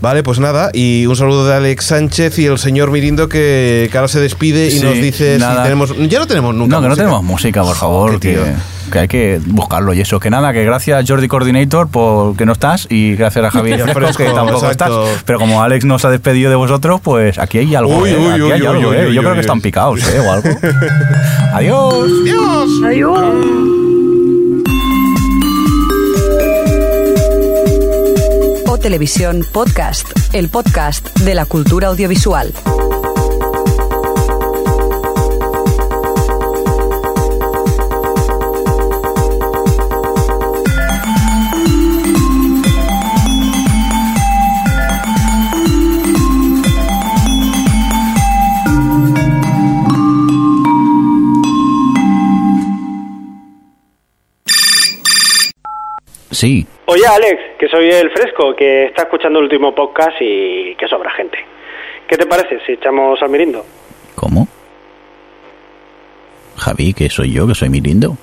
Vale, pues nada, y un saludo de Alex Sánchez y el señor Mirindo que, que ahora se despide y Sí, nos dice nada. si tenemos... Ya no tenemos nunca No, que no tenemos música, por favor. Joder, que, tío. Que hay que buscarlo y eso. Que nada, que gracias Jordi Coordinator por que no estás y gracias a Javier [laughs] Fresco, que tampoco exacto. estás. Pero como Alex nos ha despedido de vosotros, pues aquí hay algo. Uy, ¿eh? uy, Aquí uy, hay uy, algo, uy, ¿eh? Yo uy, creo que están picados, ¿eh? O algo. [laughs] Adiós. Adiós. O Televisión Podcast, el podcast de la cultura audiovisual. Sí. Oye, Alex, que soy el fresco, que está escuchando el último podcast y que sobra gente. ¿Qué te parece si echamos al mirindo? ¿Cómo? Javi, que soy yo, que soy Mirindo.